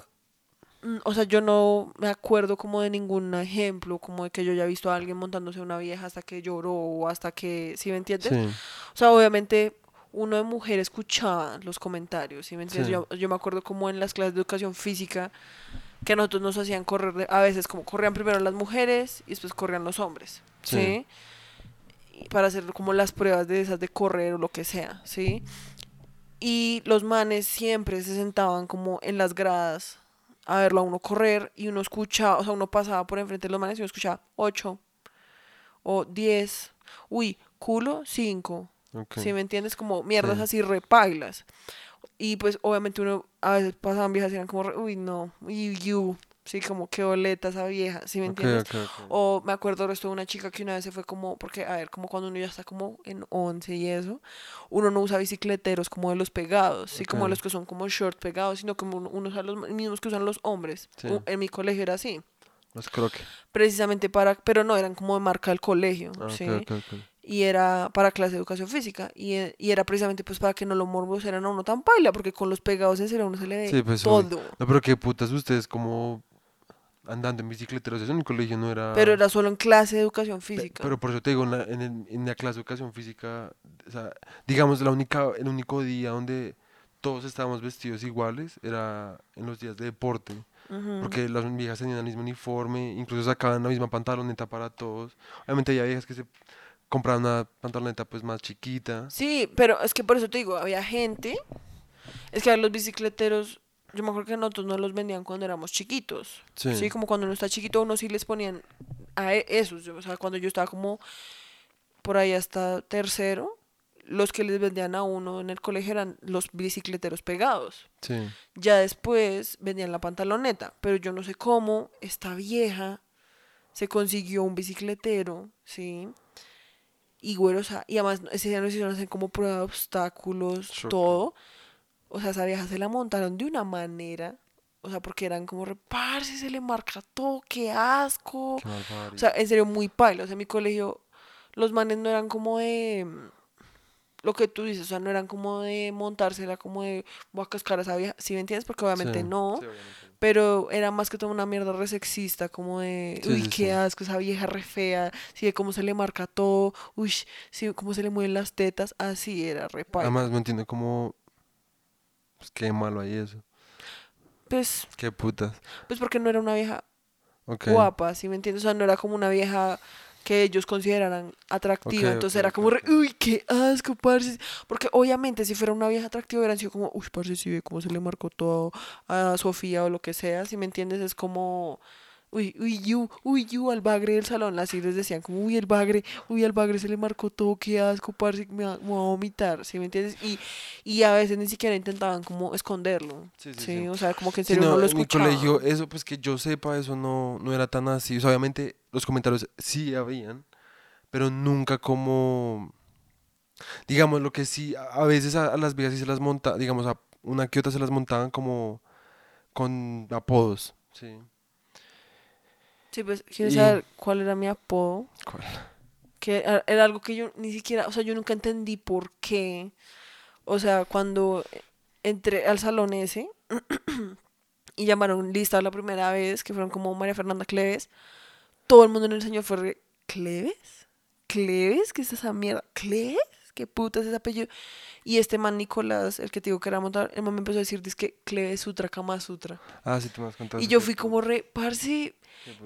mm, o sea, yo no me acuerdo como de ningún ejemplo, como de que yo haya visto a alguien montándose una vieja hasta que lloró o hasta que, ¿sí me entiendes? sí O sea, obviamente uno de mujer escuchaba los comentarios, ¿sí me entiendes? Sí. Yo, yo me acuerdo como en las clases de educación física que a nosotros nos hacían correr, a veces como corrían primero las mujeres y después corrían los hombres, ¿sí? Sí. Para hacer como las pruebas de esas de correr o lo que sea, ¿sí? Y los manes siempre se sentaban como en las gradas a verlo a uno correr y uno escuchaba, o sea, uno pasaba por enfrente de los manes y uno escuchaba 8 o 10, uy, culo 5, ok. ¿Sí me entiendes? Como mierdas Sí. así repailas. Y pues obviamente uno a veces pasaban viejas y eran como, uy, no, y you, sí, como qué boleta esa vieja, ¿sí me entiendes? ok, ok. O me acuerdo esto de una chica que una vez se fue como, porque a ver, como cuando uno ya está como en 11 y eso, uno no usa bicicleteros como de los pegados, sí, como los que son como short pegados, sino como uno, uno usa los mismos que usan los hombres. Sí. En mi colegio era así, Los croque precisamente para, pero no, eran como de marca del colegio, Ah, ¿sí? y era para clase de educación física y, e- y era precisamente pues para que no lo morbos eran a uno tan paila porque con los pegados en serio uno se le ve Sí, pues, todo No, pero qué putas ustedes como andando en bicicleteros. Eso en el colegio no era... pero era solo en clase de educación física Pero por eso te digo, en la, en el- en la clase de educación física, o sea, digamos, la única, el único día donde todos estábamos vestidos iguales era en los días de deporte. Ujú. Porque las viejas tenían el mismo uniforme, incluso sacaban la misma pantaloneta para todos. Obviamente había viejas que se compraban una pantaloneta pues más chiquita. sí pero es que por eso te digo había gente es que a los bicicleteros yo me acuerdo que nosotros no los vendían cuando éramos chiquitos Sí. sí, como cuando uno está chiquito uno sí les ponían a e- esos o sea cuando yo estaba como por ahí hasta tercero los que les vendían a uno en el colegio eran los bicicleteros pegados Sí. Ya después vendían la pantaloneta, pero yo no sé cómo esta vieja se consiguió un bicicletero, ¿sí? Y güero, o sea, y además ese día nos hicieron hacer como prueba de obstáculos, Choque. todo. O sea, esa vieja se la montaron de una manera, o sea, porque eran como reparse, se le marca todo, qué asco. Qué O sea, en serio, muy paila. O sea, en mi colegio, los manes no eran como de. Lo que tú dices, o sea, no eran como de montársela, como de voy a cascar a esa vieja. ¿Sí me entiendes? Porque obviamente Sí, no. sí, obviamente. Pero era más que todo una mierda re sexista, como de, Sí, uy, qué asco, esa vieja re fea, sí, de cómo se le marca todo, uy, sí, cómo se le mueven las tetas, así era re paila. Además no entiendo cómo... Pues qué malo hay eso. Pues, Qué putas. pues porque no era una vieja guapa, ¿sí me entiendes? O sea, no era como una vieja que ellos consideraran atractiva, entonces era como, re, uy, qué asco, parce. Porque obviamente si fuera una vieja atractiva hubieran sido como, uy, parce, si ve cómo se le marcó todo a Sofía o lo que sea, ¿sí me entiendes? Es como, uy, uy, you, uy, you, al bagre del salón, así les decían como, uy, el bagre, uy, al bagre se le marcó todo, qué asco, parce, me, va- me voy a vomitar, ¿sí me entiendes? Y, y a veces ni siquiera intentaban como esconderlo, Sí, ¿sí? sí, sí. O sea, como que en serio no, no, lo en mi escuchaban. colegio, eso pues que yo sepa, eso no, no era tan así. O sea, obviamente los comentarios sí habían, pero nunca como... Digamos, lo que sí, a a veces a, a las viejas sí se las monta, digamos, a una que otra se las montaban como con apodos, sí. Sí, pues, ¿quieres Y- saber cuál era mi apodo? ¿Cuál? que era era algo que yo ni siquiera, o sea, yo nunca entendí por qué. O sea, cuando entré al salón ese y llamaron lista la primera vez, que fueron como María Fernanda Cleves, todo el mundo en el señor fue re, ¿Cleves? ¿Cleves? ¿Qué es esa mierda? ¿Cleves? ¿qué puta es ese apellido? Y este man Nicolás, el que te digo que era montar, el man me empezó a decir, dice que Cleve Sutra, Kama Sutra. Ah, sí, tú me has contado. Y yo fui como re, parce.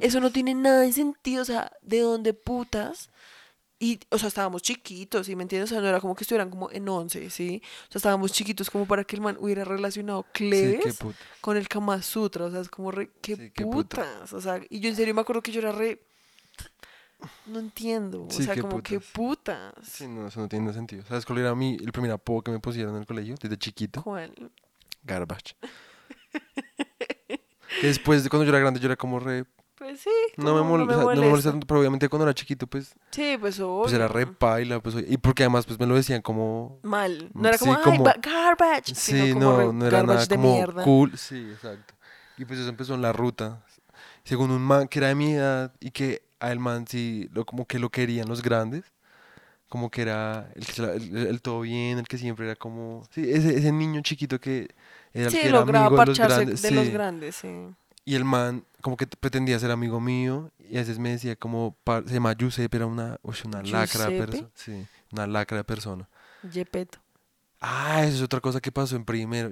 Eso no tiene nada de sentido, o sea, ¿de dónde putas? Y, o sea, estábamos chiquitos, ¿sí me entiendes? O sea, no era como que estuvieran como en once, ¿sí? O sea, estábamos chiquitos como para que el man hubiera relacionado Sí, qué Cleves puta. con el Kama Sutra, o sea, es como re, qué Sí, qué puta. putas, o sea, y yo en serio me acuerdo que yo era re, no entiendo, o Sí, sea, qué como putas. putas. Sí, no, eso no tiene sentido. ¿Sabes cuál era mi, el primer apodo que me pusieron en el colegio desde chiquito? ¿Cuál? Garbage. Después, de cuando yo era grande, yo era como re... Pues sí, No me, mol- o sea, no me molesta tanto, pero obviamente cuando era chiquito, pues, Sí, pues obvio. pues era re paila, pues, y porque además, pues, me lo decían como... Mal, no era Sí, como, ay, como- ba- garbage, Sí, no, no era nada como mierda. cool. Sí, exacto. Y pues eso empezó en la ruta. Según un man que era de mi edad y que a el man sí, lo, como que lo querían los grandes. Como que era el, que el- el todo bien, el que siempre era como... Sí, ese, ese niño chiquito que era el Sí, que era lograba amigo de los parcharse grandes. de los sí. grandes, sí. Y el man como que pretendía ser amigo mío y a veces me decía como... Se llama Giuseppe, era una, uy, una lacra persona. Sí, una lacra de persona. Yepeto. Ah, eso es otra cosa que pasó en primero.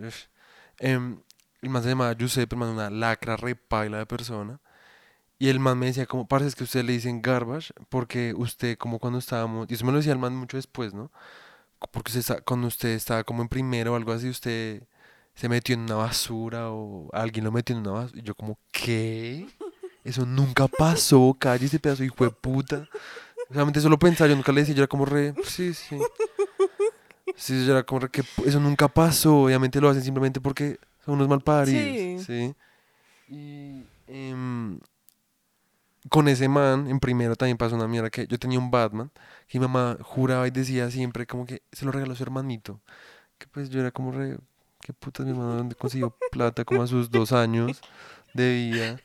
Em, el man se llamaba Giuseppe, el man una lacra repaila de persona. Y el man me decía como, parece que usted le dicen garbage, porque usted como cuando estábamos, y eso me lo decía el man mucho después, ¿no? Porque usted está- cuando usted estaba como en primero o algo así, usted se metió en una basura o alguien lo metió en una basura. Y yo como, ¿qué? Eso nunca pasó, calle ese pedazo hijo de puta. Realmente eso lo pensaba, yo nunca le decía, yo era como re, sí, sí. Sí, yo era como re, que eso nunca pasó, obviamente lo hacen simplemente porque son unos malparidos. Sí. Sí. Y em, con ese man, en primero también pasó una mierda que yo tenía un Batman, que mi mamá juraba y decía siempre como que se lo regaló a su hermanito. Que pues yo era como re, qué putas mi hermano, ¿dónde consiguió plata como a sus dos años de vida?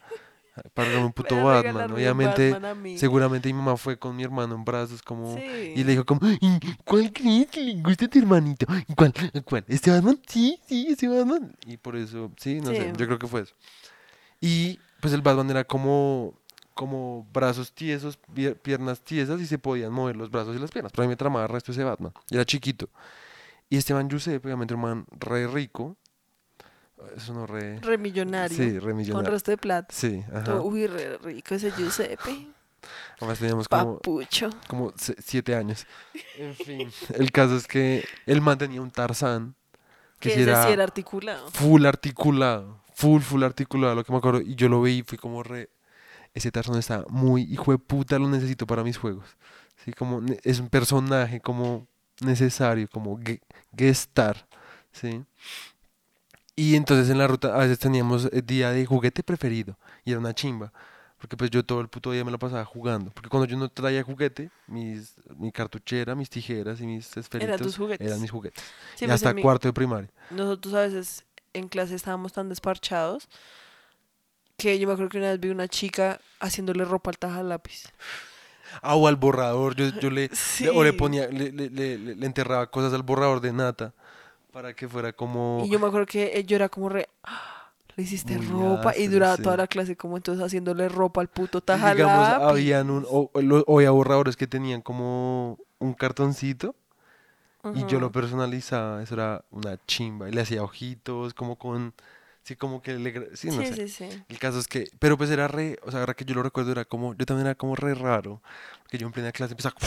Para un puto a Batman. Obviamente, Batman seguramente mi mamá fue con mi hermano en brazos como... Sí. Y le dijo como, "¿Y ¿cuál crees que le gusta a tu hermanito? ¿Cuál? ¿Cuál? ¿Este Batman? Sí, sí, ese Batman. Y por eso, sí, no sé, yo creo que fue eso. Y pues el Batman era como, como brazos tiesos, pier- piernas tiesas y se podían mover los brazos y las piernas. Pero a mí me tramaba el resto ese Batman. Era chiquito. Y este man Giuseppe, obviamente un man re rico. Eso no re... Re millonario. Sí, re Con millonario. resto de plata. Sí, ajá. Todo, Uy, re rico ese Giuseppe. Además teníamos como, Papucho. como siete años. En fin, el caso es que el man tenía un Tarzán que ese era sí era articulado. full articulado, full, full articulado, lo que me acuerdo. Y yo lo vi y fui como re. Ese Tarzán está muy hijo de puta, lo necesito para mis juegos. Sí, como es un personaje como necesario, como gestar, ¿sí? Y entonces en la ruta a veces teníamos el día de juguete preferido y era una chimba. Porque pues yo todo el puto día me lo pasaba jugando. Porque cuando yo no traía juguete, mis, mi cartuchera, mis tijeras y mis esferitos tus juguetes. eran mis juguetes. Sí, y pues, hasta mi- cuarto de primaria. Nosotros a veces en clase estábamos tan desparchados que yo me acuerdo que una vez vi una chica haciéndole ropa al taja lápiz. Ah, o al borrador, yo, yo le, Sí. le- o le ponía, le, le- le- enterraba cosas al borrador de nata para que fuera como... Y yo me acuerdo que eh, yo era como re... "Ah, Le hiciste Muy ropa y duraba sí. toda la clase como entonces haciéndole ropa al puto taja digamos, lápiz. habían un, o, o había borradores que tenían como un cartoncito y yo lo personalizaba, eso era una chimba, y le hacía ojitos, como con, sí, como que le, sí, no Sí, sé. sí, sí. El caso es que, pero pues era re, o sea, ahora que yo lo recuerdo era como, yo también era como re raro, porque yo en plena clase empezaba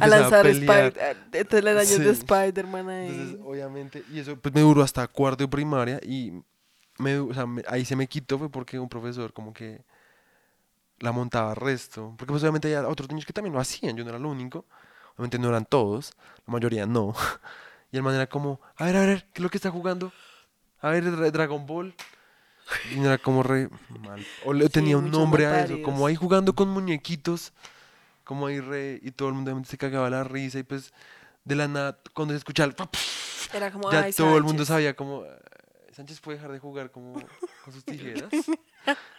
A lanzar. Spider... eh, telaraños de Sí. Spider-Man ahí. Entonces, obviamente, y eso pues me duró hasta cuarto de primaria y me, o sea, me- ahí se me quitó fue porque un profesor como que la montaba resto, porque pues obviamente había otros niños que también lo hacían, yo no era el único, obviamente no eran todos, la mayoría no. Y el man era como, a ver, a ver, ¿qué es lo que está jugando? A ver, Dra- Dragon Ball. Y era como re mal. O le Sí, tenía un muchos nombre a eso, como ahí jugando con muñequitos, como ahí re, y todo el mundo se cagaba la risa y pues de la nada, cuando se escuchaba el Era como, ya "Ay, todo el mundo Sánchez". sabía como "Ah, Sánchez puede dejar de jugar como con sus tijeras.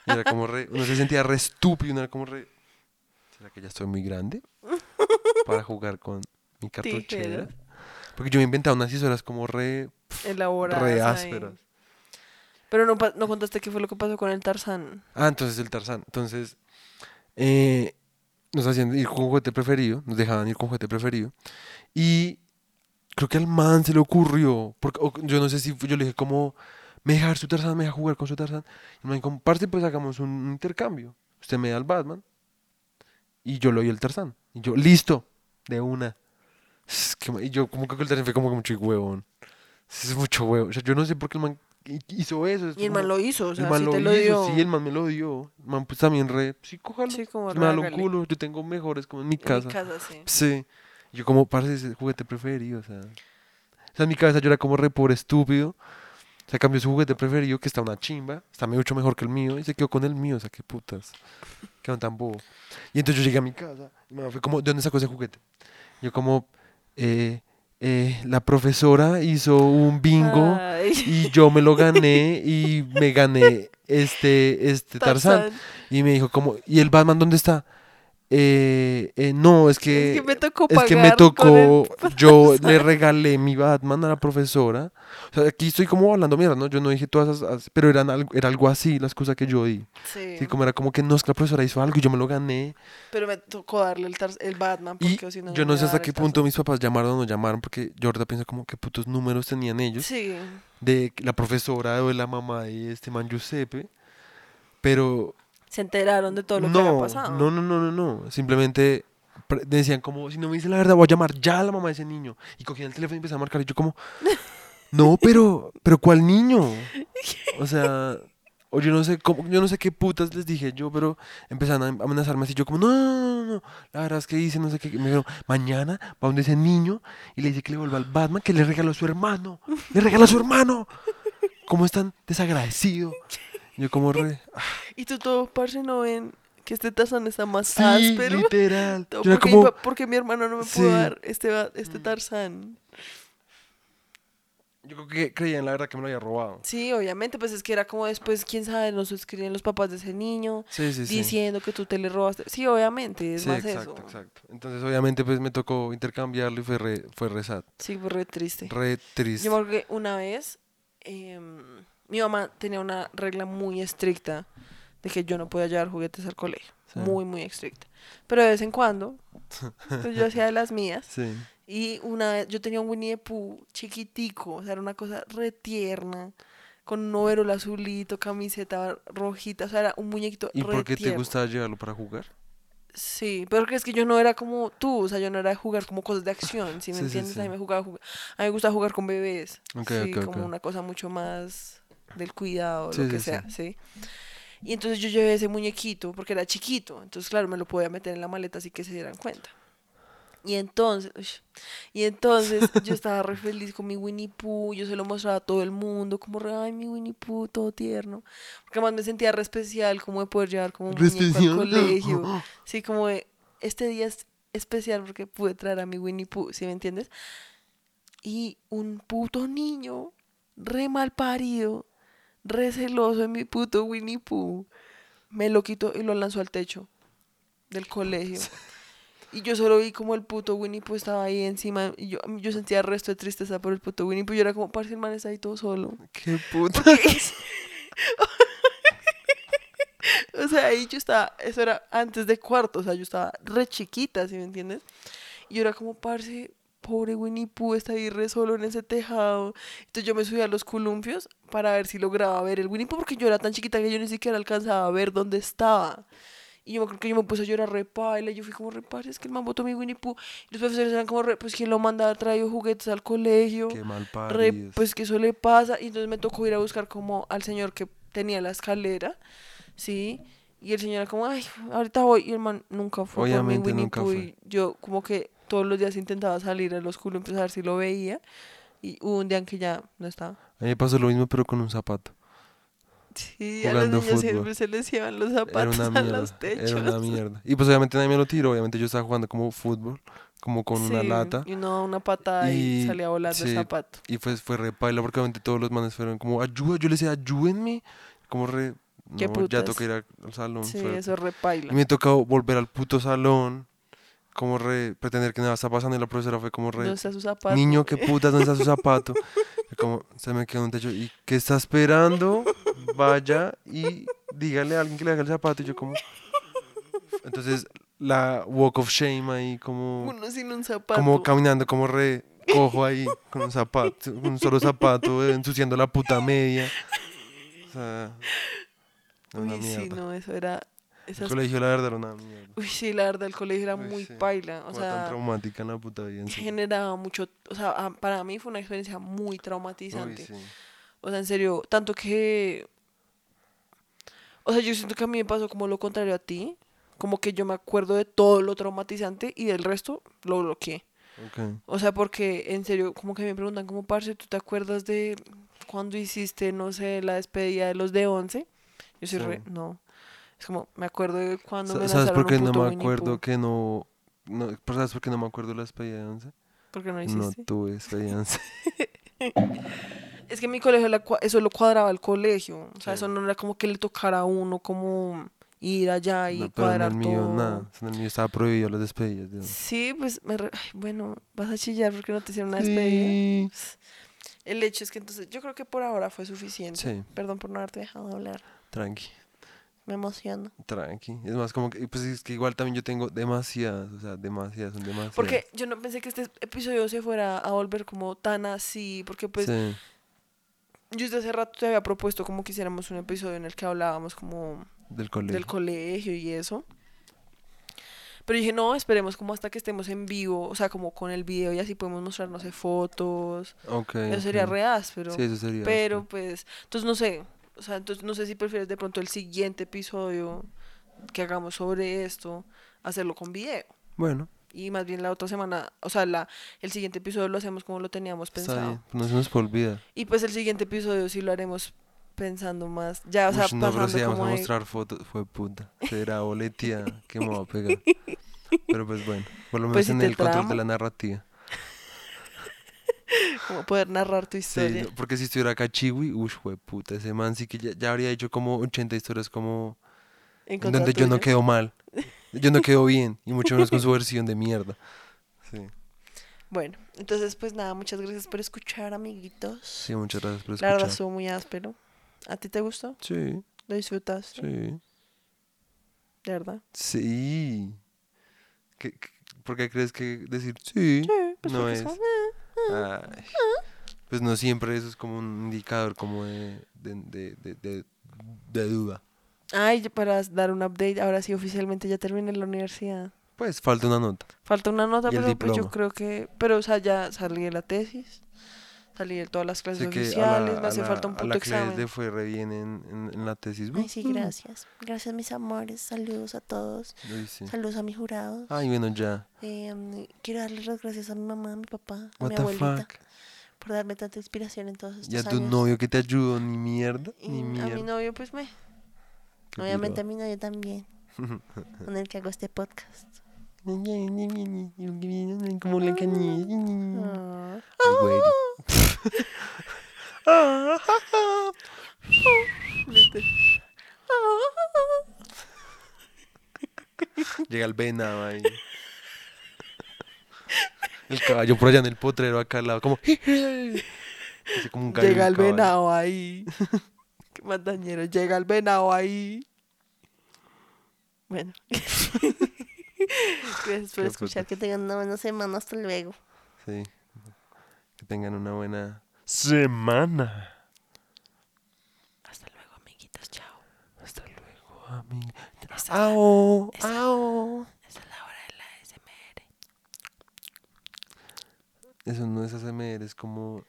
Y era como re, uno se sentía re estúpido, uno era como re ¿Será que ya estoy muy grande para jugar con mi cartuchera? Porque yo me inventaba unas horas como re, Elaboradas re ahí. ásperas. Pero no, no contaste qué fue lo que pasó con el Tarzán. Ah, entonces el Tarzán. Entonces, eh, nos hacían ir con juguete preferido, nos dejaban ir con juguete preferido. Y creo que al man se le ocurrió, porque o yo no sé si yo le dije como, me deja ver su Tarzán, me deja jugar con su Tarzán. Y el man como, parce, pues hagamos un intercambio. Usted me da el Batman y yo le doy el Tarzán. Y yo, listo, de una. Y yo como que el Tarzán fue como que mucho huevón. Es mucho huevo. O sea, yo no sé por qué el man hi- hizo eso. es Y el man lo hizo, o el sea, man sí lo te lo hizo, dio. sí, el man me lo dio. El man pues también re, sí, cójalo. Sí, como me da hágale. culo, yo tengo mejores como en mi En casa. mi casa, sí. Sí. Yo como, parce, ese juguete preferido, o sea. O sea, en mi cabeza yo era como re pobre estúpido. O sea, cambió su juguete preferido, que está una chimba, está mucho mejor que el mío, y se quedó con el mío, o sea, qué putas. Quedó tan bobo. Y entonces yo llegué a mi casa, y mamá fue como, ¿de dónde sacó ese juguete? Yo como, eh, eh, la profesora hizo un bingo Ay. y yo me lo gané y me gané este, este Tarzán. Tarzán. Y me dijo como, ¿y el Batman dónde está? Eh, eh, no, es que, es que me tocó es que me pagar tocó, yo le regalé mi Batman a la profesora. O sea, aquí estoy como hablando mierda, ¿no? Yo no dije todas esas, as- pero eran algo, era algo así las cosas que yo di. Sí. Sí, como era como que no, es que la profesora hizo algo y yo me lo gané. Pero me tocó darle el, el Batman Y porque si no yo no sé hasta qué punto mis papás llamaron o no llamaron, porque yo ahorita pienso como qué putos números tenían ellos. Sí. De la profesora o de la mamá de este man Giuseppe. Pero Se enteraron de todo lo no, que había pasado. No, no, no, no, no. Simplemente decían como, si no me dice la verdad, voy a llamar ya a la mamá de ese niño. Y cogían el teléfono y empezaban a marcar. Y yo como, no, pero, pero ¿cuál niño? O sea, o yo no sé cómo, yo no sé qué putas les dije yo, pero empezaron a amenazarme así. Yo como, no, no, no, no, la verdad es que hice, no sé qué. Me dijeron, mañana va donde ese niño y le dice que le vuelva al Batman, que le regaló a su hermano. Le regaló a su hermano. ¿Cómo es tan desagradecido? Yo como re... Y tú todo, parce, no ven que este Tarzán está más Sí, áspero. literal. Yo porque, como, porque mi hermano no me Sí. pudo dar este, este Tarzán. yo creo que creían la verdad que me lo había robado. Sí, obviamente, pues es que era como después, quién sabe, nos escriben los papás de ese niño Sí, sí, sí. diciendo que tú te le robaste. Sí, obviamente, es más exacto, eso. exacto. Entonces, obviamente, pues me tocó intercambiarlo y fue re, fue re sad. Sí, fue re triste. Re triste. Yo me acuerdo que una vez em, mi mamá tenía una regla muy estricta de que yo no podía llevar juguetes al colegio. Sí. Muy, muy estricta. Pero de vez en cuando, pues yo hacía de las mías. Sí. Y una vez yo tenía un Winnie the Pooh chiquitico, o sea, era una cosa re tierna, con un overol azulito, camiseta rojita, o sea, era un muñequito ¿Y re por qué te gustaba llevarlo para jugar? Sí, pero que es que yo no era como tú, o sea, yo no era de jugar como cosas de acción, ¿sí me Sí, entiendes? sí. A mí me jugaba, jug- a mí me gusta jugar con bebés, Ok, sí, como una cosa mucho más del cuidado, Sí, lo que sí, sea, ¿sí? Y entonces yo llevé ese muñequito porque era chiquito, entonces claro, me lo podía meter en la maleta así que se dieran cuenta. Y entonces, uy, y entonces yo estaba re feliz con mi Winnie Pooh, yo se lo mostraba a todo el mundo, como re, ay, mi Winnie Pooh, todo tierno. Porque además me sentía re especial, como de poder llevar como un muñeco al colegio. Sí, como de, este día es especial porque pude traer a mi Winnie Pooh, ¿sí me entiendes? Y un puto niño, re mal parido, re celoso de mi puto Winnie Pooh, me lo quitó y lo lanzó al techo del colegio. Y yo solo vi como el puto Winnie Pooh estaba ahí encima y yo, yo sentía resto de tristeza por el puto Winnie Pooh. Yo era como, parce, el man está ahí todo solo. Qué puta. O sea, ahí yo estaba, eso era antes de cuarto, o sea, yo estaba re chiquita, ¿sí me entiendes? Y yo era como, parce, pobre Winnie Pooh está ahí re solo en ese tejado. Entonces yo me subí a los columpios para ver si lograba ver el Winnie Pooh, porque yo era tan chiquita que yo ni siquiera alcanzaba a ver dónde estaba. Y yo me acuerdo que yo me puse a llorar re paila, y yo fui como re parce, es que el man botó mi Winnie Pooh. Y los profesores eran como re, pues quién lo manda a traer juguetes al colegio Qué mal re, pues que eso le pasa y entonces me tocó ir a buscar como al señor que tenía la escalera, ¿sí? Y el señor era como, ay, ahorita voy y el man nunca fue por mi Obviamente Winnie Pooh y yo como que todos los días intentaba salir a los culos a ver si lo veía y hubo un día en que ya no estaba. A mí me pasó lo mismo, pero con un zapato. Sí, a los Jugando niños fútbol. siempre se les llevan los zapatos una a mierda. los techos. Era una mierda. Y pues obviamente nadie me lo tiró. Obviamente yo estaba jugando como fútbol, como con una Sí, lata. Y uno una patada y, Y- salía volando el sí, zapato. Y pues fue re paila porque obviamente todos los manes fueron como, ayuda. Yo le decía, ayúdenme. Como re, no, ya toca ir al salón. Sí, suerte". eso es repaila. Y me tocó volver al puto salón. Como re, pretender que nada está pasando. Y la profesora fue como re, ¿Dónde está su zapato? niño, qué putas, ¿dónde está su zapato? Como se me quedó un techo. ¿Y qué está esperando? Vaya y dígale a alguien que le haga el zapato. Y yo como... Entonces la walk of shame ahí como, Uno sin un zapato. como caminando como re cojo ahí con un zapato, con un solo zapato, eh, ensuciando la puta media. O sea, Uy, sí, no, eso era... El Esas... colegio la verdad era una mierda. Uy, sí, la verdad, el colegio era Uy, muy sí. paila. O Fue tan sea, traumática en la puta vida. generaba mucho... O sea, a- para mí fue una experiencia muy Uy, traumatizante. sí. O sea, en serio, tanto que... O sea, yo siento que a mí me pasó como lo contrario a ti. Como que yo me acuerdo de todo lo traumatizante y del resto lo bloqueé. Ok. O sea, porque en serio, como que me preguntan como, parce, ¿tú te acuerdas de cuando hiciste, no sé, la despedida de los de 11? Yo soy re, Sí. no. Es como, me acuerdo de cuando ¿Sabes por qué un no me acuerdo que no, no ¿Sabes por qué no me acuerdo la despedida de once? ¿Por qué no No hiciste? tuve despedida de once. Es que en mi colegio la eso lo cuadraba el colegio. O sea, Sí. eso no era como que le tocara a uno como ir allá y No, pero en cuadrar el mío todo. nada. En el mío estaba prohibido las despedidas. Sí, pues, me re- ay, bueno, vas a chillar porque no te hicieron una despedida. Sí. El hecho es que entonces, yo creo que por ahora fue suficiente. Sí. Perdón por no haberte dejado hablar. Tranqui, Me emociono. tranqui. Es más como que, pues es que igual también yo tengo demasiadas, o sea, demasiadas, son demasiadas. Porque yo no pensé que este episodio se fuera a volver como tan así, porque pues Sí, yo desde hace rato te había propuesto como que hiciéramos un episodio en el que hablábamos como del colegio. del colegio y eso. Pero dije, no, esperemos como hasta que estemos en vivo, o sea, como con el video y así podemos mostrar, no sé, fotos. Ok. Eso sería ok. re áspero. Sí, eso sería. Pero áspero. pues, entonces no sé, o sea, entonces no sé si prefieres de pronto el siguiente episodio que hagamos sobre esto, hacerlo con video. Bueno, Y más bien la otra semana, o sea, la, el siguiente episodio lo hacemos como lo teníamos pensado. No se nos puede olvidar. Y pues el siguiente episodio sí lo haremos pensando más. Ya, o sea, Ush, no, pero si vamos como a de- mostrar fotos, fue puta. Será boletía que me va a pegar. Pero pues bueno, por lo menos Pues si en te el control de la narrativa. Como poder narrar tu Sí, historia. no, porque si estuviera acá Chiwi, fue puta, ese man sí que ya, ya habría hecho como 80 historias como en donde yo no quedo mal, yo no quedo bien, y mucho menos con su versión de mierda. Sí, Bueno, entonces pues nada, muchas gracias por escuchar, amiguitos. sí, muchas gracias por La verdad escuchar. estuvo muy áspero. ¿A ti te gustó? Sí, ¿Lo disfrutaste? sí, ¿De verdad? sí. ¿Qué, qué- por qué crees que decir sí? Sí, pues No es. como, Ay, pues no siempre eso es como un indicador como de, de, de, duda. Ay, para dar un update, ahora sí oficialmente ya terminé la universidad. Pues falta una nota. Falta una nota, pero pues yo creo que... Pero, o sea, ya salí de la tesis, salí de todas las clases que a oficiales, la, me a hace la- falta un a puto la que les examen. le fue re bien en, en, en la tesis. Ay, sí, gracias. Gracias, mis amores. Saludos a todos. sí. Saludos a mis jurados. Ay, bueno, ya. Eh, quiero darles las gracias a mi mamá, a mi papá, a What mi the abuelita fuck. por darme tanta inspiración en todos estos Y a tu años. novio que te ayudó, ni mierda, Y ni a mi mierda. novio, pues me... Qué Obviamente a piro. mi novio también, con el que hago este podcast. Como la canilla. Ah. Llega el venado ahí. El caballo por allá en el potrero acá al lado, como. Un gallo Llega el caballo. venado ahí. Qué dañero. Llega el venado ahí. Bueno. Gracias por Qué escuchar. Que tengan una buena semana. Hasta luego. Sí. Que tengan una buena semana. Hasta luego, amiguitos. Chao. Hasta luego, amigo. Esa ao. Esa es la hora de la SMR. Eso no es ASMR, es como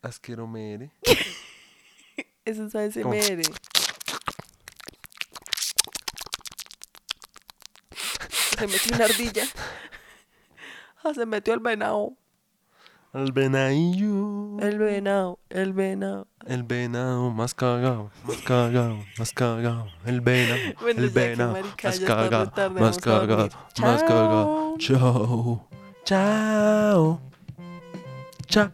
asqueromere. Eso es ASMR. Se metió una ardilla. Ah, se metió el venado. Al venadillo. El venado. El venado. El venado más cagado, más cagado, más cagado. El venado, Bueno, el venado más cagado, más cagado, más cagado. Chao. Chao. Chao.